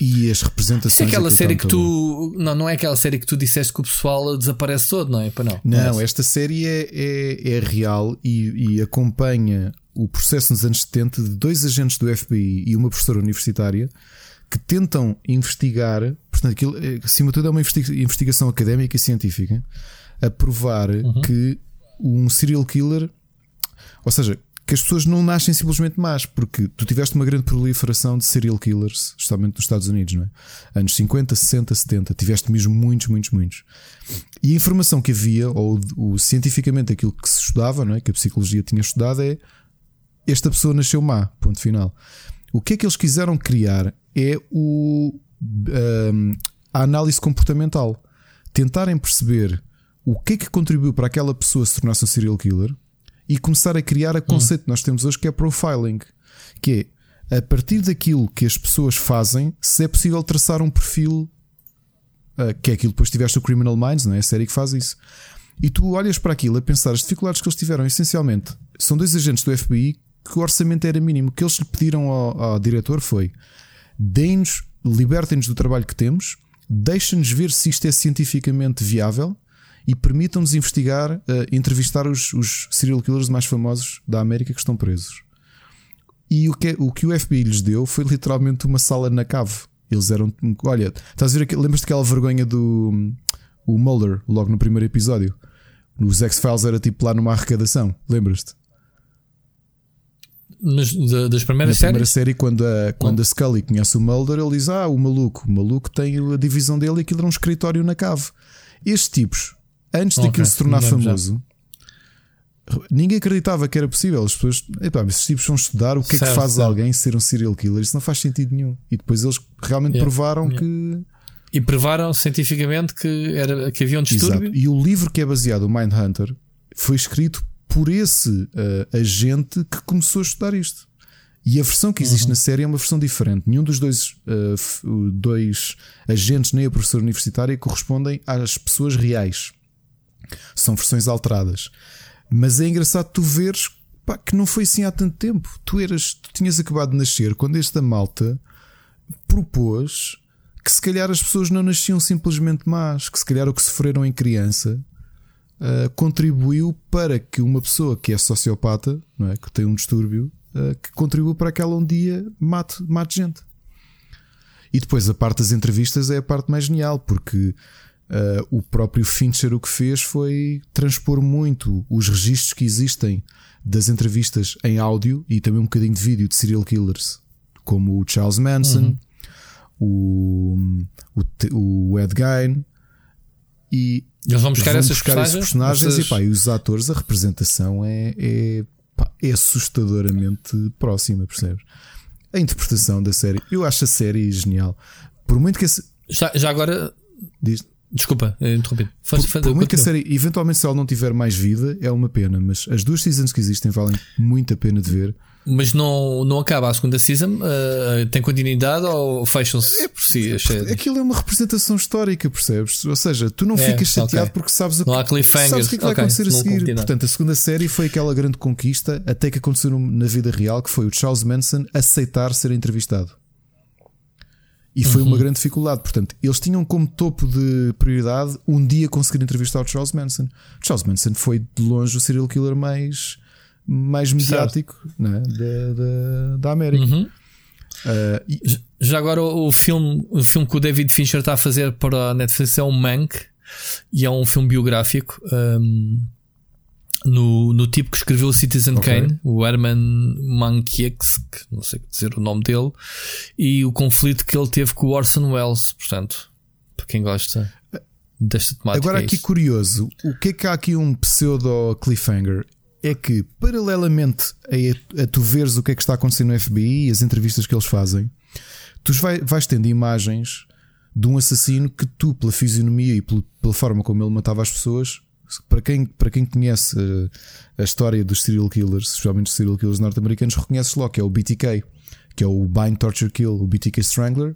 E as representações. Isso é aquela série que tu. Não, não é aquela série que tu disseste que o pessoal desaparece todo, não é? Para não. Não, é esta série é, é, é real e, e acompanha o processo nos anos 70 de dois agentes do FBI e uma professora universitária que tentam investigar, portanto, aquilo, é, acima de tudo, é uma investiga- investigação académica e científica, a provar que um serial killer, ou seja, que as pessoas não nascem simplesmente más, porque tu tiveste uma grande proliferação de serial killers, especialmente nos Estados Unidos, não é? Anos 50, 60, 70, tiveste mesmo muitos, muitos, muitos. E a informação que havia, ou o, cientificamente aquilo que se estudava, não é? que a psicologia tinha estudado, é esta pessoa nasceu má, ponto final. O que é que eles quiseram criar é o, ahm, a análise comportamental. Tentarem perceber o que é que contribuiu para aquela pessoa se tornar-se um serial killer e começar a criar a conceito que nós temos hoje que é profiling, que é a partir daquilo que as pessoas fazem, se é possível traçar um perfil Uh, que é aquilo depois tiveste o Criminal Minds, não é? A série que faz isso. E tu olhas para aquilo a pensar as dificuldades que eles tiveram, essencialmente, são dois agentes do FBI que o orçamento era mínimo. O que eles lhe pediram ao, ao diretor foi: deem-nos, libertem-nos do trabalho que temos, deixem-nos ver se isto é cientificamente viável e permitam-nos investigar, uh, entrevistar os, os serial killers mais famosos da América que estão presos. E o que, o que o FBI lhes deu foi literalmente uma sala na cave. Eles eram. Olha, estás a ver? Lembras-te daquela vergonha do. O Mulder, logo no primeiro episódio? Nos X-Files era tipo lá numa arrecadação. Lembras-te? Nas, das primeiras Na primeira série, quando a, quando a Scully conhece o Mulder, ele diz: Ah, o maluco, o maluco tem a divisão dele e aquilo era um escritório na cave. Estes tipos, antes okay, daquilo se tornar famoso, ninguém acreditava que era possível. As pessoas, epá, esses tipos vão estudar o que certo, é que faz certo. alguém ser um serial killer. Isso não faz sentido nenhum. E depois eles realmente yeah, provaram yeah. que. E provaram cientificamente que, era, que havia um distúrbio. Exato. E o livro que é baseado, o Mindhunter, foi escrito por esse uh, agente que começou a estudar isto. E a versão que existe uhum. na série é uma versão diferente. Nenhum dos dois, uh, dois agentes, nem a professora universitária, correspondem às pessoas reais. São versões alteradas. Mas é engraçado tu veres pá, que não foi assim há tanto tempo. Tu eras, tu tinhas acabado de nascer quando esta malta propôs que se calhar as pessoas não nasciam simplesmente más, que se calhar o que sofreram em criança uh, contribuiu para que uma pessoa que é sociopata, não é? que tem um distúrbio, uh, que contribua para que ela um dia mate, mate gente. E depois a parte das entrevistas é a parte mais genial, porque uh, o próprio Fincher o que fez foi transpor muito os registros que existem das entrevistas em áudio e também um bocadinho de vídeo de serial killers, como o Charles Manson, uhum. o, o, o Ed Gein, e eles vão buscar, vão essas buscar personagens, esses personagens essas... e, pá, e os atores, a representação é, é, pá, é assustadoramente próxima, percebes? A interpretação da série, eu acho a série genial. Por muito que esse... já, já agora diz Desculpa, interrompi. Faz, por, faz, por muito que a série, eventualmente, se ela não tiver mais vida, é uma pena, mas as duas seasons que existem valem muito a pena de ver. Mas não, não acaba a segunda season? Uh, tem continuidade ou fecham-se é, por si? Aquilo é uma representação histórica, percebes? Ou seja, tu não é, ficas chateado okay. porque sabes, não há sabes o que, é que vai okay, acontecer a seguir. Portanto, a segunda série foi aquela grande conquista até que aconteceu na vida real, que foi o Charles Manson aceitar ser entrevistado. E foi uhum. uma grande dificuldade. Portanto, eles tinham como topo de prioridade um dia conseguir entrevistar o Charles Manson. O Charles Manson foi de longe o serial killer mais, mais mediático né, da, da, da América. Uhum. Uh, e... Já agora o, filme, o filme que o David Fincher está a fazer para a Netflix é um Mank e é um filme biográfico. Um, no, no tipo que escreveu o Citizen okay. Kane, o Herman Mankiewicz, que não sei dizer o nome dele, e o conflito que ele teve com o Orson Welles. Portanto, para quem gosta desta temática. Agora, é aqui curioso, o que é que há aqui um pseudo cliffhanger? É que, paralelamente a, a tu veres o que é que está acontecendo no FBI e as entrevistas que eles fazem, tu vai, vais tendo imagens de um assassino que tu, pela fisionomia e pela forma como ele matava as pessoas, para quem, para quem conhece eh, a história dos serial killers, especialmente os serial killers norte-americanos, reconhece logo que é o BTK, que é o Bind Torture Kill, o BTK Strangler.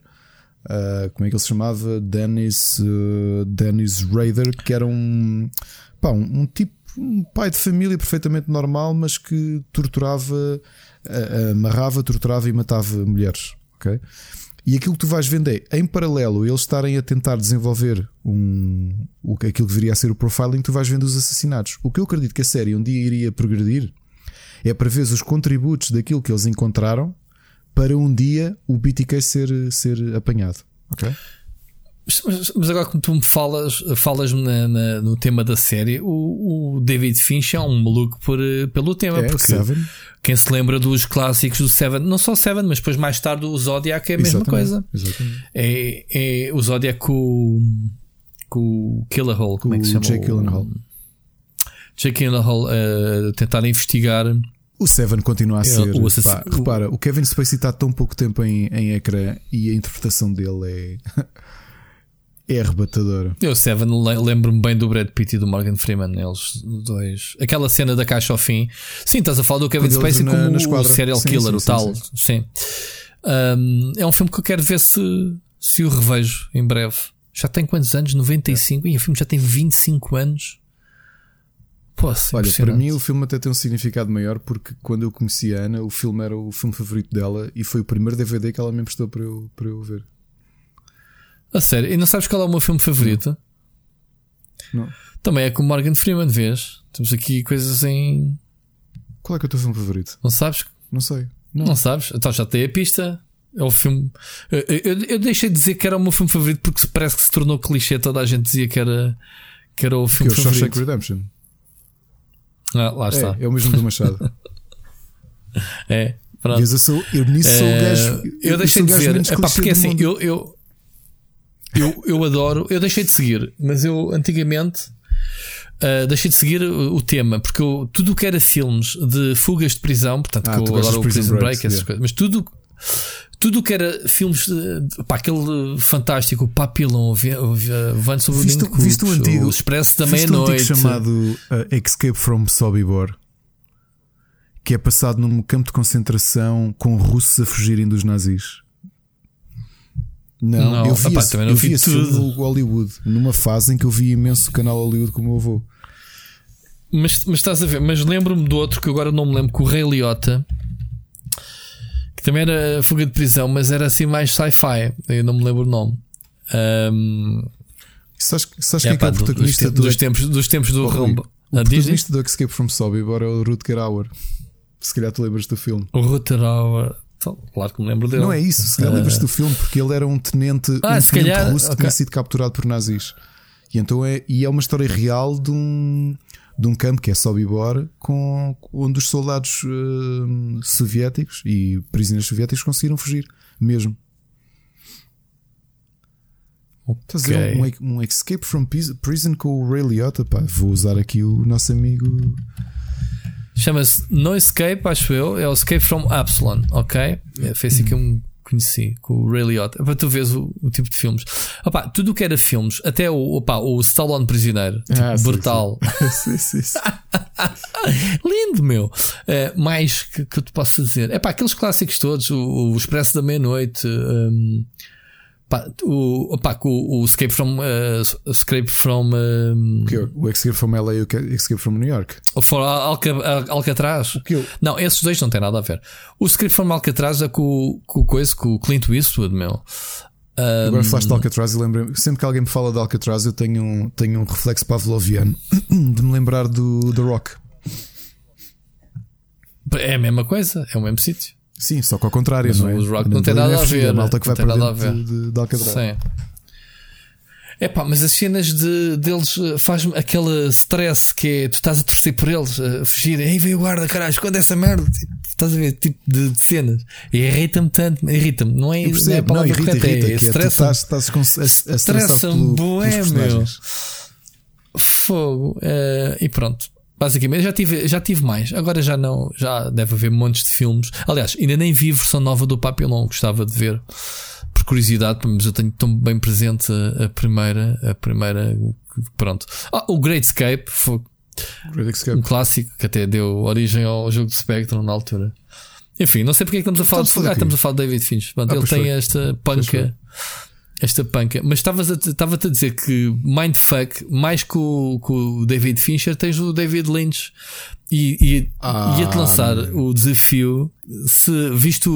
Uh, como é que ele se chamava? Dennis, uh, Dennis Raider, que era um, pá, um, um, tipo, um pai de família perfeitamente normal, mas que torturava, amarrava, torturava e matava mulheres. ok? E aquilo que tu vais vendo é, em paralelo, eles estarem a tentar desenvolver um, o, aquilo que viria a ser o profiling, tu vais vendo os assassinatos. O que eu acredito que a série um dia iria progredir é para ver os contributos daquilo que eles encontraram para um dia o BTK ser, ser apanhado. Ok? Mas, mas, agora, como tu me falas, falas-me no tema da série, o, o, David Finch é um maluco por, pelo tema. É, porque Seven. quem se lembra dos clássicos do Seven, não só Seven, mas depois mais tarde o Zodiac é a mesma exatamente, coisa. Exatamente. É, é o Zodiac com, com o Killer Hole, como é que se chama? Jake Gyllenhaal. Jake Gyllenhaal a tentar investigar. O Seven continua a ser. O pá, repara, o Kevin Spacey está tão pouco tempo em, em ecrã e a interpretação dele é. é arrebatadora. Eu, Seven, lembro-me bem do Brad Pitt e do Morgan Freeman, eles dois. Aquela cena da caixa ao fim. Sim, estás a falar do Kevin Spacey como na o serial sim, killer, sim, o sim, tal. Sim. Um, é um filme que eu quero ver se, se o revejo em breve. Já tem quantos anos? 95? É. E o filme já tem 25 anos. Poxa, Olha, para mim o filme até tem um significado maior porque quando eu conheci a Ana, o filme era o filme favorito dela e foi o primeiro DVD que ela me emprestou para eu, para eu ver. A sério, e não sabes qual é o meu filme favorito? Não. Também é com Morgan Freeman, vês? Temos aqui coisas em. Qual é que é o teu filme favorito? Não sabes? Não sei. Não, não sabes? Então já tem a pista. É o filme. Eu, eu, eu, deixei de dizer que era o meu filme favorito porque parece que se tornou clichê. Toda a gente dizia que era, que era o filme que é o favorito. Shawshank Redemption. Ah, lá está. É, é o mesmo do Machado. é. Pronto. eu, sou, eu nisso sou o Eh, gajo. Eu deixei de dizer. Epá, porque do assim, eu, eu, eu, eu adoro. Eu deixei de seguir, mas eu antigamente. Uh, deixei de seguir o, o tema, porque eu, tudo o que era filmes de fugas de prisão, portanto, Ah, que eu adoro o Prison Break, Breaks, essas coisas, mas tudo tudo o que era filmes pá, aquele fantástico, Papillon, Van sobre o de viste o antigo o Expresso da Meia-Noite. chamado uh, Escape from Sobibor que é passado num campo de concentração com russos a fugirem dos nazis. Não, Não, eu vi, opá, esse, eu vi esse tudo. filme Hollywood, numa fase em que eu vi imenso canal Hollywood com o meu avô. Mas, mas estás a ver, mas lembro-me do outro que agora não me lembro, com o Rei Liotta, que também era fuga de prisão, mas era assim mais sci-fi. Eu não me lembro o nome. Ahm, Sabes, sabes é quem é, que é pá, o dos, protagonista te- do, dos tempos, dos tempos do Oh, Rumba. o Ah, protagonista do Escape from Sobibor é o Rutger Hauer. Se calhar te lembras do filme. O Rutherauer. Então, Claro que me lembro dele. Não é isso, se calhar Ah. lembras do filme porque ele era um tenente, Ah, um se tenente calhar, russo que ok. tinha sido capturado por nazis. E então é, e é uma história real de um, de um campo que é Sobibor, com, onde os soldados hum, soviéticos e prisioneiros soviéticos conseguiram fugir mesmo. Estás a dizer, um, um Escape from Prison com o Ray Liotta, pá, vou usar aqui o nosso amigo. Chama-se No Escape, acho eu. É o Escape from Absalon, ok? É, Foi assim que eu me conheci, com o Ray Liotta. Para tu veres o, o tipo de filmes. Opá, tudo o que era filmes, até o, opá, o Stallone Prisioneiro, tipo, Ah, brutal. sim, sim, sim. Lindo, meu. Eh, mais que, que eu te posso dizer. É pá, aqueles clássicos todos, o, o Expresso da Meia-Noite, hum, pá, o, o, o Escape from, eh, Escape from, hum, Que é O Escape from LA e o Escape from New York. for Alca, Alcatraz. que eu- Não, esses dois não têm nada a ver. O Escape from Alcatraz é com, o- com o coisa, com o Clint Eastwood, meu. Hum. Agora falaste de Alcatraz e lembrei sempre que alguém me fala de Alcatraz, eu tenho um, tenho um reflexo pavloviano de me lembrar do The Rock. É a mesma coisa, é o mesmo sítio. Sim, só que ao contrário, Mas não é? Rock A não tem Natalie nada a ver, A malta que não vai tem para nada a dentro de, de Alcatraz. Sim. É pá, mas as cenas de, deles eh, faz-me aquele stress que é tu estás a torcer por eles, a fugir, ei, veio o guarda, caralho, esconde essa merda. Tipo, estás a ver, tipo de, de cenas. E irrita-me tanto, irrita-me, não é, não é a percebo, não, palavra irrita, correta, irrita, é é, tu estressa-me. estás, estás a, a bué, pelos meu. Fogo. eh, e pronto. Basicamente, já tive, já tive mais. Agora já não. Já deve haver montes de filmes. Aliás, ainda nem vi a versão nova do Papillon. Gostava de ver. Por curiosidade, mas eu tenho tão bem presente a, a primeira. A primeira. Pronto. Ah, o Great Escape foi Great um Escape. clássico que até deu origem ao jogo de Spectrum na altura. Enfim, não sei porque é que estamos a falar Estamos de. Ah, estamos a falar de David Finch. Pronto, Ah, ele tem foi. esta panca. Esta panca. Mas estava-te a dizer que Mindfuck, mais que o, que o David Fincher, tens o David Lynch. E, e Ah. ia-te lançar o desafio se viste o,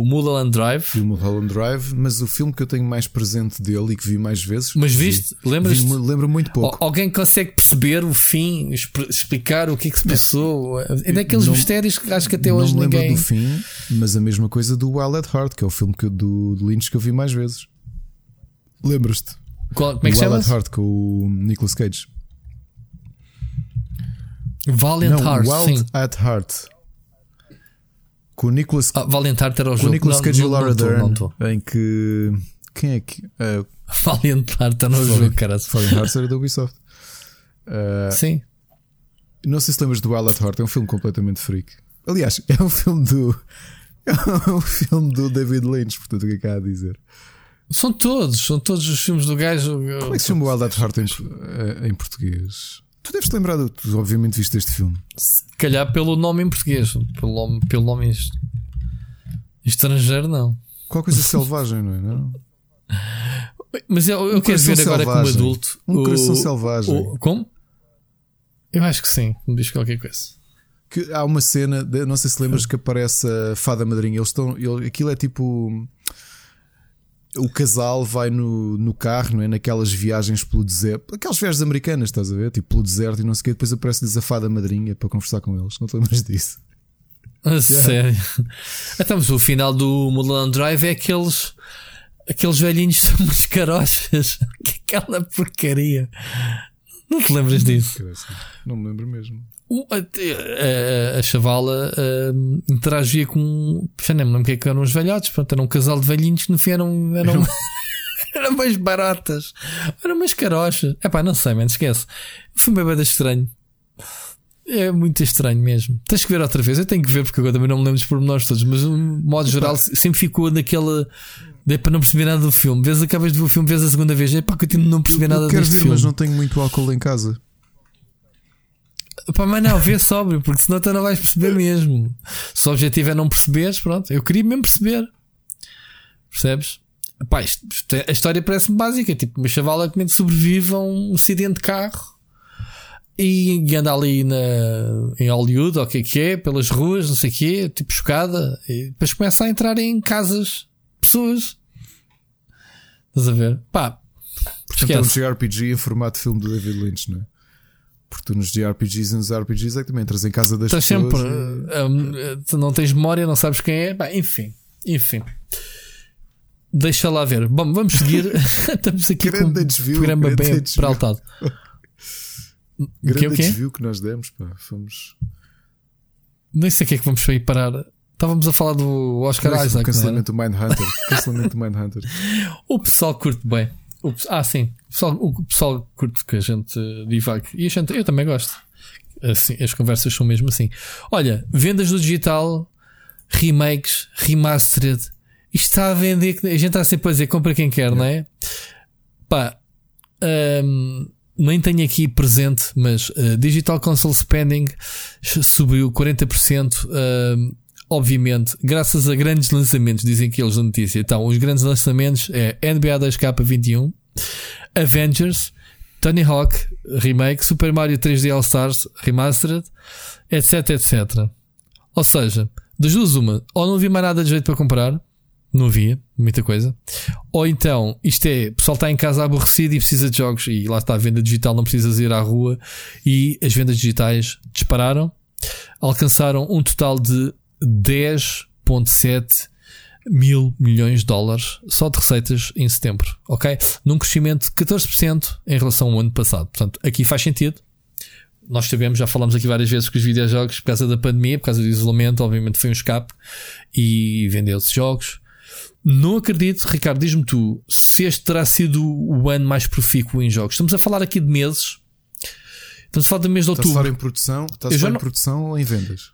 o Mulholland Drive. Vi o Mulholland Drive, mas o filme que eu tenho mais presente dele e que vi mais vezes. Mas viste? vi- Lembras-te? vi- lembro muito pouco. Al- Alguém consegue perceber o fim, expl- explicar o que é que se passou? É daqueles Não- mistérios que acho que até não hoje me lembro ninguém. do fim, mas a mesma coisa do Wild at Heart, que é o filme que, do, do Lynch que eu vi mais vezes. Lembras-te? Qual- como é que Wild chama? at Heart com o Nicolas Cage. Valiant não, Heart, Wild sim. at Heart. Com o Nicolas, Ah, Valiant Heart era o com o jogo. Nicolas Cage e não, Laura Dern, em que. Quem é que. Uh, Valiant Heart era o jogo, cara. Valiant Hearts era da Ubisoft. Uh, Sim. não sei se lembras do Wild at Heart, é um filme completamente freak. Aliás, é um filme do. É um filme do David Lynch, portanto, o que é que há a dizer? São todos, são todos os filmes do gajo. Como é que se chama o Wild at Heart em, em português? Tu deves te lembrar, tu obviamente viste este filme. Se calhar pelo nome em português, pelo nome, pelo nome est- estrangeiro, não. Qual coisa selvagem, não é? Não? Mas eu, eu Um quero ver agora como adulto. Um o- coração selvagem. o- como? Eu acho que sim, me diz qualquer coisa. Que há uma cena, de, não sei se lembras que aparece a fada madrinha. Eles estão. Ele, aquilo é tipo. O casal vai no, no carro, não é? Naquelas viagens pelo deserto. Aquelas viagens americanas, estás a ver? Tipo pelo deserto e não sei o quê. Depois aparece-lhes a fada madrinha para conversar com eles. Não te lembras disso? A sério. Então, mas o final do Mulholland Drive é aqueles. Aqueles velhinhos são muito carochas. Que aquela porcaria. Não te lembras disso? Não me lembro mesmo. A, a- a chavala hum, interagia com. Já nem me lembro o que é que eram os velhotes. Pronto, era um casal de velhinhos que no fim eram. eram, eram umas baratas. Eram umas carochas. É pá, não sei, mano, esquece. Foi uma bebida estranho. É muito estranho mesmo. Tens que ver outra vez. Eu tenho que ver porque agora também não me lembro dos pormenores todos. Mas, de um modo geral, sempre ficou naquela. Dei para não perceber nada do filme. Vês, acabas de ver o filme, vês a segunda vez. É pá, continuo a não perceber nada Eu quero deste ver, filme. mas não tenho muito álcool em casa. Pá, mas não, vê sóbrio, porque senão tu não vais perceber mesmo. Se o objetivo é não perceberes, pronto. Eu queria mesmo perceber. Percebes? Pá, isto- é- a história parece-me básica. Tipo, uma chavala que sobrevive a um acidente de carro e anda ali na, em Hollywood, ou o que é que é, pelas ruas, não sei o quê, tipo chocada. E depois começa a entrar em casas, pessoas. Estás a ver? Pá, Portanto, é um. JRPG em formato de filme do David Lynch, não é? Porque tu nos JRPGs e nos RPGs é que também entras em casa das Estás pessoas. sempre. e- um, tu não tens memória, não sabes quem é. Bah, enfim, enfim. Deixa lá ver. Bom, vamos seguir. Estamos aqui com Grande um desvio, programa bem desvio. peraltado. Grande que é desvio que nós demos, pá. Fomos. Nem sei o que é que vamos para ir parar. Estávamos a falar do Oscar Isaac. o cancelamento do Mindhunter. cancelamento do Mindhunter. O pessoal curte bem. O ah, sim. O pessoal, o pessoal curte que a gente uh, divague. E a gente, eu também gosto. Assim, as conversas são mesmo assim. Olha, vendas do digital, remakes, remastered. Isto está a vender. A gente está sempre a dizer compra quem quer, não é? Pá, hum, nem tenho aqui presente, mas uh, Digital Console Spending subiu 40%. hum, obviamente, graças a grandes lançamentos, dizem que eles na notícia. Então, os grandes lançamentos é NBA 2K21, Avengers, Tony Hawk Remake, Super Mario 3D All Stars Remastered, etc, etc. Ou seja, das duas uma, ou não havia mais nada de jeito para comprar, não havia muita coisa, ou então isto é, o pessoal está em casa aborrecido e precisa de jogos, e lá está a venda digital, não precisas ir à rua, e as vendas digitais dispararam, alcançaram um total de 10,7 mil milhões de dólares só de receitas em setembro, ok? Num crescimento de 14% em relação ao ano passado. Portanto, aqui faz sentido. Nós sabemos, já falamos aqui várias vezes que os videojogos, por causa da pandemia, por causa do isolamento, obviamente foi um escape e vendeu-se jogos. Não acredito, Ricardo, diz-me tu, se este terá sido o ano mais profícuo em jogos. Estamos a falar aqui de meses. Estamos a falar do mês de Estás a falar outubro. em produção? Estás a falar não- em produção ou em vendas?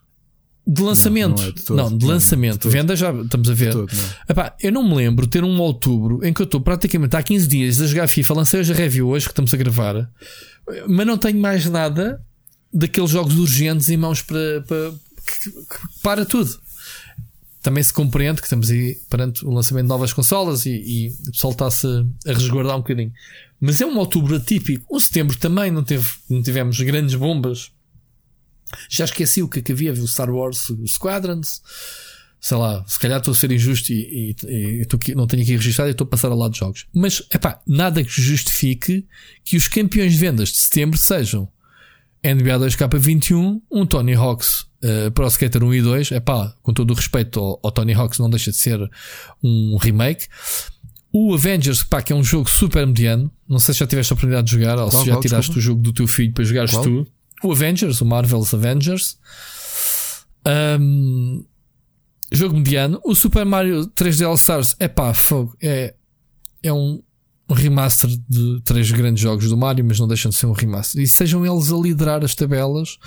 De lançamento. não é de todo. Não, de Não, lançamento. de. Venda já estamos a ver. todo, não. Epá, eu não me lembro de ter um outubro em que eu estou praticamente há 15 dias a jogar FIFA. Lancei hoje a review hoje que estamos a gravar, mas não tenho mais nada daqueles jogos urgentes em mãos para, para, que- que para tudo. Também se compreende que estamos aí perante o lançamento de novas consolas e, e o pessoal está-se a resguardar um bocadinho. Mas é um outubro atípico. Um setembro também não, teve, não tivemos grandes bombas. Já esqueci o que é que havia, viu Star Wars, o Squadrons, sei lá, se calhar estou a ser injusto e, e- e não tenho aqui registrado e estou a passar ao lado de jogos. Mas, epá, nada que justifique que os campeões de vendas de setembro sejam NBA 2K21, um Tony Hawk's uh, Pro Skater 1 e 2, epá, com todo o respeito ao, ao Tony Hawk's, não deixa de ser um remake. O Avengers, pá, que é um jogo super mediano. Não sei se já tiveste a oportunidade de jogar ou Qual, se já qual, tiraste desculpa? o jogo do teu filho para jogares Qual? tu. O Avengers, o Marvel's Avengers. Um, jogo mediano. O Super Mario 3D All Stars, é pá, fogo. É, é um remaster de três grandes jogos do Mario, mas não deixam de ser um remaster. E sejam eles a liderar as tabelas.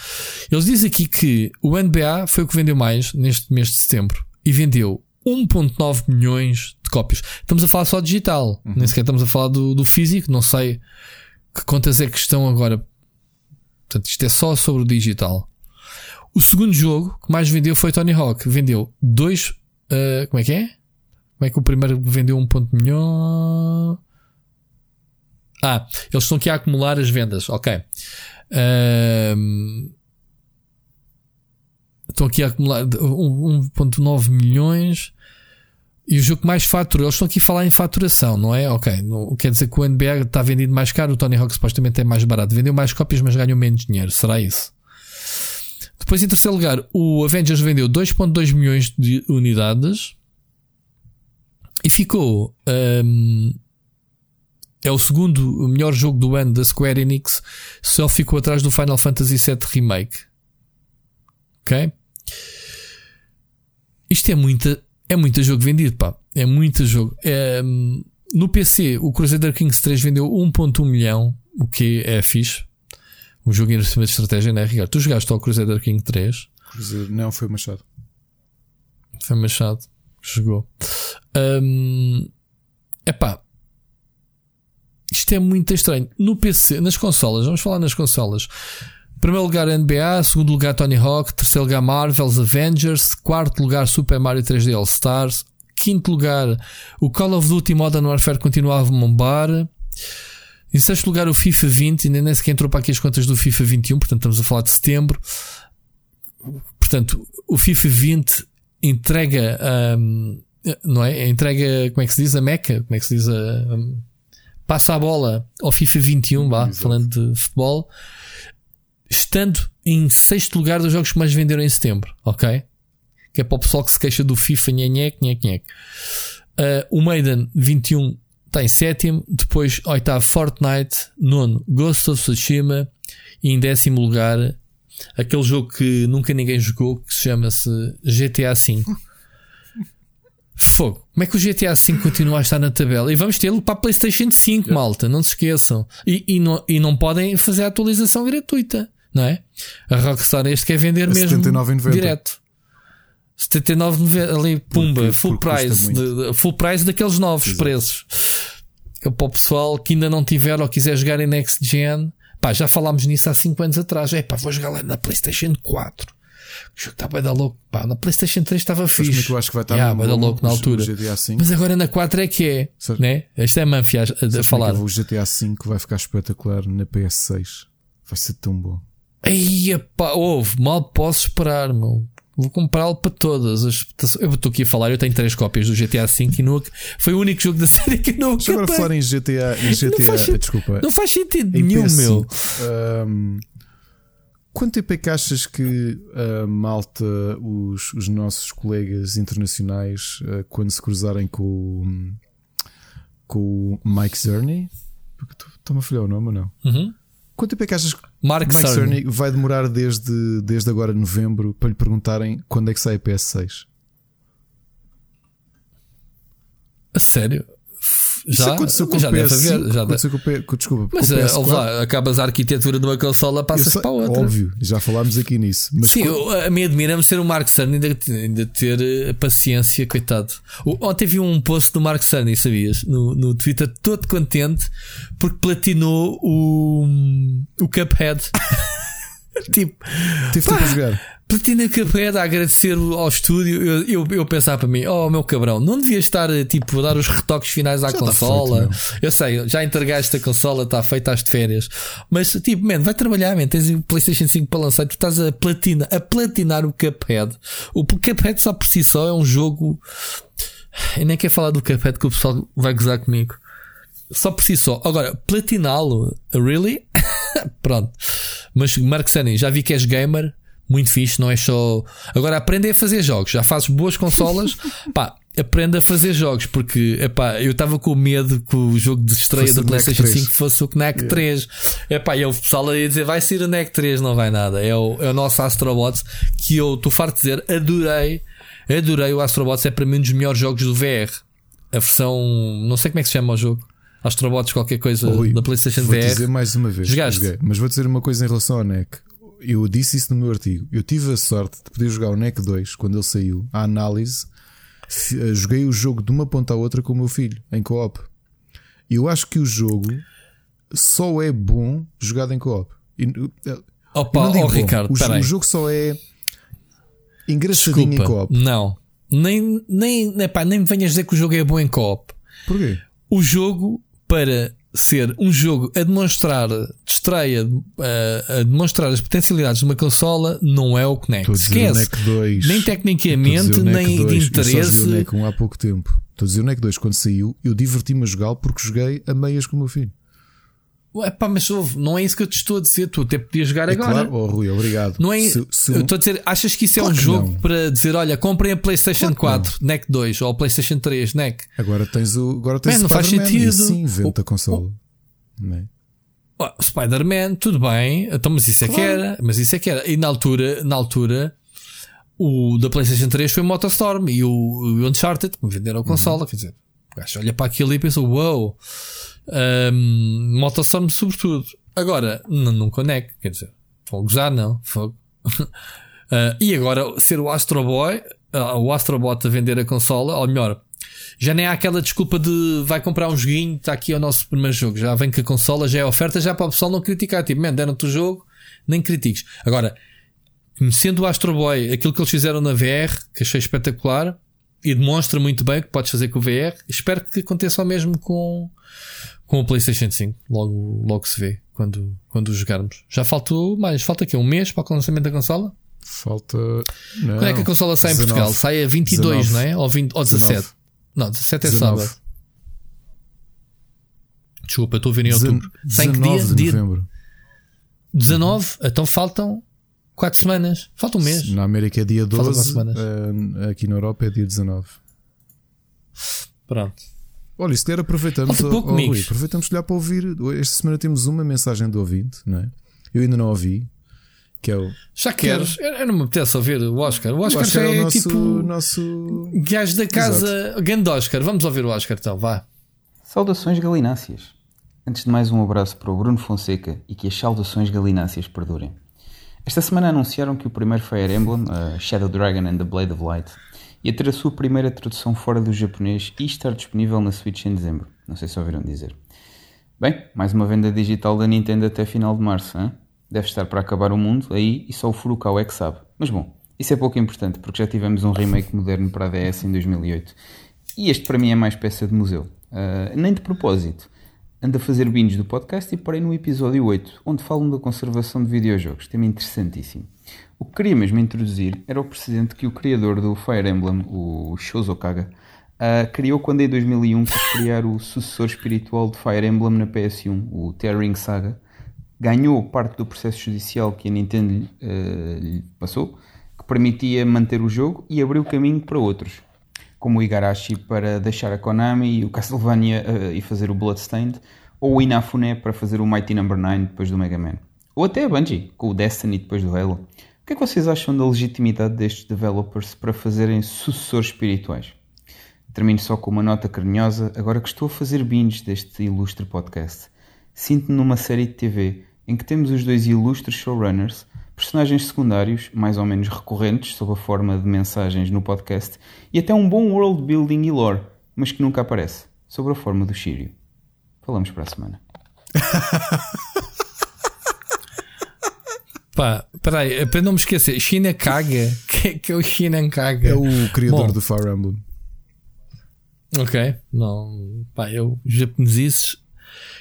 Eles dizem aqui que o NBA foi o que vendeu mais neste mês de setembro e vendeu 1,9 milhões de cópias. Estamos a falar só digital, nem sequer estamos a falar do, do físico. Não sei que contas é que estão agora. Portanto, isto é só sobre o digital. O segundo jogo que mais vendeu foi Tony Hawk. Vendeu 2. como é que é? Como é que o primeiro vendeu 1 ponto milhão? Ah, eles estão aqui a acumular as vendas. Ok. Um, estão aqui a acumular 1.9 milhões. E o jogo que mais fatura, eles estão aqui a falar em faturação, não é? Ok, não, quer dizer que o NBA está vendido mais caro, o Tony Hawk supostamente é mais barato. Vendeu mais cópias, mas ganhou menos dinheiro. Será isso? Depois, em terceiro lugar, o Avengers vendeu 2.2 milhões de unidades e ficou. Um, é o segundo melhor jogo do ano da Square Enix, só ficou atrás do Final Fantasy VII Remake. Ok? Isto é muita, é muito jogo vendido, pá. É muito jogo. É, no PC, o Crusader Kings 3 vendeu 1.1 milhão, o que é fixe. Um jogo em cima de estratégia, né, Ricardo? Tu jogaste ao Crusader King 3? Crusader, não, foi Machado. Foi Machado. Jogou. Um, epá. Isto é muito estranho. No PC, nas consolas, vamos falar nas consolas. Primeiro lugar NBA, segundo lugar Tony Hawk, terceiro lugar Marvel's Avengers, quarto lugar Super Mario 3D All Stars, quinto lugar o Call of Duty Modern Warfare continuava a bombar. Em sexto lugar, o FIFA 20, ainda nem sequer entrou para aqui as contas do FIFA 21, portanto estamos a falar de setembro. Portanto, o FIFA 20 entrega, um, não é? Entrega, como é que se diz? A Meca, como é que se diz? A, um, passa a bola ao FIFA 21, vá, falando de futebol, estando em sexto lugar dos jogos que mais venderam em setembro, ok? Que é para o pessoal que se queixa do FIFA, nhenhec, nhenhec. Uh, o Maiden 21 está em sétimo, depois oitavo Fortnite, nono Ghost of Tsushima e em décimo lugar aquele jogo que nunca ninguém jogou que se chama-se GTA V. Fogo. Como é que o GTA V continua a estar na tabela? E vamos tê-lo para a PlayStation 5, malta, não se esqueçam. E, e, não, e não podem fazer a atualização gratuita, não é? A Rockstar este quer vender é mesmo direto. 79,90 ali, pumba, porque, full porque price, de, full price daqueles novos Exato. preços. É para o pessoal que ainda não tiver ou quiser jogar em Next Gen, pá, já falámos nisso há 5 anos atrás. É pá, vou jogar lá na PlayStation 4. O jogo está bem da louco. Pá, na PlayStation 3 estava fixe. Mas eu acho que vai estar yeah, no, louco na altura. Mas agora na 4 é que é. Né? Esta é a Manfia a, a falar. o GTA 5 vai ficar espetacular na PS6. Vai ser tão bom. Aí, pá, ouve, mal posso esperar, meu. Vou comprá-lo para todas as. Eu estou aqui a falar, eu tenho três cópias do GTA V e nunca. Foi o único jogo da série que eu não Deixa agora falar em GTA. Em GTA não faz, desculpa. Não faz sentido nenhum, PS5, meu. Um, quanto tempo é que achas que a malta, os, os nossos colegas internacionais, uh, quando se cruzarem com, com o Mike Zerny? Estou-me a falhar o nome ou não? Uhum. Quanto tempo é que achas que Mark Mike Cerny. Cerny vai demorar desde, desde agora novembro para lhe perguntarem quando é que sai a PS6? A sério? Já, aconteceu com já o deve PS5, haver, já aconteceu com, o P, desculpa, mas com o uh, PS4. lá, acabas a arquitetura de uma consola, passas sei, para outra. Óbvio, já falámos aqui nisso. Mas Sim, quando... a mim admira-me ser o Mark Cerny ainda, ainda ter uh, paciência, coitado. Ontem vi um post do Mark Cerny, sabias? No, no Twitter, todo contente porque platinou o, o Cuphead. tipo, tive tempo a jogar. Platina Cuphead a agradecer ao estúdio. Eu, eu, eu pensava para mim, oh meu cabrão, não devia estar tipo a dar os retoques finais à já consola. Feito, eu sei, já entregaste a consola, está feita às de férias. Mas tipo, man, vai trabalhar, man, tens o PlayStation 5 para lançar tu estás a platina, a platinar o Cuphead. O Cuphead só por si só é um jogo. Eu nem quero falar do Cuphead que o pessoal vai gozar comigo. Só por si só. Agora, platiná-lo, really? Pronto. Mas Mark Cerny, já vi que és gamer, muito fixe, não é só. Agora aprende a fazer jogos, já fazes boas consolas, pá, aprenda a fazer jogos, porque epá, eu estava com medo que o jogo de estreia fosse da PlayStation 5 fosse o Knack yeah. 3. Epá, e o pessoal ia dizer vai ser o Knack 3, não vai nada. É o, é o nosso Astrobots que eu estou farto de dizer, adorei, adorei o Astrobots, é para mim um dos melhores jogos do VR. A versão, não sei como é que se chama o jogo. Astrobots, qualquer coisa Rui, da PlayStation vou VR. Vou dizer mais uma vez. Jogaste? Joguei, mas vou dizer uma coisa em relação ao NEC. Eu disse isso no meu artigo. Eu tive a sorte de poder jogar o NEC 2 quando ele saiu, a análise. Eh, joguei o jogo de uma ponta à outra com o meu filho, em co-op. E eu acho que o jogo só é bom jogado em co-op. Eh, Opa, oh, Ricardo, o, o, jogo só é engraçadinho Desculpa, em co-op. Não, nem, nem, epá, nem me venhas dizer que o jogo é bom em co-op. Porquê? O jogo para ser um jogo a demonstrar de estreia, a, a demonstrar as potencialidades de uma consola, não é o Kinect. Esquece. Nem tecnicamente, nem 2, de interesse. Eu o NEC 1 há pouco tempo. Estou a dizer o NEC 2 quando saiu, eu diverti-me a jogá-lo porque joguei a meias com o meu filho. Ué, pá, mas ouve, não é isso que eu te estou a dizer. Tu até podias jogar é agora. Claro, oh, Rui, obrigado. Não é, se, se eu estou a dizer, achas que isso é claro é um jogo não. para dizer, olha, comprem a PlayStation claro 4, não. NEC 2 ou a PlayStation 3, NEC. Agora tens o. Agora tens Man, não faz sentido. sim, vende a consola. É? Oh, Spider-Man, tudo bem, então, mas isso claro. é que era. Mas isso é que era. E na altura, na altura, o da PlayStation 3 foi o Motorstorm e o, o Uncharted, que me venderam a consola. Uhum. Quer dizer, o gajo olha para aquilo e pensa, uou. Wow, um, Motorstorm, sobretudo. Agora, não conecta, quer dizer, vou gozar, não. Fogo. uh, e agora, ser o Astro Boy, uh, o Astrobot a vender a consola, ou melhor, já nem há aquela desculpa de vai comprar um joguinho, está aqui o nosso primeiro jogo, já vem que a consola já é oferta, já para o pessoal não criticar. Tipo, man, deram-te o jogo, nem critiques. Agora, conhecendo o Astro Boy, aquilo que eles fizeram na VR, que achei espetacular e demonstra muito bem o que podes fazer com o VR, espero que aconteça o mesmo com, com o PlayStation 5. Logo, logo se vê quando, quando jogarmos. Já faltou mais, falta aqui um mês para o lançamento da consola? Falta. Não, Quando é que a consola sai 19, em Portugal? Sai a 22, 19, não é? Ou, 20, ou 17? 19. Não, 17 é 19. sábado. Desculpa, estou a ver em outubro. Sai que dia? De novembro. 19? Então faltam 4 semanas. Falta um mês. Na América é dia 12. Uh, aqui na Europa é dia 19. Pronto. Olha, se der aproveitamos, oh, oh, Rui, aproveitamos já para ouvir. Esta semana temos uma mensagem do ouvinte, não é? Eu ainda não ouvi. Que é o. Já queres? Eu, eu não me apetece ouvir o Oscar. O Oscar, o Oscar já é, é o nosso, tipo. Nosso... Gajo da casa. Grande Oscar. Vamos ouvir o Oscar então, vá. Saudações galináceas. Antes de mais, um abraço para o Bruno Fonseca e que as saudações galináceas perdurem. Esta semana anunciaram que o primeiro Fire Emblem, uh, Shadow Dragon and the Blade of Light, ia ter a sua primeira tradução fora do japonês e estar disponível na Switch em dezembro. Não sei se ouviram dizer. Bem, mais uma venda digital da Nintendo até final de março, hein? Deve estar para acabar o mundo aí e só o Furukawa é que sabe. Mas bom, isso é pouco importante porque já tivemos um remake moderno para a DS em 2008 e este para mim é mais peça de museu. Uh, nem de propósito. Ando a fazer binge do podcast e parei no episódio 8, onde falam da conservação de videojogos. Tema interessantíssimo. O que queria mesmo introduzir era o precedente que o criador do Fire Emblem, o Shozo Kaga, uh, criou quando em 2001 quis criar o sucessor espiritual de Fire Emblem na PS1, o Tearing Saga. Ganhou parte do processo judicial que a Nintendo uh, lhe passou, que permitia manter o jogo e abriu caminho para outros, como o Igarashi para deixar a Konami e o Castlevania uh, e fazer o Bloodstained, ou o Inafune para fazer o Mighty Number no. 9 depois do Mega Man. Ou até a Bungie, com o Destiny depois do Halo. O que é que vocês acham da legitimidade destes developers para fazerem sucessores espirituais? Termino só com uma nota carinhosa, agora que estou a fazer binge deste ilustre podcast. Sinto-me numa série de TV em que temos os dois ilustres showrunners, personagens secundários, mais ou menos recorrentes, sob a forma de mensagens no podcast, e até um bom world building e lore, mas que nunca aparece, sob a forma do Shiryu. Falamos para a semana. Pá, peraí, para não me esquecer, China Kaga. Que, que é o China Kaga? É o criador Bom, do Fire Emblem. Ok, não, pá, eu japoneses.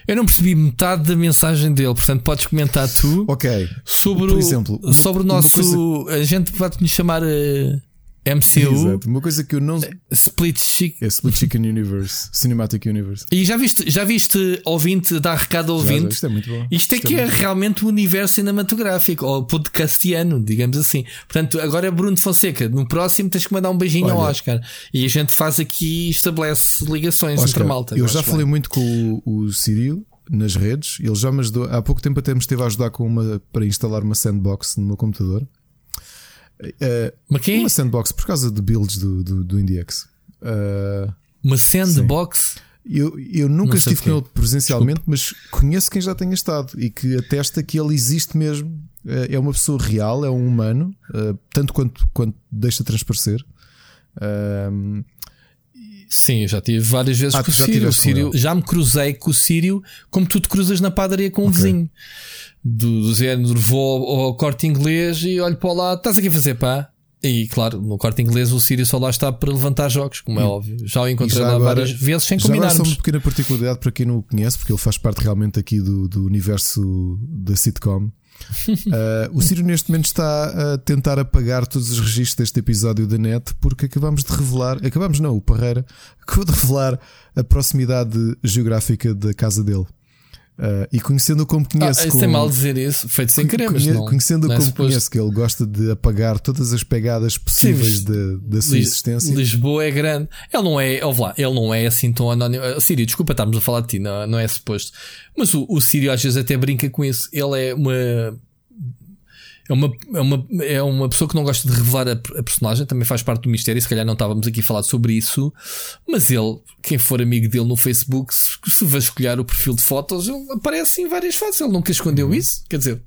Eu não percebi metade da mensagem dele, portanto podes comentar tu. Ok. Sobre Por exemplo, o, sobre o nosso. Coisa... A gente pode-nos chamar. Uh, MCU. Exato. Uma coisa que eu não. Split Chicken. É Split Chicken Universe. Cinematic Universe. E já viste, já viste ouvinte, dar recado ao ouvinte? Já, isto é muito bom. Isto é isto é que é, é realmente o um universo cinematográfico, ou podcastiano, digamos assim. Portanto, agora é Bruno Fonseca. No próximo tens que mandar um beijinho Olha, ao Oscar. E a gente faz aqui, estabelece ligações Oscar, entre malta. Eu já falei bem. muito com o, o Sírio nas redes. Ele já me ajudou. Há pouco tempo até me esteve a ajudar com uma, para instalar uma sandbox no meu computador. Uh, uma sandbox por causa de builds do, do, do IndieX. Uh, uma sandbox? Eu, eu nunca estive com ele presencialmente, Desculpa. mas conheço quem já tenha estado e que atesta que ele existe mesmo. É uma pessoa real, é um humano, tanto quanto, quanto deixa transparecer. Sim, eu já tive várias vezes ah, com o Sírio. O Sírio já me cruzei com o Sírio como tu te cruzas na padaria com um okay. vizinho do, do género, vou ao, ao corte inglês e olho para lá, estás aqui a fazer pá? E claro, no corte inglês o Sírio só lá está para levantar jogos, como é óbvio. Já o encontrei já lá agora, várias vezes sem combinarmos. Já só uma pequena particularidade para quem não o conhece, porque ele faz parte realmente aqui do, do universo da sitcom. Uh, o Sírio neste momento está a tentar apagar todos os registros deste episódio da net porque acabamos de revelar, acabamos não, o Parreira acabou de revelar a proximidade geográfica da casa dele. Uh, e conhecendo como conhece. Ah, como, tem mal dizer isso, feito sem querer, mas não, Conhecendo não é como suposto. conhece, que ele gosta de apagar todas as pegadas possíveis da sua existência. Lisboa é grande. Ele não é, ouve lá, ele não é assim tão anónimo. Uh, Sírio, desculpa, estamos a falar de ti, não, não é suposto. Mas o, o Sírio às vezes até brinca com isso. Ele é uma é uma, é, uma, é uma pessoa que não gosta de revelar a, a, personagem, também faz parte do mistério. Se calhar não estávamos aqui a falar sobre isso, mas ele, quem for amigo dele no Facebook, se, se vasculhar o perfil de fotos, ele aparece em várias fotos. Ele nunca escondeu uhum. isso. Quer dizer,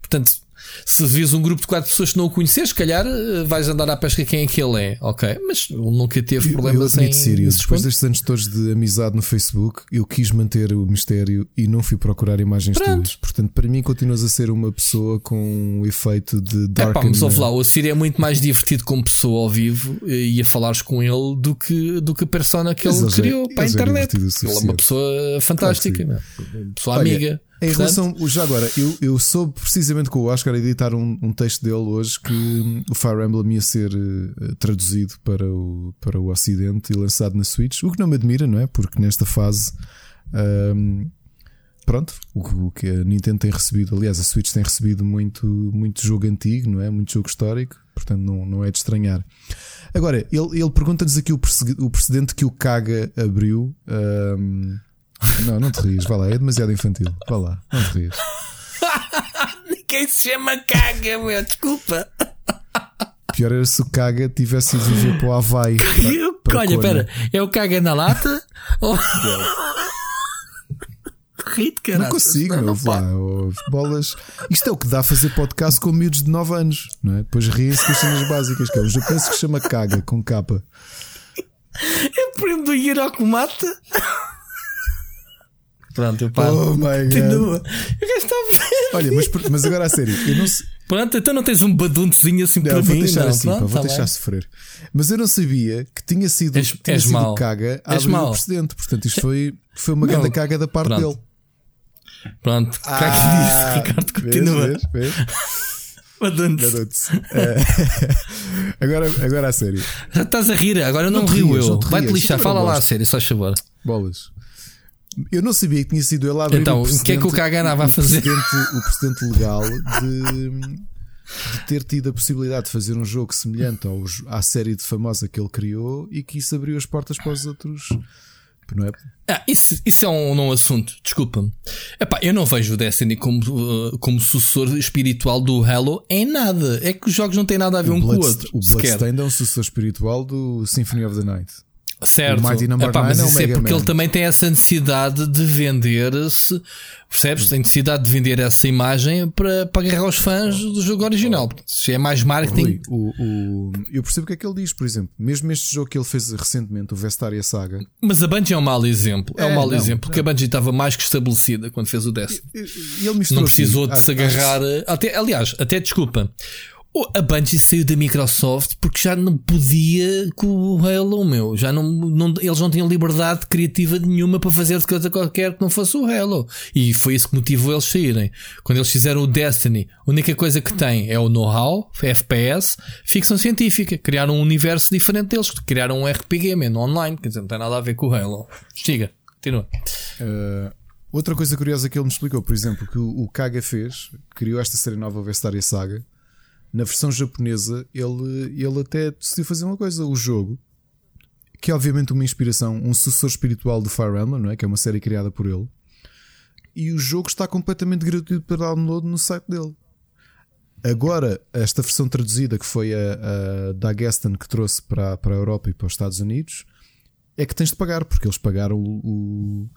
portanto, se vis um grupo de quatro pessoas que não o conheces, se calhar eh, vais andar à pesca quem é que ele é, ok? Mas ele nunca teve problemas eu, eu em. Depois destes anos todos de amizade no Facebook, eu quis manter o mistério e não fui procurar imagens Pronto. tuas. Portanto, para mim, continuas a ser uma pessoa com um efeito de dark. É pá, mas ouve lá, o Sírio é muito mais divertido como pessoa ao vivo e a falares com ele do que, do que a persona que ele criou para a internet. Ele é uma pessoa fantástica, claro uma pessoa Olha, amiga. Em relação, já agora, eu, eu soube precisamente com o Oscar editar um, um texto dele hoje que o Fire Emblem ia ser uh, traduzido para o, para o Ocidente e lançado na Switch, o que não me admira, não é? Porque nesta fase, um, pronto, o, o, que a Nintendo tem recebido, aliás, a Switch tem recebido muito, muito jogo antigo, não é? Muito jogo histórico, portanto não, não é de estranhar. Agora, ele, ele pergunta-nos aqui o precedente que o Kaga abriu. Um, não, não te rias, vá lá, é demasiado infantil. Vá lá, não te rias. Ninguém se chama caga, meu, desculpa. Pior era se o caga tivesse ido viver para o Havaí. Para, Olha, espera, é o caga na lata? ou... Rito, Não consigo, meu, vá, bolas. Isto é o que dá a fazer podcast com miúdos de 9 anos, não é? Depois riem-se com as cenas básicas, que é o japonês que chama caga com capa. É primo do Hirokumata. Pronto, eu paro. Oh my Continua. O Olha, mas, mas agora a sério, eu não sei. Pronto, então não tens um baduntezinho assim não, para vou mim. Deixar não, assim, pronto, pá, vou tá deixar bem. sofrer. Mas eu não sabia que tinha sido, és, tinha és sido mal. caga a abrir o precedente. Portanto, isto foi, foi uma grande caga da parte pronto. dele. Pronto, ah, cá que disse, Ricardo, continua. Vês, vês? É, agora, agora a sério. Já estás a rir, agora não, não rio eu. Vai-te lixar, fala lá a sério, só favor. Bolas. Eu não sabia que tinha sido ele a abrir Então, o que é que o Kagana vai fazer? O precedente legal de, de, ter tido a possibilidade de fazer um jogo semelhante ao, à série de famosa que ele criou e que isso abriu as portas para os outros. Não é? Ah, isso, isso é um não assunto, desculpa-me. eu não vejo o Destiny como, uh, como sucessor espiritual do Halo em nada. É que os jogos não têm nada a ver o um Blood, com o outro. O Bloodstained é um sucessor espiritual do Symphony of the Night. Certo. O Mighty Number Epá, mas é isso é, porque Man. ele também tem essa necessidade de vender-se, percebes? Tem necessidade de vender essa imagem para, para agarrar os fãs do jogo original. Se é mais marketing. Rui, o, o, eu percebo o que é que ele diz, por exemplo, mesmo este jogo que ele fez recentemente, o Vestaria Saga. Mas a Bungie é um mau exemplo. É, um mau não, exemplo, porque a Bungie estava mais que estabelecida quando fez o Destiny. Não precisou de se agarrar. Até, aliás, até desculpa. A Bungie saiu da Microsoft porque já não podia com o Halo, meu. Já não, não, eles não tinham liberdade criativa nenhuma para fazer de coisa qualquer que não fosse o Halo. E foi isso que motivou eles saírem. Quando eles fizeram o Destiny, a única coisa que tem é o know-how, FPS, ficção científica. Criaram um universo diferente deles. Criaram um RPG, man, online. Quer dizer, não tem nada a ver com o Halo. Estiga, continua. Uh, outra coisa curiosa que ele me explicou, por exemplo, que o Kaga fez, criou esta série nova Vestaria Saga na versão japonesa, ele, ele até decidiu fazer uma coisa: o jogo, que é obviamente uma inspiração, um sucessor espiritual do Fire Emblem, não é? que é uma série criada por ele. E o jogo está completamente gratuito para download no site dele. Agora, esta versão traduzida, que foi a, a Dagestan que trouxe para, para a Europa e para os Estados Unidos, é que tens de pagar, porque eles pagaram o, o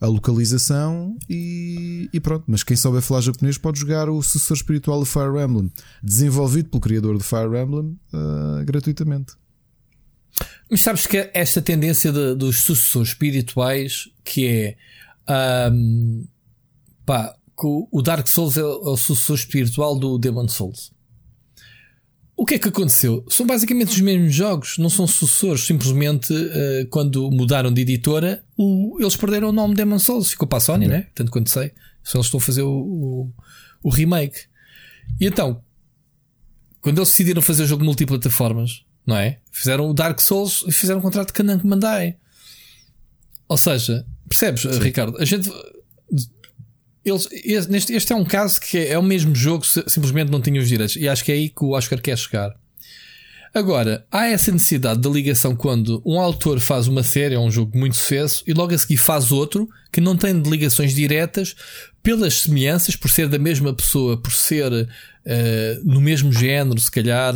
a localização e, e, pronto. Mas quem souber falar japonês pode jogar o sucessor espiritual do Fire Emblem, desenvolvido pelo criador do Fire Emblem, uh, gratuitamente. Mas sabes que esta tendência de, dos sucessores espirituais, que é um, pá, o Dark Souls é o sucessor espiritual do Demon Souls. O que é que aconteceu? São basicamente os mesmos jogos, não são sucessores. Simplesmente, uh, quando mudaram de editora, o, eles perderam o nome Demon Souls. Ficou para a Sony, né? Tanto quanto sei. Só eles estão a fazer o, o, o, remake. E então, quando eles decidiram fazer o jogo multiplataformas, não é? Fizeram o Dark Souls e fizeram um contrato com a Namco Bandai. Ou seja, percebes, Sim. Ricardo? A gente eles, este, este é um caso que é, é o mesmo jogo, simplesmente não tinha os direitos. E acho que é aí que o Oscar quer chegar. Agora, há essa necessidade da ligação quando um autor faz uma série ou um jogo muito sucesso e logo a seguir faz outro que não tem ligações diretas pelas semelhanças, por ser da mesma pessoa, por ser uh, no mesmo género, se calhar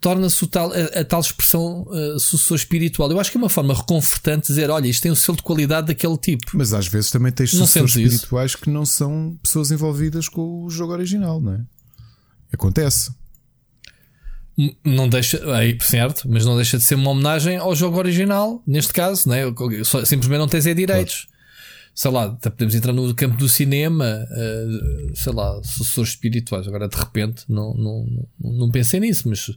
torna-se a, a, tal expressão uh, sucessor espiritual. Eu acho que é uma forma reconfortante dizer: olha, isto tem o selo de qualidade daquele tipo. Mas às vezes também tens sucessores espirituais isso? que não são pessoas envolvidas com o jogo original, não é? Acontece. Não deixa, aí, certo, mas não deixa de ser uma homenagem ao jogo original, neste caso, né? simplesmente não tens é direitos. Claro. Sei lá, podemos entrar no campo do cinema, uh, sei lá, sucessores espirituais. Agora de repente não, não, não, não pensei nisso, mas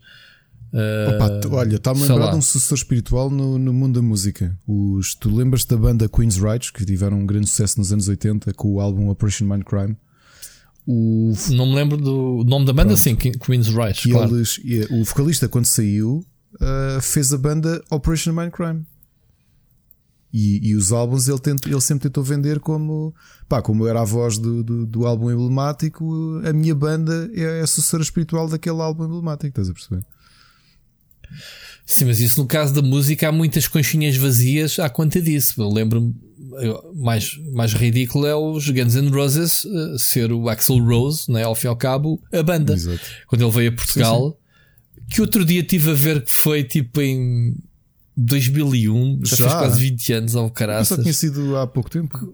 Opa, ah, olha, está-me a lembrar de um sucessor espiritual no, no mundo da música. Os, tu lembras da banda Queen's Rights, que tiveram um grande sucesso nos anos 80 com o álbum Operation Mindcrime? O... Não me lembro do nome da banda, Pronto. sim, Queen's Rights. E claro. eles, o vocalista, quando saiu, uh, fez a banda Operation Mindcrime. E, e os álbuns ele, tent, ele sempre tentou vender como pá, como era a voz do, do, do álbum emblemático, a minha banda é a sucessora espiritual daquele álbum emblemático, estás a perceber? Sim, mas isso no caso da música há muitas conchinhas vazias à conta disso. Eu lembro-me, mais, mais ridículo é os Guns N' Roses uh, ser o Axel Rose, né, ao fim e ao cabo, a banda. Exato. Quando ele veio a Portugal, sim, sim. que outro dia tive a ver que foi tipo em 2001, já, já fez quase 20 anos ao caraças. Só tinha sido há pouco tempo.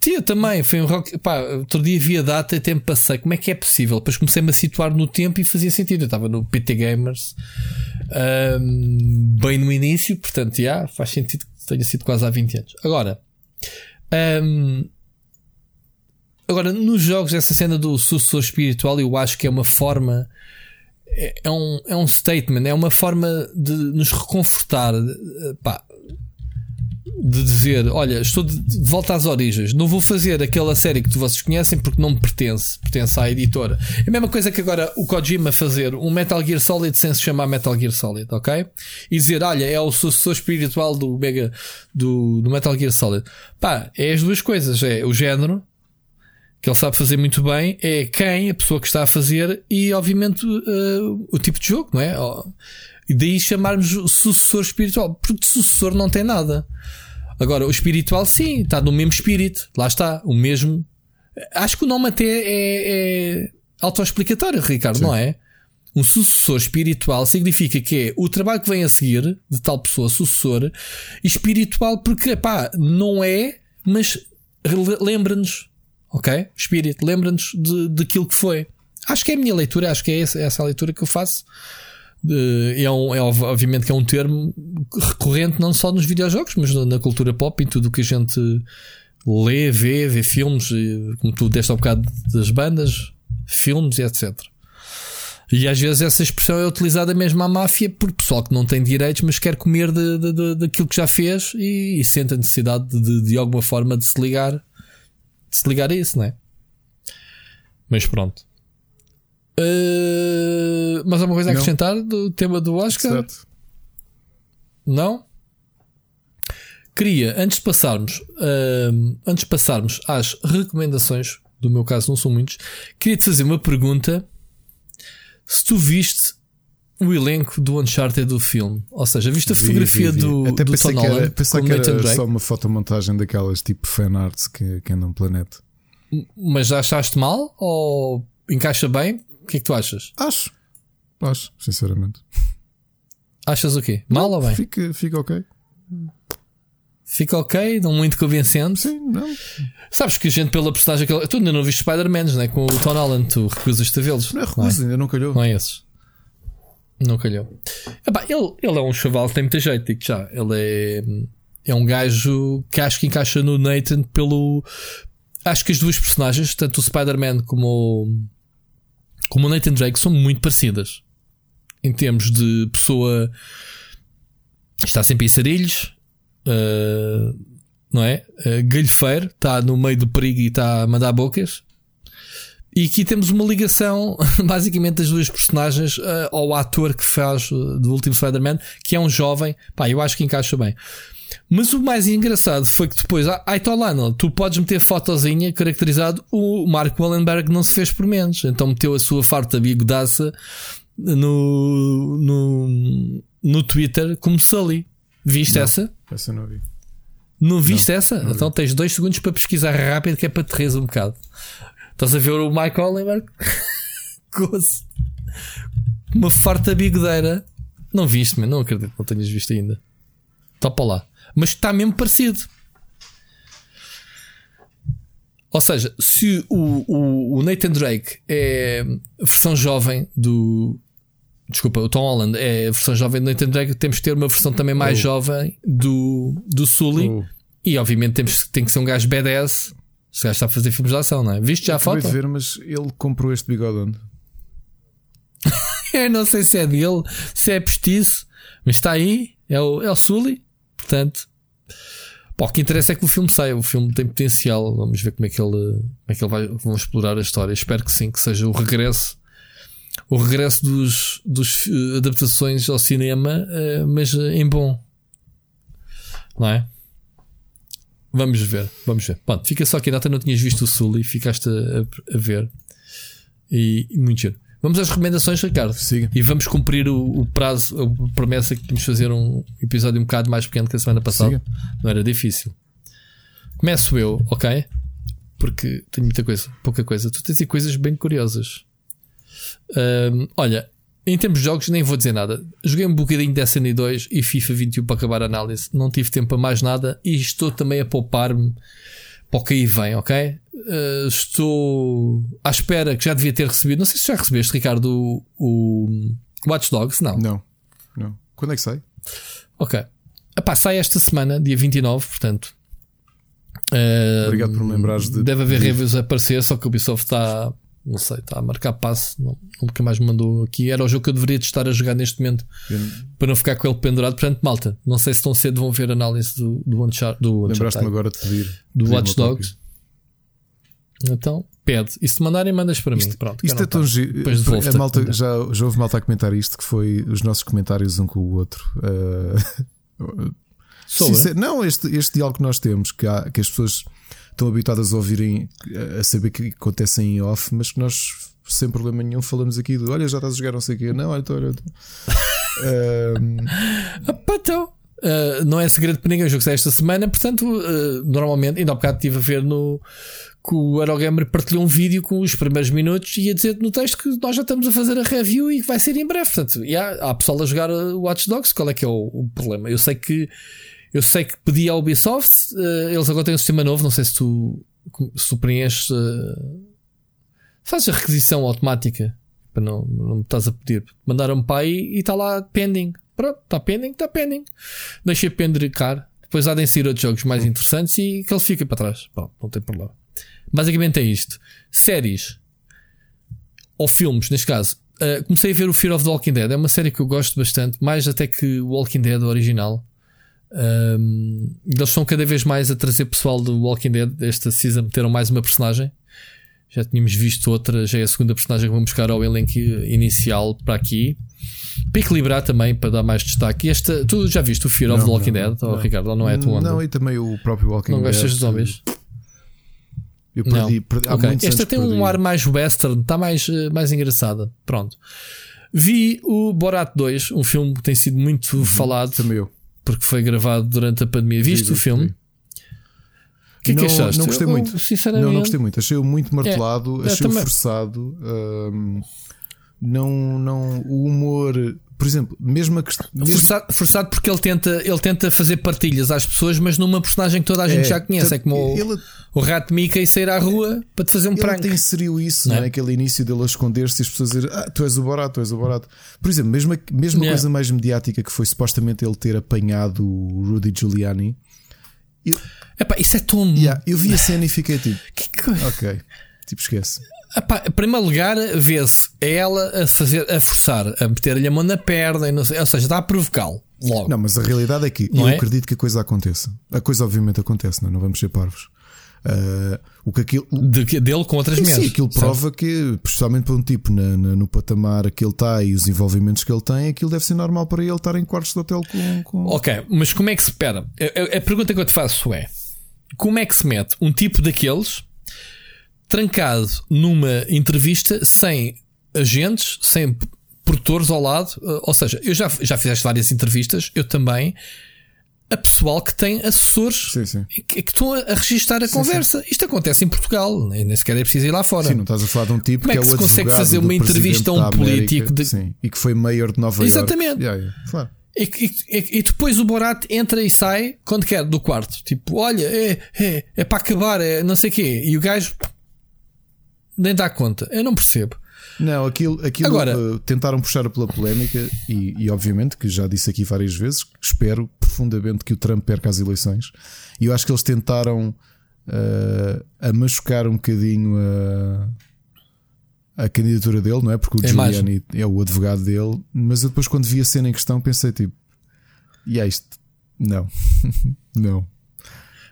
Tinha também, foi um rock. Pá, outro dia vi a data e tempo passei. Como é que é possível? Depois comecei-me a situar no tempo e fazia sentido. Eu estava no PT Gamers um, bem no início, portanto, já faz sentido que tenha sido quase há 20 anos. Agora, um, agora nos jogos, essa cena do sucessor espiritual, eu acho que é uma forma. É, é um, é um statement, é uma forma de nos reconfortar. Pá, de dizer: Olha, estou de, volta às origens, não vou fazer aquela série que vocês conhecem porque não me pertence, pertence à editora. É a mesma coisa que agora o Kojima fazer um Metal Gear Solid sem se chamar Metal Gear Solid, ok? E dizer: Olha, é o sucessor espiritual do Mega do, do Metal Gear Solid. Pá, é as duas coisas: é o género. Que ele sabe fazer muito bem é quem, a pessoa que está a fazer e, obviamente, uh, o tipo de jogo, não é? E daí chamarmos sucessor espiritual, porque sucessor não tem nada. Agora, o espiritual, sim, está no mesmo espírito. Lá está, o mesmo. Acho que o nome até é, é autoexplicatório, Ricardo, sim. não é? Um sucessor espiritual significa que é o trabalho que vem a seguir de tal pessoa, sucessor, espiritual, porque, pá, não é, mas lembra-nos, ok? Espírito, lembra-nos de, daquilo que foi. Acho que é a minha leitura, acho que é essa, essa a leitura que eu faço é, um, é obviamente que é um termo recorrente não só nos videojogos, mas na cultura pop, em tudo o que a gente lê, vê, vê filmes, como tu deste ao bocado das bandas, filmes e etc. E às vezes essa expressão é utilizada mesmo à máfia por pessoal que não tem direitos, mas quer comer de, de, de daquilo que já fez e, e sente a necessidade de, de alguma forma de se ligar, de se ligar a isso, não é? Mas pronto. Uh, mas alguma coisa a acrescentar não. do tema do Oscar? Certo. Não? Queria, antes de passarmos, uh, antes de passarmos às recomendações, do meu caso não são muitos, queria te fazer uma pergunta. Se tu viste o elenco do Uncharted do filme, ou seja, viste a fotografia vi, vi, vi. do, Até do pensei Tom que era, pensei que era só uma fotomontagem daquelas tipo fanarts que, que andam no planeta. Mas já achaste mal ou encaixa bem? O que é que tu achas? Acho. Acho, sinceramente. Achas o quê? Mal não, ou bem? Fica, fica ok. Fica ok, não muito convencente. Sim, não. Sabes que a gente, pela personagem que Tu ainda não viste Spider-Man, né? Com o Tom Holland, tu recusas-te a vê-los. Não é recusa, ainda não calhou. Não é esses. Não calhou. Epá, ele, ele é um chaval que tem muita jeito, digo já. Ele é, é um gajo que acho que encaixa no Nathan pelo. Acho que as duas personagens, tanto o Spider-Man como o como o Nathan Drake são muito parecidas em termos de pessoa está sempre em sarilhos, uh, não é? Uh, galhofeiro, está no meio do perigo e está a mandar bocas. E aqui temos uma ligação, basicamente, das duas personagens uh, ao ator que faz do último Spider-Man, que é um jovem. Pá, eu acho que encaixa bem. Mas o mais engraçado foi que depois, ai ah, Tolano, tu podes meter fotozinha caracterizado. O Mark Wallenberg não se fez por menos, então meteu a sua farta bigodaça no, no, no Twitter como Sully. Viste não, essa? Essa não vi. Não viste não, essa? Não então tens dois segundos para pesquisar rápido que é para te rir um bocado. Estás a ver o Mike Oliver? Uma farta bigodeira. Não viste, man? não acredito que não tenhas visto ainda. Topa lá. Mas está mesmo parecido. Ou seja, se o, o, o Nathan Drake é a versão jovem do, Desculpa, o Tom Holland é a versão jovem do Nathan Drake. Temos que ter uma versão também mais oh. jovem do, do Sully. Oh. E obviamente temos, tem que ser um gajo badass. Se gajo está a fazer filmes de ação, não é? Viste já a foto? ver, mas ele comprou este bigode onde? Eu não sei se é dele, se é postiço, mas está aí. É o, é o Sully. Portanto, pô, o que interessa é que o filme saia. O filme tem potencial. Vamos ver como é que ele, como é que ele vai. Vão explorar a história. Espero que sim, que seja o regresso o regresso dos, dos uh, adaptações ao cinema, uh, mas em bom. Não é? Vamos ver, vamos ver. Pronto, fica só aqui, nota não tinhas visto o Sul e ficaste a, a ver. E, e, muito giro. Vamos às recomendações, Ricardo. Siga. E vamos cumprir o, o, prazo, a promessa que tínhamos fazer um episódio um bocado mais pequeno que a semana passada. Siga. Não era difícil. Começo eu, ok? Porque tenho muita coisa, pouca coisa. Tu tens coisas bem curiosas. Um, olha, em termos de jogos, nem vou dizer nada. Joguei um bocadinho de Destiny 2 e FIFA 21 para acabar a análise. Não tive tempo para mais nada e estou também a poupar-me para o que aí vem, ok? Uh, estou à espera que já devia ter recebido. Não sei se já recebeste, Ricardo, o, o Watch Dogs. Não. Não, não. Quando é que sai? Ok. Epá, sai esta semana, dia 29, portanto. Uh, Obrigado por me lembrares de. Deve haver reviews a aparecer, só que o Ubisoft está não sei, está a marcar passo, não, nunca mais me mandou aqui. Era o jogo que eu deveria estar a jogar neste momento eu... para não ficar com ele pendurado. Portanto, malta, não sei se tão cedo vão ver análise do, do Uncharted. Do Lembraste-me agora de pedir do Watch Dogs. Então, pede. E se mandarem, mandas para isto, mim. Pronto, isto é tão giro. A malta, já, já houve malta a comentar isto, que foi os nossos comentários um com o outro. Uh... Sincero, não, este, este diálogo que nós temos, que, há, que as pessoas estão habituadas a ouvirem, a saber que acontecem em off, mas que nós sem problema nenhum falamos aqui do olha, já estás a jogar não sei o quê. Não, olha, então, olha. um... então. Uh, não é segredo para ninguém o jogo sai esta semana, portanto, uh, normalmente, ainda há bocado estive a ver no que o Eurogamer partilhou um vídeo com os primeiros minutos e a dizer no texto que nós já estamos a fazer a review e que vai ser em breve. Portanto, e há, há pessoal a jogar Watch Dogs. Qual é que é o, o problema? Eu sei que eu sei que pedi à Ubisoft, uh, eles agora têm um sistema novo, não sei se tu, se tu preenches. Uh, fazes a requisição automática para não, não me estás a pedir. Mandaram-me para aí e está lá pending. Pronto, está pending, está pending. Deixei pendericar. Depois há de sair outros jogos mais interessantes e que ele fica para trás. Bom, não tem problema. Basicamente é isto. Séries ou filmes, neste caso. Uh, comecei a ver o Fear of the Walking Dead. É uma série que eu gosto bastante, mais até que o Walking Dead original. Um, eles estão cada vez mais a trazer pessoal do Walking Dead. Esta season meteram mais uma personagem. Já tínhamos visto outra, já é a segunda personagem que vão buscar ao elenco inicial para aqui. Para equilibrar também, para dar mais destaque. Esta, tu já viste o Fear não, of the Walking não, Dead, não. Ricardo? Ou não é tu onda? Não, e também o próprio Walking não Dead. Não gostas de zombies? Eu perdi, perdi okay. Esta tem um ar mais western, está mais, eh, mais engraçada. Pronto. Vi o Borat 2, um filme que tem sido muito uhum, falado. Também eu porque foi gravado durante a pandemia. Viste o filme? O que é não, que achaste? Não gostei eu, muito. Sinceramente, não, não gostei muito. Achei-o muito martelado, é, achei-o forçado. Um, não, não, o humor, por exemplo, mesmo a questão. Forçado, forçado, porque ele tenta, ele tenta fazer partilhas às pessoas, mas numa personagem que toda a gente é, já conhece. é como ele, o, o rato Mickey sair à rua para te fazer um ele prank. Ele inseriu isso, não é? Aquele início dele a esconder-se e as pessoas dizer ah, tu és o barato, tu és o barato. Por exemplo, mesmo a, mesmo yeah. a coisa mais mediática que foi supostamente ele ter apanhado o Rudy Giuliani. Eu, Epá, isso é tão. Yeah, eu vi a cena e fiquei tipo, que... ok, tipo, esquece. Epá, em primeiro lugar, vê-se ela a, fazer, a forçar, a meter-lhe a mão na perna, sei, ou seja, está a provocá-lo logo. Não, mas a realidade é que Não eu é? acredito que a coisa aconteça. A coisa obviamente acontece, não, é? não vamos ser parvos. Ah, o que aquilo. De, dele com outras Sim, mulheres. aquilo certo? prova que, especialmente para um tipo na- na- no patamar que ele está e os envolvimentos que ele tem, aquilo deve ser normal para ele estar em quartos de hotel com. com... Ok, mas como é que se espera? A, a- a pergunta que eu te faço é: como é que se mete um tipo daqueles trancado numa entrevista sem agentes, sem produtores ao lado? Uh, Ou seja, eu já, já fizeste várias entrevistas, eu também. A pessoal que tem assessores Sim, sim. que, que estão a, registar a conversa. Isto acontece em Portugal, nem, sequer é preciso ir lá fora. Sim, não estás a falar de um tipo Como é que é que o se consegue fazer uma entrevista a um político de- sim, e que foi mayor de Nova Exatamente. York. Yeah, yeah, claro. E, e- e- e depois o Borat entra e sai quando quer do quarto. Tipo, olha, é, é, é para acabar, é não sei o quê. E o gajo nem dá conta. Eu não percebo. Não, aquilo, aquilo Agora- eh, tentaram puxar pela polémica e, e, obviamente, que já disse aqui várias vezes, espero profundamente que o Trump perca as eleições. E eu acho que eles tentaram eh, a machucar um bocadinho a, a candidatura dele, não é? Porque o imagem. Giuliani é o advogado dele, mas eu depois, quando vi a cena em questão, pensei tipo, e é isto? Não, não.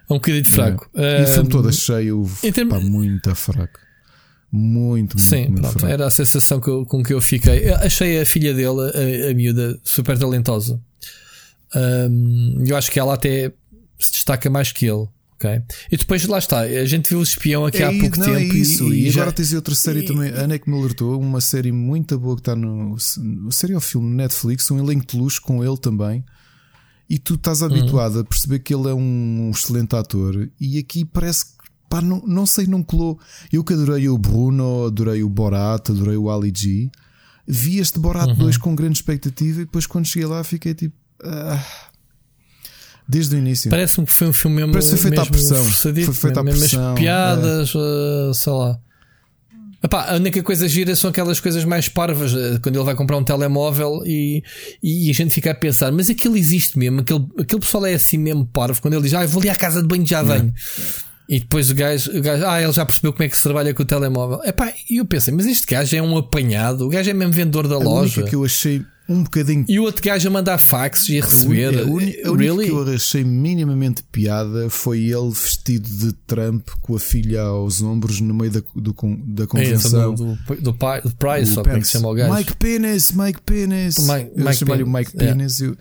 É um bocadinho fraco. E filme Ahm, todo achei o pá, muito fraco. Muito, muito, Sim, muito pronto, era a sensação que eu- com que eu fiquei. Eu achei a filha dele, a, a miúda, super talentosa. Ahm, eu acho que ela até se destaca mais que ele. ok? E depois lá está, a gente viu o espião aqui há i- pouco não, tempo. é isso. E, já- agora tens outra série e- também. A Ana que me alertou, uma série muito boa que está no. no série ou filme Netflix, um elenco de luxo com ele também. E tu estás Uhum. habituado a perceber que ele é um excelente ator. E aqui parece que. Pá, não, não sei, não colou. Eu que adorei o Bruno, adorei o Borat, adorei o Ali G. Vi este Borat Uhum. 2 com grande expectativa e depois quando cheguei lá fiquei tipo. ah. desde o início. Parece-me que foi um filme mesmo. Parece feito à pressão. Foi feito à mesmo as pressão, é. piadas, eh, sei lá. Epá, a única coisa gira são aquelas coisas mais parvas, eh, quando ele vai comprar um telemóvel e, e a gente fica a pensar, mas aquilo existe mesmo, aquele, aquele pessoal é assim mesmo parvo, quando ele diz, ah, vou ali à casa de banho já venho. E depois o gajo, o gajo, ah, ele já percebeu como é que se trabalha com o telemóvel. Epá, e eu pensei, mas este gajo é um apanhado, o gajo é mesmo vendedor da A loja. única que eu achei um bocadinho E o outro gajo a mandar fax e a receber. A, uni- a única really? que eu achei minimamente piada foi ele vestido de Trump com a filha aos ombros no meio da, do da É, convenção. do, do, do, pai- do Price, ou como é que se chama o gajo? Mike Penis, Mike Penis. Mike- eu Mike chamei-lhe o Penis, Mike é. Penis. eu-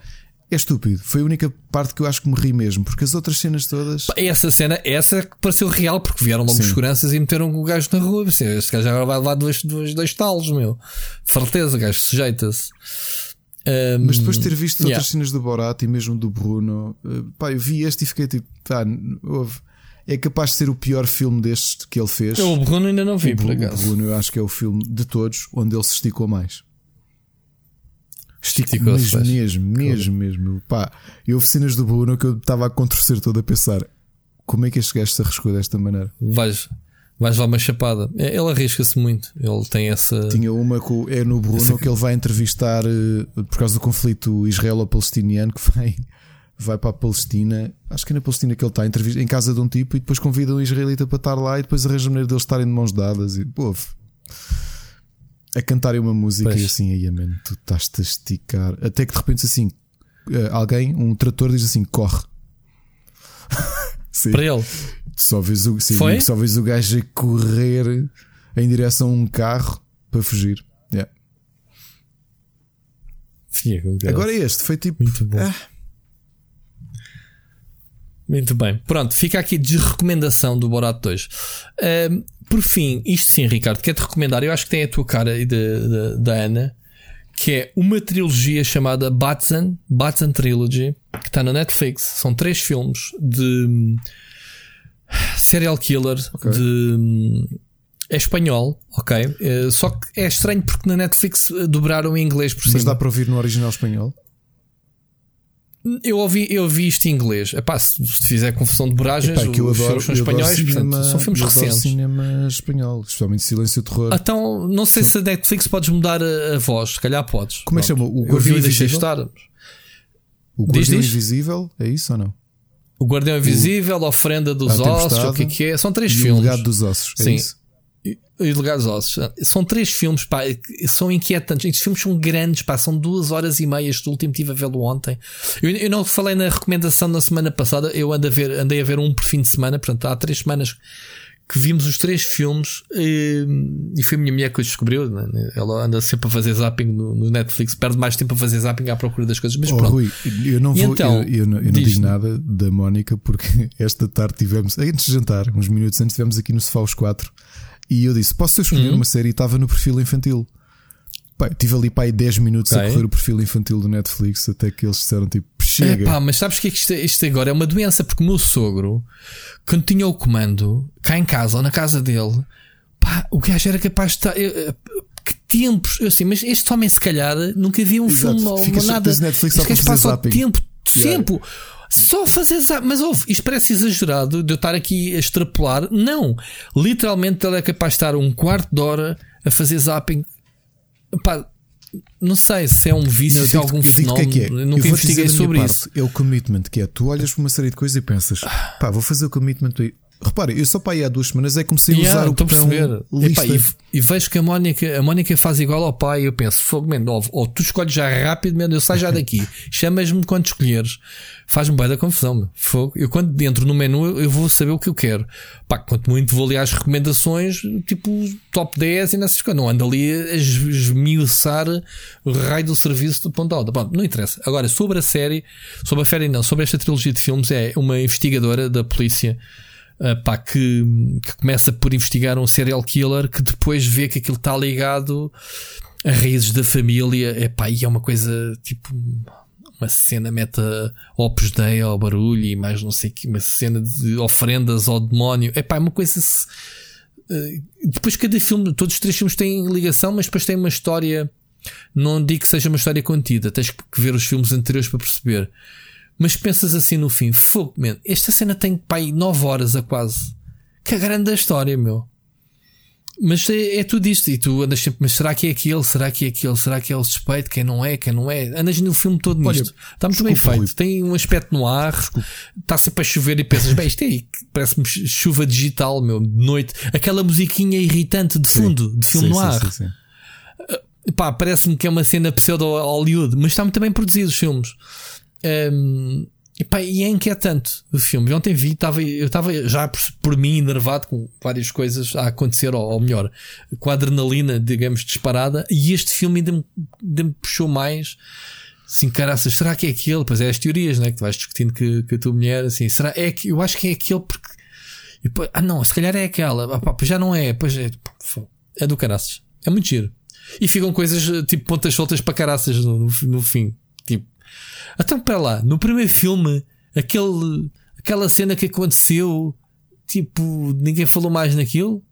É estúpido. Foi a única parte que eu acho que me ri mesmo, porque as outras cenas todas. Essa cena, essa que pareceu real, porque vieram logo Sim. seguranças e meteram o gajo na rua. Assim, Este gajo agora vai levar dois, dois, dois talos, meu. De certeza, o gajo sujeita-se. Ahm, Mas depois de ter visto yeah. outras cenas do Borat e mesmo do Bruno, eh, pá, eu vi este e fiquei tipo, pá, houve. É capaz de ser o pior filme deste que ele fez. Eu o Bruno ainda não vi, o por Bru- o acaso. Bruno, eu acho que é o filme de todos onde ele se esticou mais. Esticou mesmo, mesmo, mesmo, mesmo. Pá, eu houve cenas do Bruno que eu estava a contorcer todo a pensar como é que este gajo se arriscou desta maneira. Vais, vais lá uma chapada. É, Ele arrisca-se muito. Ele tem essa. Tinha uma que é no Bruno Essa- que ele vai entrevistar eh, por causa do conflito israelo-palestiniano que vai, vai para a Palestina. Acho que é na Palestina que ele está entrevista, em casa de um tipo e depois convida um israelita para estar lá e depois arranja a maneira deles estarem de mãos dadas e pô, a cantarem uma música Pois. e assim, aí, man, tu estás-te a esticar. Até que de repente assim, eh, alguém, um trator, diz assim: corre. Sim. Para ele. Só vês o, sim, Foi? só vês o gajo a correr em direção a um carro para fugir. Yeah. Sim, é Agora este foi tipo. Muito bom. ah, Muito bem. Pronto, fica aqui de recomendação do Borat 2. Ahm, por fim, isto sim, Ricardo, quero-te recomendar. Eu acho que tem a tua cara e da, Ana, que é uma trilogia chamada Batson, Batson Trilogy, que está na Netflix. São três filmes de serial killer, Ok. de. É espanhol, ok? Eh, só que é estranho porque na Netflix eh, dobraram em inglês por cima. mas dá para ouvir no original espanhol? Eu ouvi, eu ouvi isto em inglês. Epá, se, se fizer confusão de dobragens, Epá, que eu os adoro, filmes são espanhóis, cinema, portanto, são filmes eu recentes. cinema espanhol, especialmente Silêncio e Terror. Então, não sei se a Netflix podes mudar a, a voz, se calhar podes. Como é que chama? O Guardião Invisível? estar. o Guardião diz. Invisível, é isso ou não? O Guardião Invisível, a Ofrenda dos Ossos, o que é que é? São três e o filmes. Legado dos Ossos, é Sim. isso? E Legados Ossos. São três filmes, pá, são inquietantes. Estes filmes são grandes, pá, são duas horas e meia. Este último tive a vê-lo ontem. Eu, eu, não falei na recomendação na semana passada, eu ando a ver, andei a ver um por fim de semana, portanto, há três semanas que vimos os três filmes e, e foi a minha mulher que os descobriu. Né? Ela anda sempre a fazer zapping no, no, Netflix, perde mais tempo a fazer zapping à procura das coisas. Mas oh, pronto. Rui, eu não vou, então, eu, eu, não, eu não digo nada da Mónica porque esta tarde tivemos, antes de jantar, uns minutos antes, estivemos aqui no sofá os quatro e eu disse: Posso escolher uhum. uma série? E estava no perfil infantil. Pai, tive ali pai 10 minutos okay. a correr o perfil infantil do Netflix até que eles disseram tipo chega. É pá, mas sabes que isto, isto agora é uma doença porque o meu sogro, quando tinha o comando cá em casa ou na casa dele, pá, o gajo era capaz de estar. Que tempos, eu assim, mas este homem se calhar nunca viu um Exato. filme ou nada. Netflix só para passa o tempo, tempo. Só fazer zapping. Mas ouve, isto parece exagerado de eu estar aqui a extrapolar. Não. Literalmente ele é capaz de estar um quarto de hora a fazer zapping. Pá, não sei se é um vício, não, se é algum fenómeno. Que é que é. Nunca investiguei sobre isso. é o commitment, que é tu olhas para uma série de coisas e pensas, pá, vou fazer o commitment Repare, eu só para aí há duas semanas é que comecei yeah, a usar o botão. Epá, e, e, vejo que a Mónica, a Mónica faz igual ao pai. E eu penso, fogo, man, ou, ou tu escolhes já rápido, man, eu saio já daqui. Chamas-me quando escolheres. Faz-me bem da confusão. Man. Fogo. Eu quando entro no menu, eu, eu vou saber o que eu quero. Pá, quanto muito vou ali às recomendações, tipo top 10 e nessas coisas. Não ando ali a esmiuçar o raio do serviço do ponto alto. Bom, não interessa. Agora, sobre a série, sobre a série não, sobre esta trilogia de filmes, é uma investigadora da polícia uh, pá, que, que começa por investigar um serial killer que depois vê que aquilo está ligado a raízes da família. É pá, e é uma coisa tipo uma cena meta Opus Dei ao barulho e mais não sei que, uma cena de ofrendas ao demónio. É pá, é uma coisa. Uh, depois cada filme, todos os três filmes têm ligação, mas depois tem uma história. Não digo que seja uma história contida, tens que ver os filmes anteriores para perceber. Mas pensas assim no fim, fogo, man, esta cena tem pai 9 horas a quase. Que grande a história, meu. Mas é, é tudo isto, e tu andas sempre, mas será que é aquele? Será que é aquele? Será que é o suspeito? Quem não é? Quem não é? Andas no filme todo nisto. Olha, está muito bem feito. Rui. Tem um aspecto no ar, desculpa. está sempre a chover e pensas, bem, isto é, parece-me chuva digital, meu, de noite. Aquela musiquinha irritante de fundo, sim. de filme sim, no ar. Sim, sim, Pá, parece-me que é uma cena pseudo-Hollywood, mas está muito bem produzido os filmes. Um, e, pá, e é inquietante o filme. Ontem vi, tava, eu estava já por, por, mim enervado com várias coisas a acontecer, ou, ou melhor, com a adrenalina, digamos, disparada. E este filme ainda me, ainda me puxou mais. Assim, caraças, será que é aquele? Pois é, as teorias, né? Que tu vais discutindo que, que a tua mulher, assim, será? É que eu acho que é aquele porque. Ah, não, se calhar é aquela. Ah, pá, já não é. Pois é, é do caraças. É muito giro. E ficam coisas tipo pontas soltas para caraças no, no, no fim. Tipo, então, para lá, no primeiro filme, aquele, aquela cena que aconteceu, tipo, ninguém falou mais naquilo.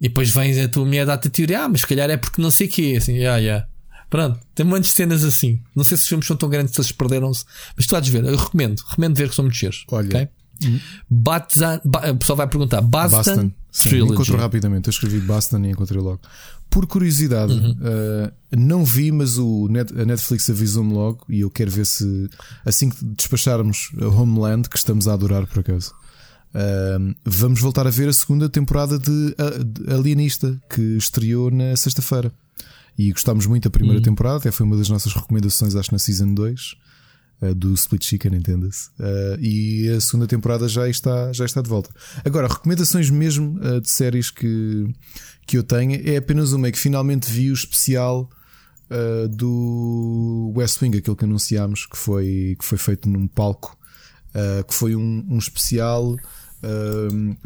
E depois vens a tua mulher dar-te a teoria, ah, mas se calhar é porque não sei o quê. Assim, ah, yeah. Pronto, tem muitas cenas assim. Não sei se os filmes são tão grandes que eles perderam-se, mas tu há de ver. Eu recomendo, recomendo ver que são muito cheiros. Olha, okay? Batsan, ba, o pessoal vai perguntar Bastan, Bastan. Trilogy. encontro rapidamente. Eu escrevi Bastan e encontrei logo. Por curiosidade, uhum. uh, não vi, mas o Net, a Netflix avisou-me logo e eu quero ver se assim que despacharmos a Homeland, que estamos a adorar por acaso. Uh, vamos voltar a ver a segunda temporada de, de Alienista que estreou na sexta-feira e gostámos muito da primeira uhum. temporada, até foi uma das nossas recomendações, acho, na Season 2 uh, do Split Chicken, entenda-se. Uh, e a segunda temporada já está, já está de volta. Agora, recomendações mesmo uh, de séries que, que eu tenho é apenas uma, é que finalmente vi o especial do West Wing, aquele que anunciámos, que foi, que foi feito num palco, que foi um, um especial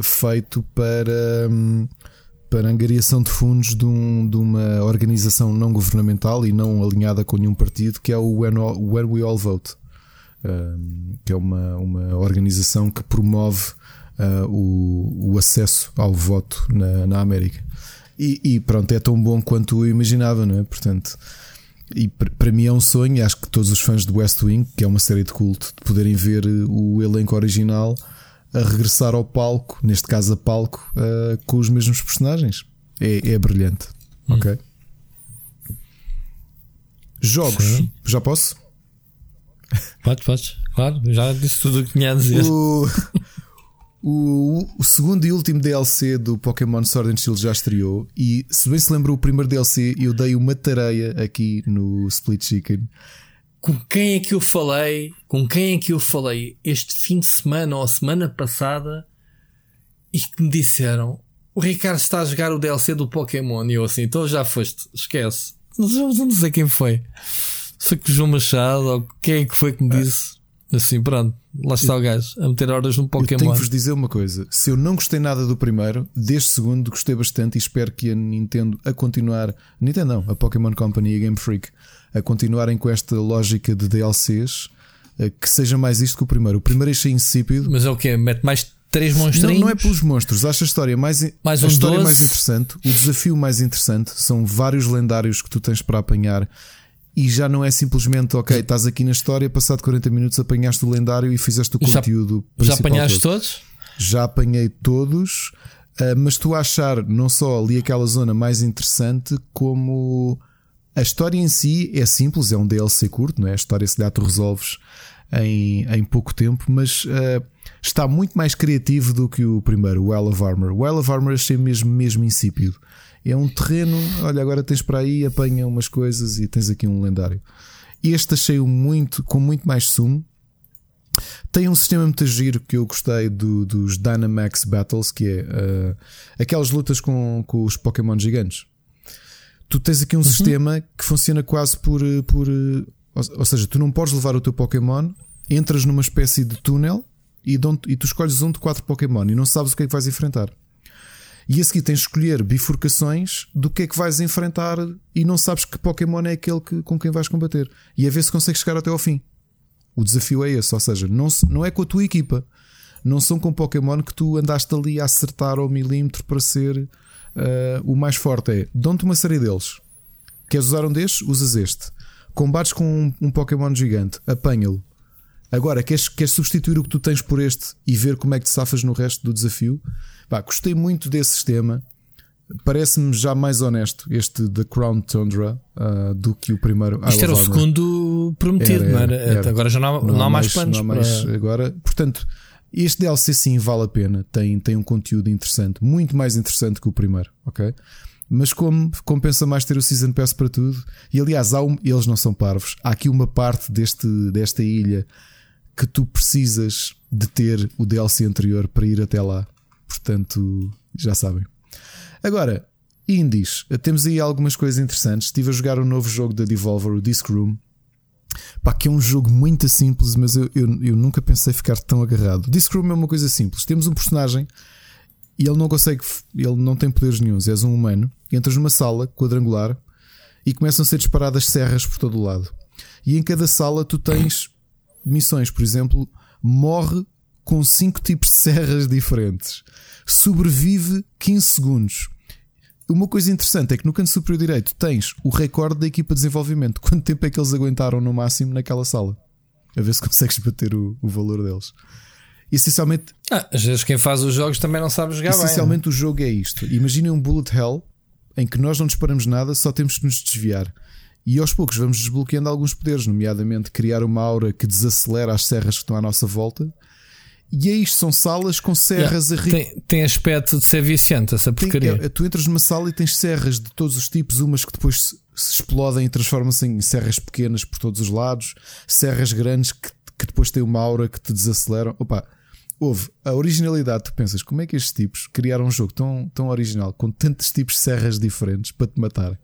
feito para. Para angariação de fundos de, um, de, uma organização não governamental e não alinhada com nenhum partido, que é o When, All, When We All Vote que é uma, uma organização que promove uh, o, o acesso ao voto na, na América. E, e, pronto, é tão bom quanto eu imaginava, não é? Portanto, e para mim é um sonho, acho que todos os fãs de West Wing, que é uma série de culto, de poderem ver o elenco original a regressar ao palco, neste caso a palco, uh, com os mesmos personagens. É, é brilhante. Hum. Ok. Jogos, Sim. já posso? Pode, pode. Claro, já disse tudo o que tinha a dizer. O, O, o, segundo e último DLC do Pokémon Sword and Shield já estreou. E se bem se lembra, o primeiro DLC eu dei uma tareia aqui no Split Chicken. Com quem é que eu falei? Com quem é que eu falei este fim de semana ou semana passada? E que me disseram: O Ricardo está a jogar o DLC do Pokémon. E eu assim, então já foste, esquece. Não sei quem foi. Sei que o João Machado ou quem é que foi que me disse. Assim, pronto, lá está o gajo a meter horas num Pokémon. Eu tenho que vos dizer uma coisa: se eu não gostei nada do primeiro, deste segundo gostei bastante e espero que a Nintendo a continuar, Nintendo não, a Pokémon Company e a Game Freak, a continuarem com esta lógica de DLCs, eh, que seja mais isto que o primeiro. O primeiro achei insípido. Mas é o que? Mete mais três monstrinhos? Não, não é pelos monstros, acho a história mais, mais a um história mais interessante, o desafio mais interessante. São vários lendários que tu tens para apanhar e já não é simplesmente, ok, estás aqui na história, passado 40 minutos apanhaste o lendário e fizeste o e conteúdo já, Já apanhaste todo. todos? Já apanhei todos, uh, mas tu achar não só ali aquela zona mais interessante, como a história em si é simples, é um DLC curto, não é? A história se dá tu resolves em, em pouco tempo, mas uh, está muito mais criativo do que o primeiro, o Well of Armor. O Well of Armor achei mesmo, mesmo insípido. É um terreno, olha, agora tens para aí, apanha umas coisas e tens aqui um lendário. Este achei-o muito, com muito mais sumo. Tem um sistema muito giro que eu gostei do, dos Dynamax Battles, que é uh, aquelas lutas com, com os Pokémon gigantes. Tu tens aqui um uhum. sistema que funciona quase por. por ou, ou, seja, tu não podes levar o teu Pokémon, entras numa espécie de túnel e, e tu escolhes um de quatro Pokémon e não sabes o que é que vais enfrentar. E a seguir tens de escolher bifurcações do que é que vais enfrentar e não sabes que Pokémon é aquele que, com quem vais combater. E a ver se consegues chegar até ao fim. O desafio é esse, ou seja, não, não é com a tua equipa. Não são com Pokémon que tu andaste ali a acertar ao milímetro para ser uh, o mais forte. É dão-te uma série deles. Queres usar um destes? Usas este. Combates com um, um Pokémon gigante, apanha-lo. Agora, queres, queres substituir o que tu tens por este e ver como é que te safas no resto do desafio? Pá, gostei muito desse sistema. Parece-me já mais honesto este The Crown Tundra uh, do que o primeiro. Isto era o segundo prometido, era, era, não era? Agora já não há, não, não há mais, planos. Não há mais para... agora. Portanto, este DLC sim vale a pena. Tem, tem um conteúdo interessante, muito mais interessante que o primeiro, ok? Mas como compensa mais ter o Season Pass para tudo, e aliás, há um, eles não são parvos. Há aqui uma parte deste, desta ilha que tu precisas de ter o DLC anterior para ir até lá. Portanto, já sabem. Agora, indies. Temos aí algumas coisas interessantes. Estive a jogar um novo jogo da Devolver, o Disc Room. Pá, que é um jogo muito simples, mas eu, eu, eu nunca pensei ficar tão agarrado. Disc Room é uma coisa simples. Temos um personagem e ele não consegue, ele não tem poderes nenhums. És um humano. Entras numa sala quadrangular e começam a ser disparadas serras por todo o lado. E em cada sala tu tens missões, por exemplo, morre com cinco tipos de serras diferentes. Sobrevive 15 segundos. Uma coisa interessante é que no canto superior direito tens o recorde da equipa de desenvolvimento. Quanto tempo é que eles aguentaram no máximo naquela sala? A ver se consegues bater o, o valor deles. Essencialmente. Ah, às vezes quem faz os jogos também não sabe jogar Essencialmente bem, o jogo é isto. Imaginem um bullet hell em que nós não disparamos nada, só temos que nos desviar. E aos poucos vamos desbloqueando alguns poderes, nomeadamente criar uma aura que desacelera as serras que estão à nossa volta e é isto, são salas com serras yeah. tem, tem aspecto de ser viciante essa porcaria. Tem, é, tu entras numa sala e tens serras de todos os tipos, umas que depois se, se explodem e transformam-se em serras pequenas por todos os lados, serras grandes que, que depois têm uma aura que te desaceleram. Opa, houve a originalidade. Tu pensas, como é que estes tipos criaram um jogo tão, tão original, com tantos tipos de serras diferentes para te matar?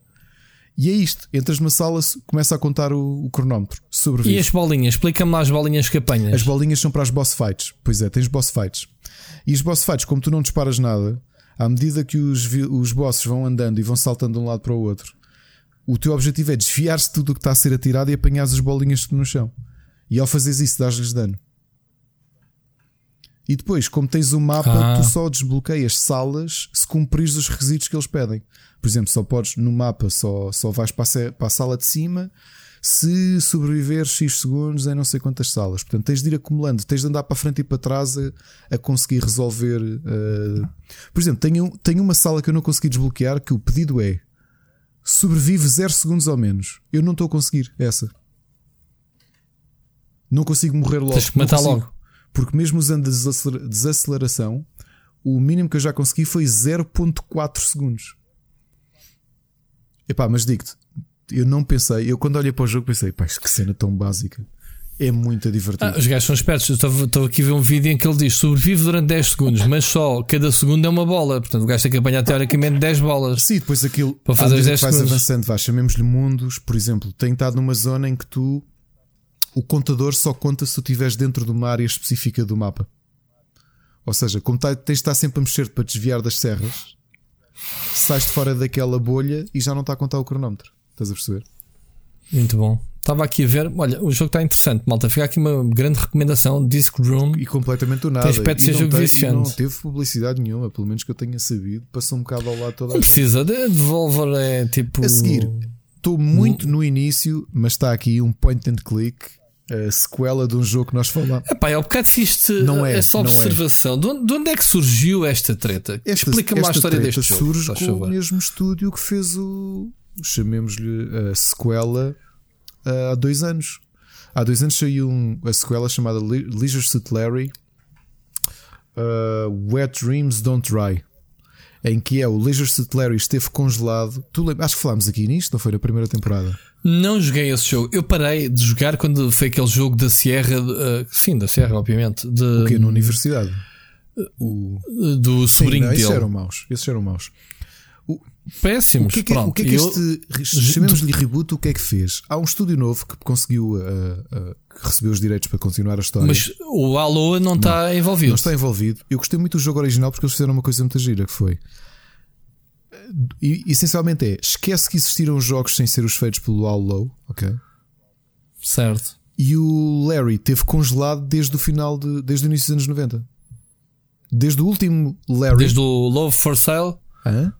E é isto: entras numa sala, começa a contar o, o cronómetro. Sobrevive. E as bolinhas? Explica-me lá as bolinhas que apanhas. As bolinhas são para as boss fights. Pois é, tens boss fights. E os boss fights, como tu não disparas nada, à medida que os, os bosses vão andando e vão saltando de um lado para o outro, o teu objetivo é desviar-se de tudo o que está a ser atirado e apanhar as bolinhas no chão. E ao fazeres isso, dás-lhes dano. E depois, como tens o um mapa, ah. tu só desbloqueias salas se cumprires os requisitos que eles pedem. Por exemplo, só podes no mapa, só, só vais para a, sala de cima se sobreviver X segundos em não sei quantas salas. Portanto, tens de ir acumulando, tens de andar para frente e para trás a, a conseguir resolver. Uh... Por exemplo, tenho, tenho uma sala que eu não consegui desbloquear que o pedido é sobrevive 0 segundos ou menos. Eu não estou a conseguir essa. Não consigo morrer logo. Tens que matar logo. Porque mesmo usando desaceleração, o mínimo que eu já consegui foi 0.4 segundos. Epá, mas digo-te, eu não pensei, eu quando olhei para o jogo pensei, pá, que cena tão básica. É muito divertido. Ah, os gajos são espertos. Estou aqui a ver um vídeo em que ele diz sobrevive durante 10 segundos, mas só cada segundo é uma bola. Portanto, o gajo tem que apanhar teoricamente 10 bolas. Sim, depois aquilo para fazer os 10 vais segundos. avançando, vais, chamemos-lhe mundos. Por exemplo, tem estado numa zona em que tu o contador só conta se tu estiveres dentro de uma área específica do mapa. Ou seja, como tá, tens de estar sempre a mexer para desviar das serras, sais de fora daquela bolha e já não está a contar o cronómetro. Estás a perceber? Muito bom. Estava aqui a ver, olha, o jogo está interessante, malta. Fica aqui uma grande recomendação: Disc Room. E completamente do nada. Tem aspecto de ser jogo viciante. Não teve publicidade nenhuma, pelo menos que eu tenha sabido. Passou um bocado ao lado toda Não precisa, de Devolver é tipo. A seguir, estou muito no início, mas está aqui um point and click. A sequela de um jogo que nós falamos. Epá, é um bocado fiz não é, essa é. observação. É. De, onde, de, onde, é que surgiu esta treta? Explica-me a história deste jogo. surge com o mesmo estúdio que fez o. Chamemos-lhe a sequela há dois anos. Há dois anos saiu um, a sequela chamada Leisure Suit Larry uh, Wet Dreams Don't Dry. Em que é o Leisure Suit Larry esteve congelado. Tu lembra, acho que falámos aqui nisto, não foi na primeira temporada? Não joguei esse jogo. Eu parei de jogar quando foi aquele jogo da Sierra. Uh, sim, da Sierra, obviamente. De, o quê? Na universidade? O, do sobrinho sim, não, dele. Esses eram maus. Esses eram maus. Péssimos. O que é que, Pronto, o que, é que este, chamemos-lhe reboot, o que é que fez? Há um estúdio novo que conseguiu uh, uh, receber os direitos para continuar a história. Mas o Aloha não, não está envolvido. Não está envolvido. Eu gostei muito do jogo original porque eles fizeram uma coisa muito gira que foi. E, essencialmente é esquece que existiram jogos sem ser os feitos pelo Allo, ok? Certo. E o Larry teve congelado desde o final de, desde o início dos anos 90. Desde o último Larry. Desde o Love for Sale? Hã?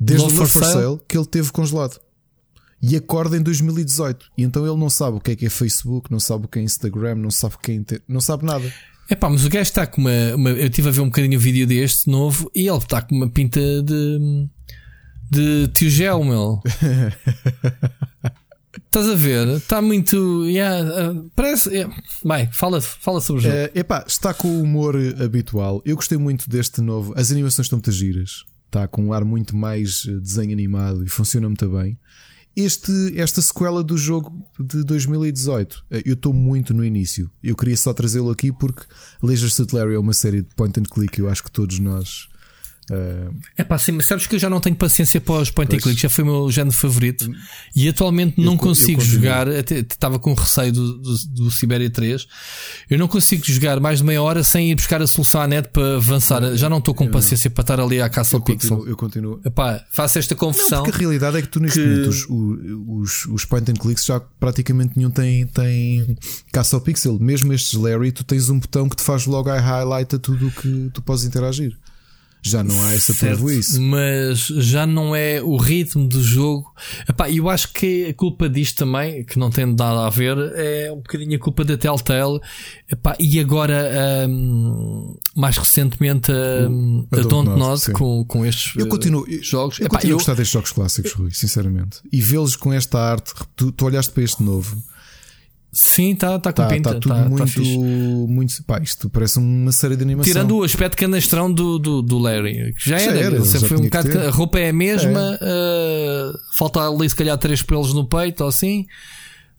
Desde Love o Love for, for Sale? Sale que ele teve congelado. E acorda em 2018. E então ele não sabe o que é que é Facebook, não sabe o que é Instagram, não sabe quem é não sabe nada. É pá, mas o gajo está com uma, uma, Eu estive a ver um bocadinho o vídeo deste novo e ele está com uma pinta de. de tio Gel, meu. Estás a ver? Está muito. Yeah, uh, parece. Yeah. Vai, fala, fala sobre o jogo. É epá, está com o humor habitual. Eu gostei muito deste novo. As animações estão muito giras está com um ar muito mais eh, desenho animado e funciona muito bem. Este, esta sequela do jogo de 2018, eh, eu estou muito no início. Eu queria só trazê-lo aqui porque Leisure Suit Larry é uma série de point and click. Eu acho que todos nós é pá, sim, mas sabes que eu já não tenho paciência para os point and click, já foi o meu género favorito e atualmente não eu, consigo eu jogar. Até estava com receio do, do, do Sibéria 3. Eu não consigo jogar mais de meia hora sem ir buscar a solução à net para avançar. Já não estou com paciência para estar ali à caça ao pixel. Eu continuo. Epá, faço esta confusão. Porque a realidade é que tu neste que... momento os, os, os point and clicks já praticamente nenhum tem, tem caça ao pixel. Mesmo estes Larry, tu tens um botão que te faz logo a highlight a tudo o que tu podes interagir já não há essa isso. Mas já não é o ritmo do jogo. Epá, eu acho que a culpa disto também, que não tem nada a ver, é um bocadinho a culpa da Telltale. Epá, e agora, um, mais recentemente, um, a, a Dontnod com, com estes eu continuo, uh, jogos. Eu, eu continuo eu, a gostar destes jogos clássicos, Rui, sinceramente. E vê-los com esta arte, tu, tu olhaste para este novo Sim, está tá com tá, pinta. Está tudo tá, muito, tá muito. Pá, isto parece uma série de animação. Tirando o aspecto canastrão do, do, do Larry, que já, já era. era já foi um bocado, a roupa é a mesma, é. Uh, falta ali se calhar três pelos no peito ou assim.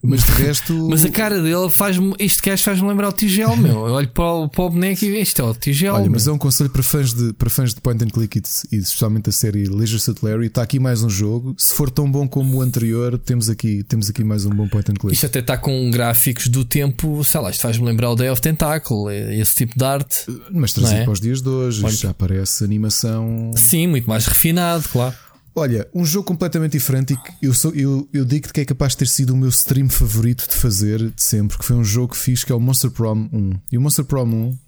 Mas de resto. Mas a cara dele faz-me. Este gajo faz-me lembrar o Tigel, meu. Eu olho para o, para o boneco e isto é o Tigel. Olha, mas é um conselho para fãs de, para fãs de point and click e, e especialmente a série Leisure Suit Larry. Está aqui mais um jogo. Se for tão bom como o anterior, temos aqui, temos aqui mais um bom point and click. Isto até está com gráficos do tempo, sei lá, isto faz-me lembrar o Day of Tentacle, esse tipo de arte. Mas trazido é? para os dias de hoje, já aparece animação. Sim, muito mais refinado, claro. Olha, um jogo completamente diferente e que eu, sou, eu, eu digo-te que é capaz de ter sido o meu stream favorito de fazer de sempre, que foi um jogo que fiz que é o Monster Prom 1. E o Monster Prom 1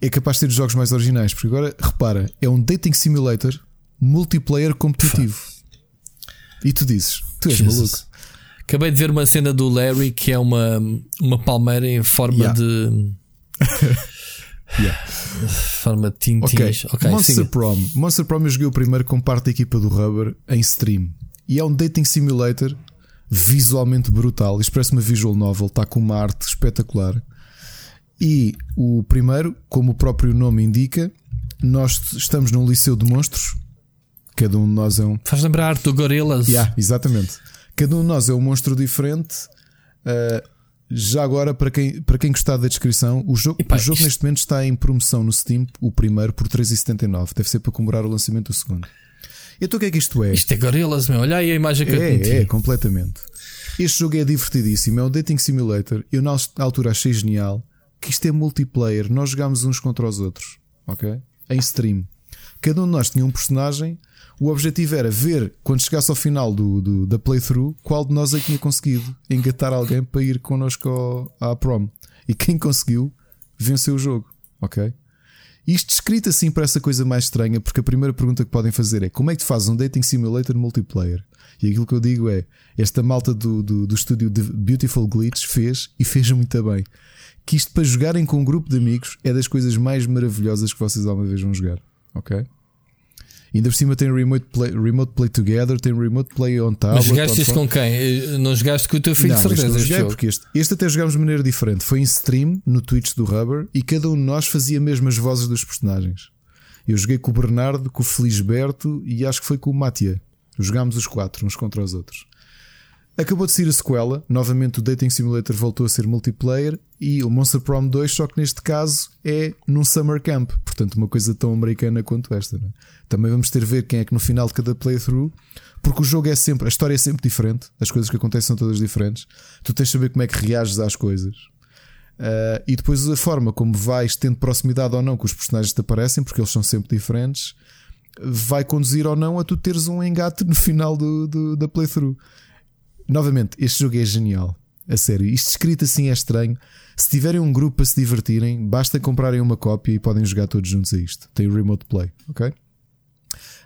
é capaz de ser dos jogos mais originais, porque agora, repara, é um dating simulator multiplayer competitivo. E tu dizes, tu és Jesus. maluco. Acabei de ver uma cena do Larry que é uma, uma palmeira em forma yeah. de. Yeah. Forma de tintins. Okay. okay Monster Prom. Monster Prom eu joguei o primeiro com parte da equipa do Rubber em stream. E é um dating simulator visualmente brutal. Isto parece uma visual novel, está com uma arte espetacular. E o primeiro, como o próprio nome indica, nós estamos num liceu de monstros. Cada um de nós é um. Faz lembrar do Gorillaz. Yeah, exatamente. Cada um de nós é um monstro diferente. Uh, já agora, para quem, para quem gostar da descrição, o jogo, Epá, o jogo isto- neste momento está em promoção no Steam, o primeiro por 3,79. Deve ser para comemorar o lançamento do segundo. Então o que é que isto é? Isto é Gorillaz, meu. Olha aí a imagem que eu te meti. É, é, completamente. Este jogo é divertidíssimo, é um dating simulator. Eu na altura achei genial que isto é multiplayer. Nós jogámos uns contra os outros, ok? Em stream. Cada um de nós tinha um personagem. O objetivo era ver, quando chegasse ao final do, do- da playthrough, qual de nós é que tinha conseguido engatar alguém para ir connosco ao- à prom. E quem conseguiu, venceu o jogo, ok? Isto escrito assim para essa coisa mais estranha, porque a primeira pergunta que podem fazer é como é que tu fazes um dating simulator multiplayer? E aquilo que eu digo é: esta malta do, do, do estúdio de Beautiful Glitch fez e fez muito bem. Que isto para jogarem com um grupo de amigos é das coisas mais maravilhosas que vocês alguma vez vão jogar, ok? Ainda por cima tem remote play, remote play together, tem remote play on tablet. Mas jogaste isto com quem? Eh, Não jogaste com o teu filho Não, de certeza. não Este joguei porque este, este até jogámos de maneira diferente. Foi em stream no Twitch do Rubber e cada um de nós fazia mesmo as vozes dos personagens. Eu joguei com o Bernardo, com o Felisberto e acho que foi com o Matia. Jogámos os quatro, uns contra os outros. Acabou de sair a sequela. Novamente o Dating Simulator voltou a ser multiplayer e o Monster Prom 2, só que neste caso é num summer camp. Portanto, uma coisa tão americana quanto esta. é? Também vamos ter a ver quem é que no final de cada playthrough, porque o jogo é sempre, a história é sempre diferente, as coisas que acontecem são todas diferentes. Tu tens de saber como é que reages às coisas. Uh, e depois a forma como vais tendo proximidade ou não com os personagens que te aparecem, porque eles são sempre diferentes, vai conduzir ou não a tu teres um engate no final do, do- da playthrough. Novamente, este jogo é genial. A sério, isto escrito assim é estranho. Se tiverem um grupo para se divertirem, basta comprarem uma cópia e podem jogar todos juntos a isto. Tem o Remote Play, ok?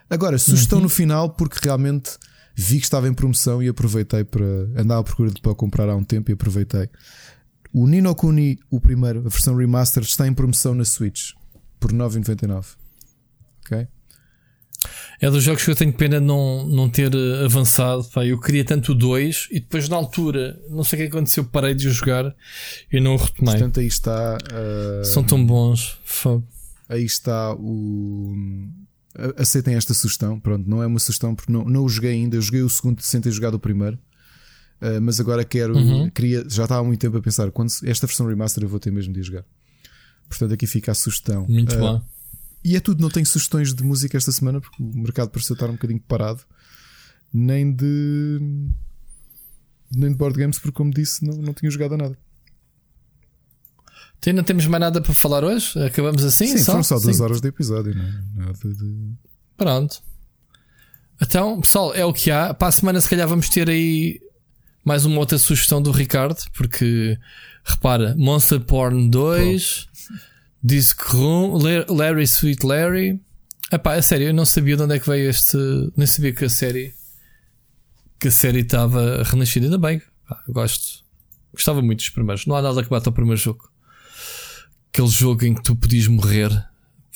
Agora, sugestão no final, porque realmente vi que estava em promoção e aproveitei para andar à procura de para comprar há um tempo e aproveitei. O Nino Kuni, o primeiro, a versão remastered, está em promoção na Switch por 9,99. Ok? É dos jogos que eu tenho pena de não, não ter eh, avançado. Pá, eu queria tanto o 2 e depois na altura, não sei o que aconteceu, parei de o jogar e não o retomei. Portanto, aí está. uh, São tão bons. Fogo. aí está o. Aceitem esta sugestão. Pronto, não é uma sugestão porque não, não o joguei ainda. Eu joguei o segundo sem ter jogado o primeiro. Uh, mas agora quero. Uhum. Queria, já estava há muito tempo a pensar. Quando, esta versão remaster eu vou ter mesmo de jogar. Portanto, aqui fica a sugestão. Muito Uh, bom. E é tudo, não tenho sugestões de música esta semana porque o mercado pareceu estar um bocadinho parado, nem de nem de board games, porque como disse, não, não tinha jogado a nada. Então, não temos mais nada para falar hoje? Acabamos assim? Sim, só? foram só duas Sim. horas de episódio, não é? Nada de. Pronto. Então, pessoal, é o que há. Para a semana, se calhar, vamos ter aí mais uma outra sugestão do Ricardo, porque repara, Monster Porn 2, Disc Room, La- Larry Sweet Larry. Epá, é sério, eu não sabia de onde é que veio este. Nem sabia que a série. Que a série estava renascida. Ainda bem, pá, eu gosto. Gostava muito dos primeiros. Não há nada que bata ao primeiro jogo. Aquele jogo em que tu podias morrer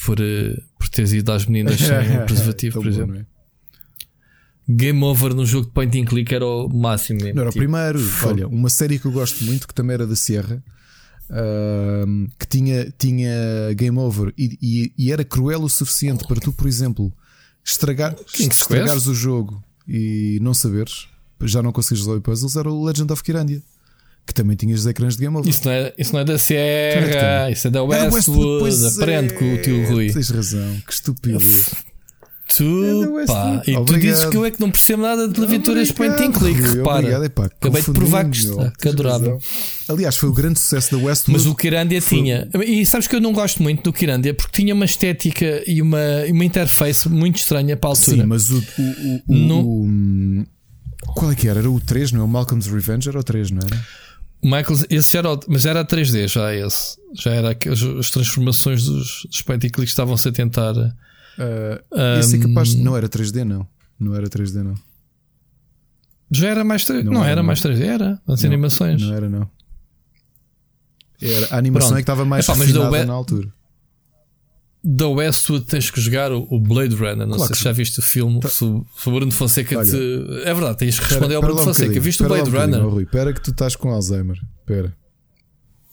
por, eh, por teres ido às meninas sem um preservativo, Tão por exemplo. é? Game over num jogo de point and click era o máximo. mesmo. Não, era o Tipo, primeiro. fogo. Olha, uma série que eu gosto muito, que também era da Sierra, que tinha, tinha game over e, e- e era cruel o suficiente para tu, por exemplo, estragar, estragares o jogo e não saberes, já não consegues resolver puzzles, era o Legend of Kirandia, que também tinhas os ecrãs de game over. Isso não, é, isso não é da Sierra, isso é da Westwood. pois Aprende é, com o tio Rui. Tens razão, que estupidez. Tu, pá, e tu dizes que eu é que não percebo nada de aventuras point and click. Repara, obrigado, epá, acabei de provar que, que adorava. Aliás, foi o grande sucesso da Westwood. Mas o Kirandia Foi- tinha. E sabes que eu não gosto muito do Kirandia porque tinha uma estética e uma, uma interface muito estranha para a altura. Sim, mas o. o, o, o- Não- o- qual é que era? Era o 3, não é? O Malcolm's Revenge era o 3, não era? O Michael, esse era, mas era a 3D, já esse. Já era aquelas as transformações dos, dos point and clicks estavam-se a tentar. Uh, esse é capaz. Não era 3D, não. Não era 3D, não. Já era mais 3D. Não, Não era, era, mais 3D, era. As Não, animações. Não era, não. Era, a animação Pronto. é que estava mais Epá, refinada Web- na altura. Da Westwood tens que jogar o o Blade Runner. Não Claro sei se já viste o filme sobre sobre o Bruno Fonseca. Olha, te... É verdade, tens que responder ao lá um Bruno Fonseca. Viste o Blade um Runner? Rui. Espera que tu estás com Alzheimer. Espera.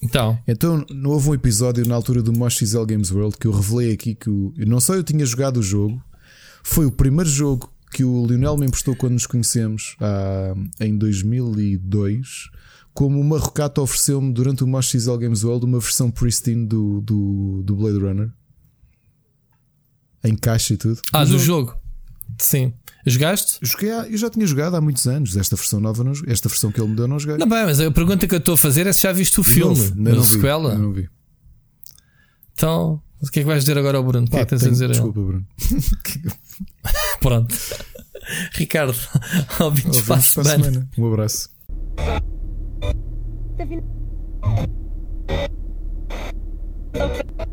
Então, Então, não houve um episódio na altura do Mosh XL Games World que eu revelei aqui que o, não só eu tinha jogado o jogo, foi o primeiro jogo que o Lionel me emprestou quando nos conhecemos ah, em 2002. Como o Marrocato ofereceu-me durante o Mosh XL Games World uma versão pristine do, do, do Blade Runner em caixa e tudo. ah, do eu- jogo. Sim. Jogaste? Joguei eu já tinha jogado há muitos anos. Esta versão nova, não esta versão que ele me deu, não joguei. Não, bem, mas a pergunta que eu estou a fazer é se já viste o filme, a não vi, sequela. não vi. Então, o que é que vais dizer agora ao Bruno? O que é Pá, que tens a tenho- dizer a ele? Desculpa, Bruno. Pronto. Ricardo, ouvintes para a Ouvimos para a semana. semana. Um abraço. Tá.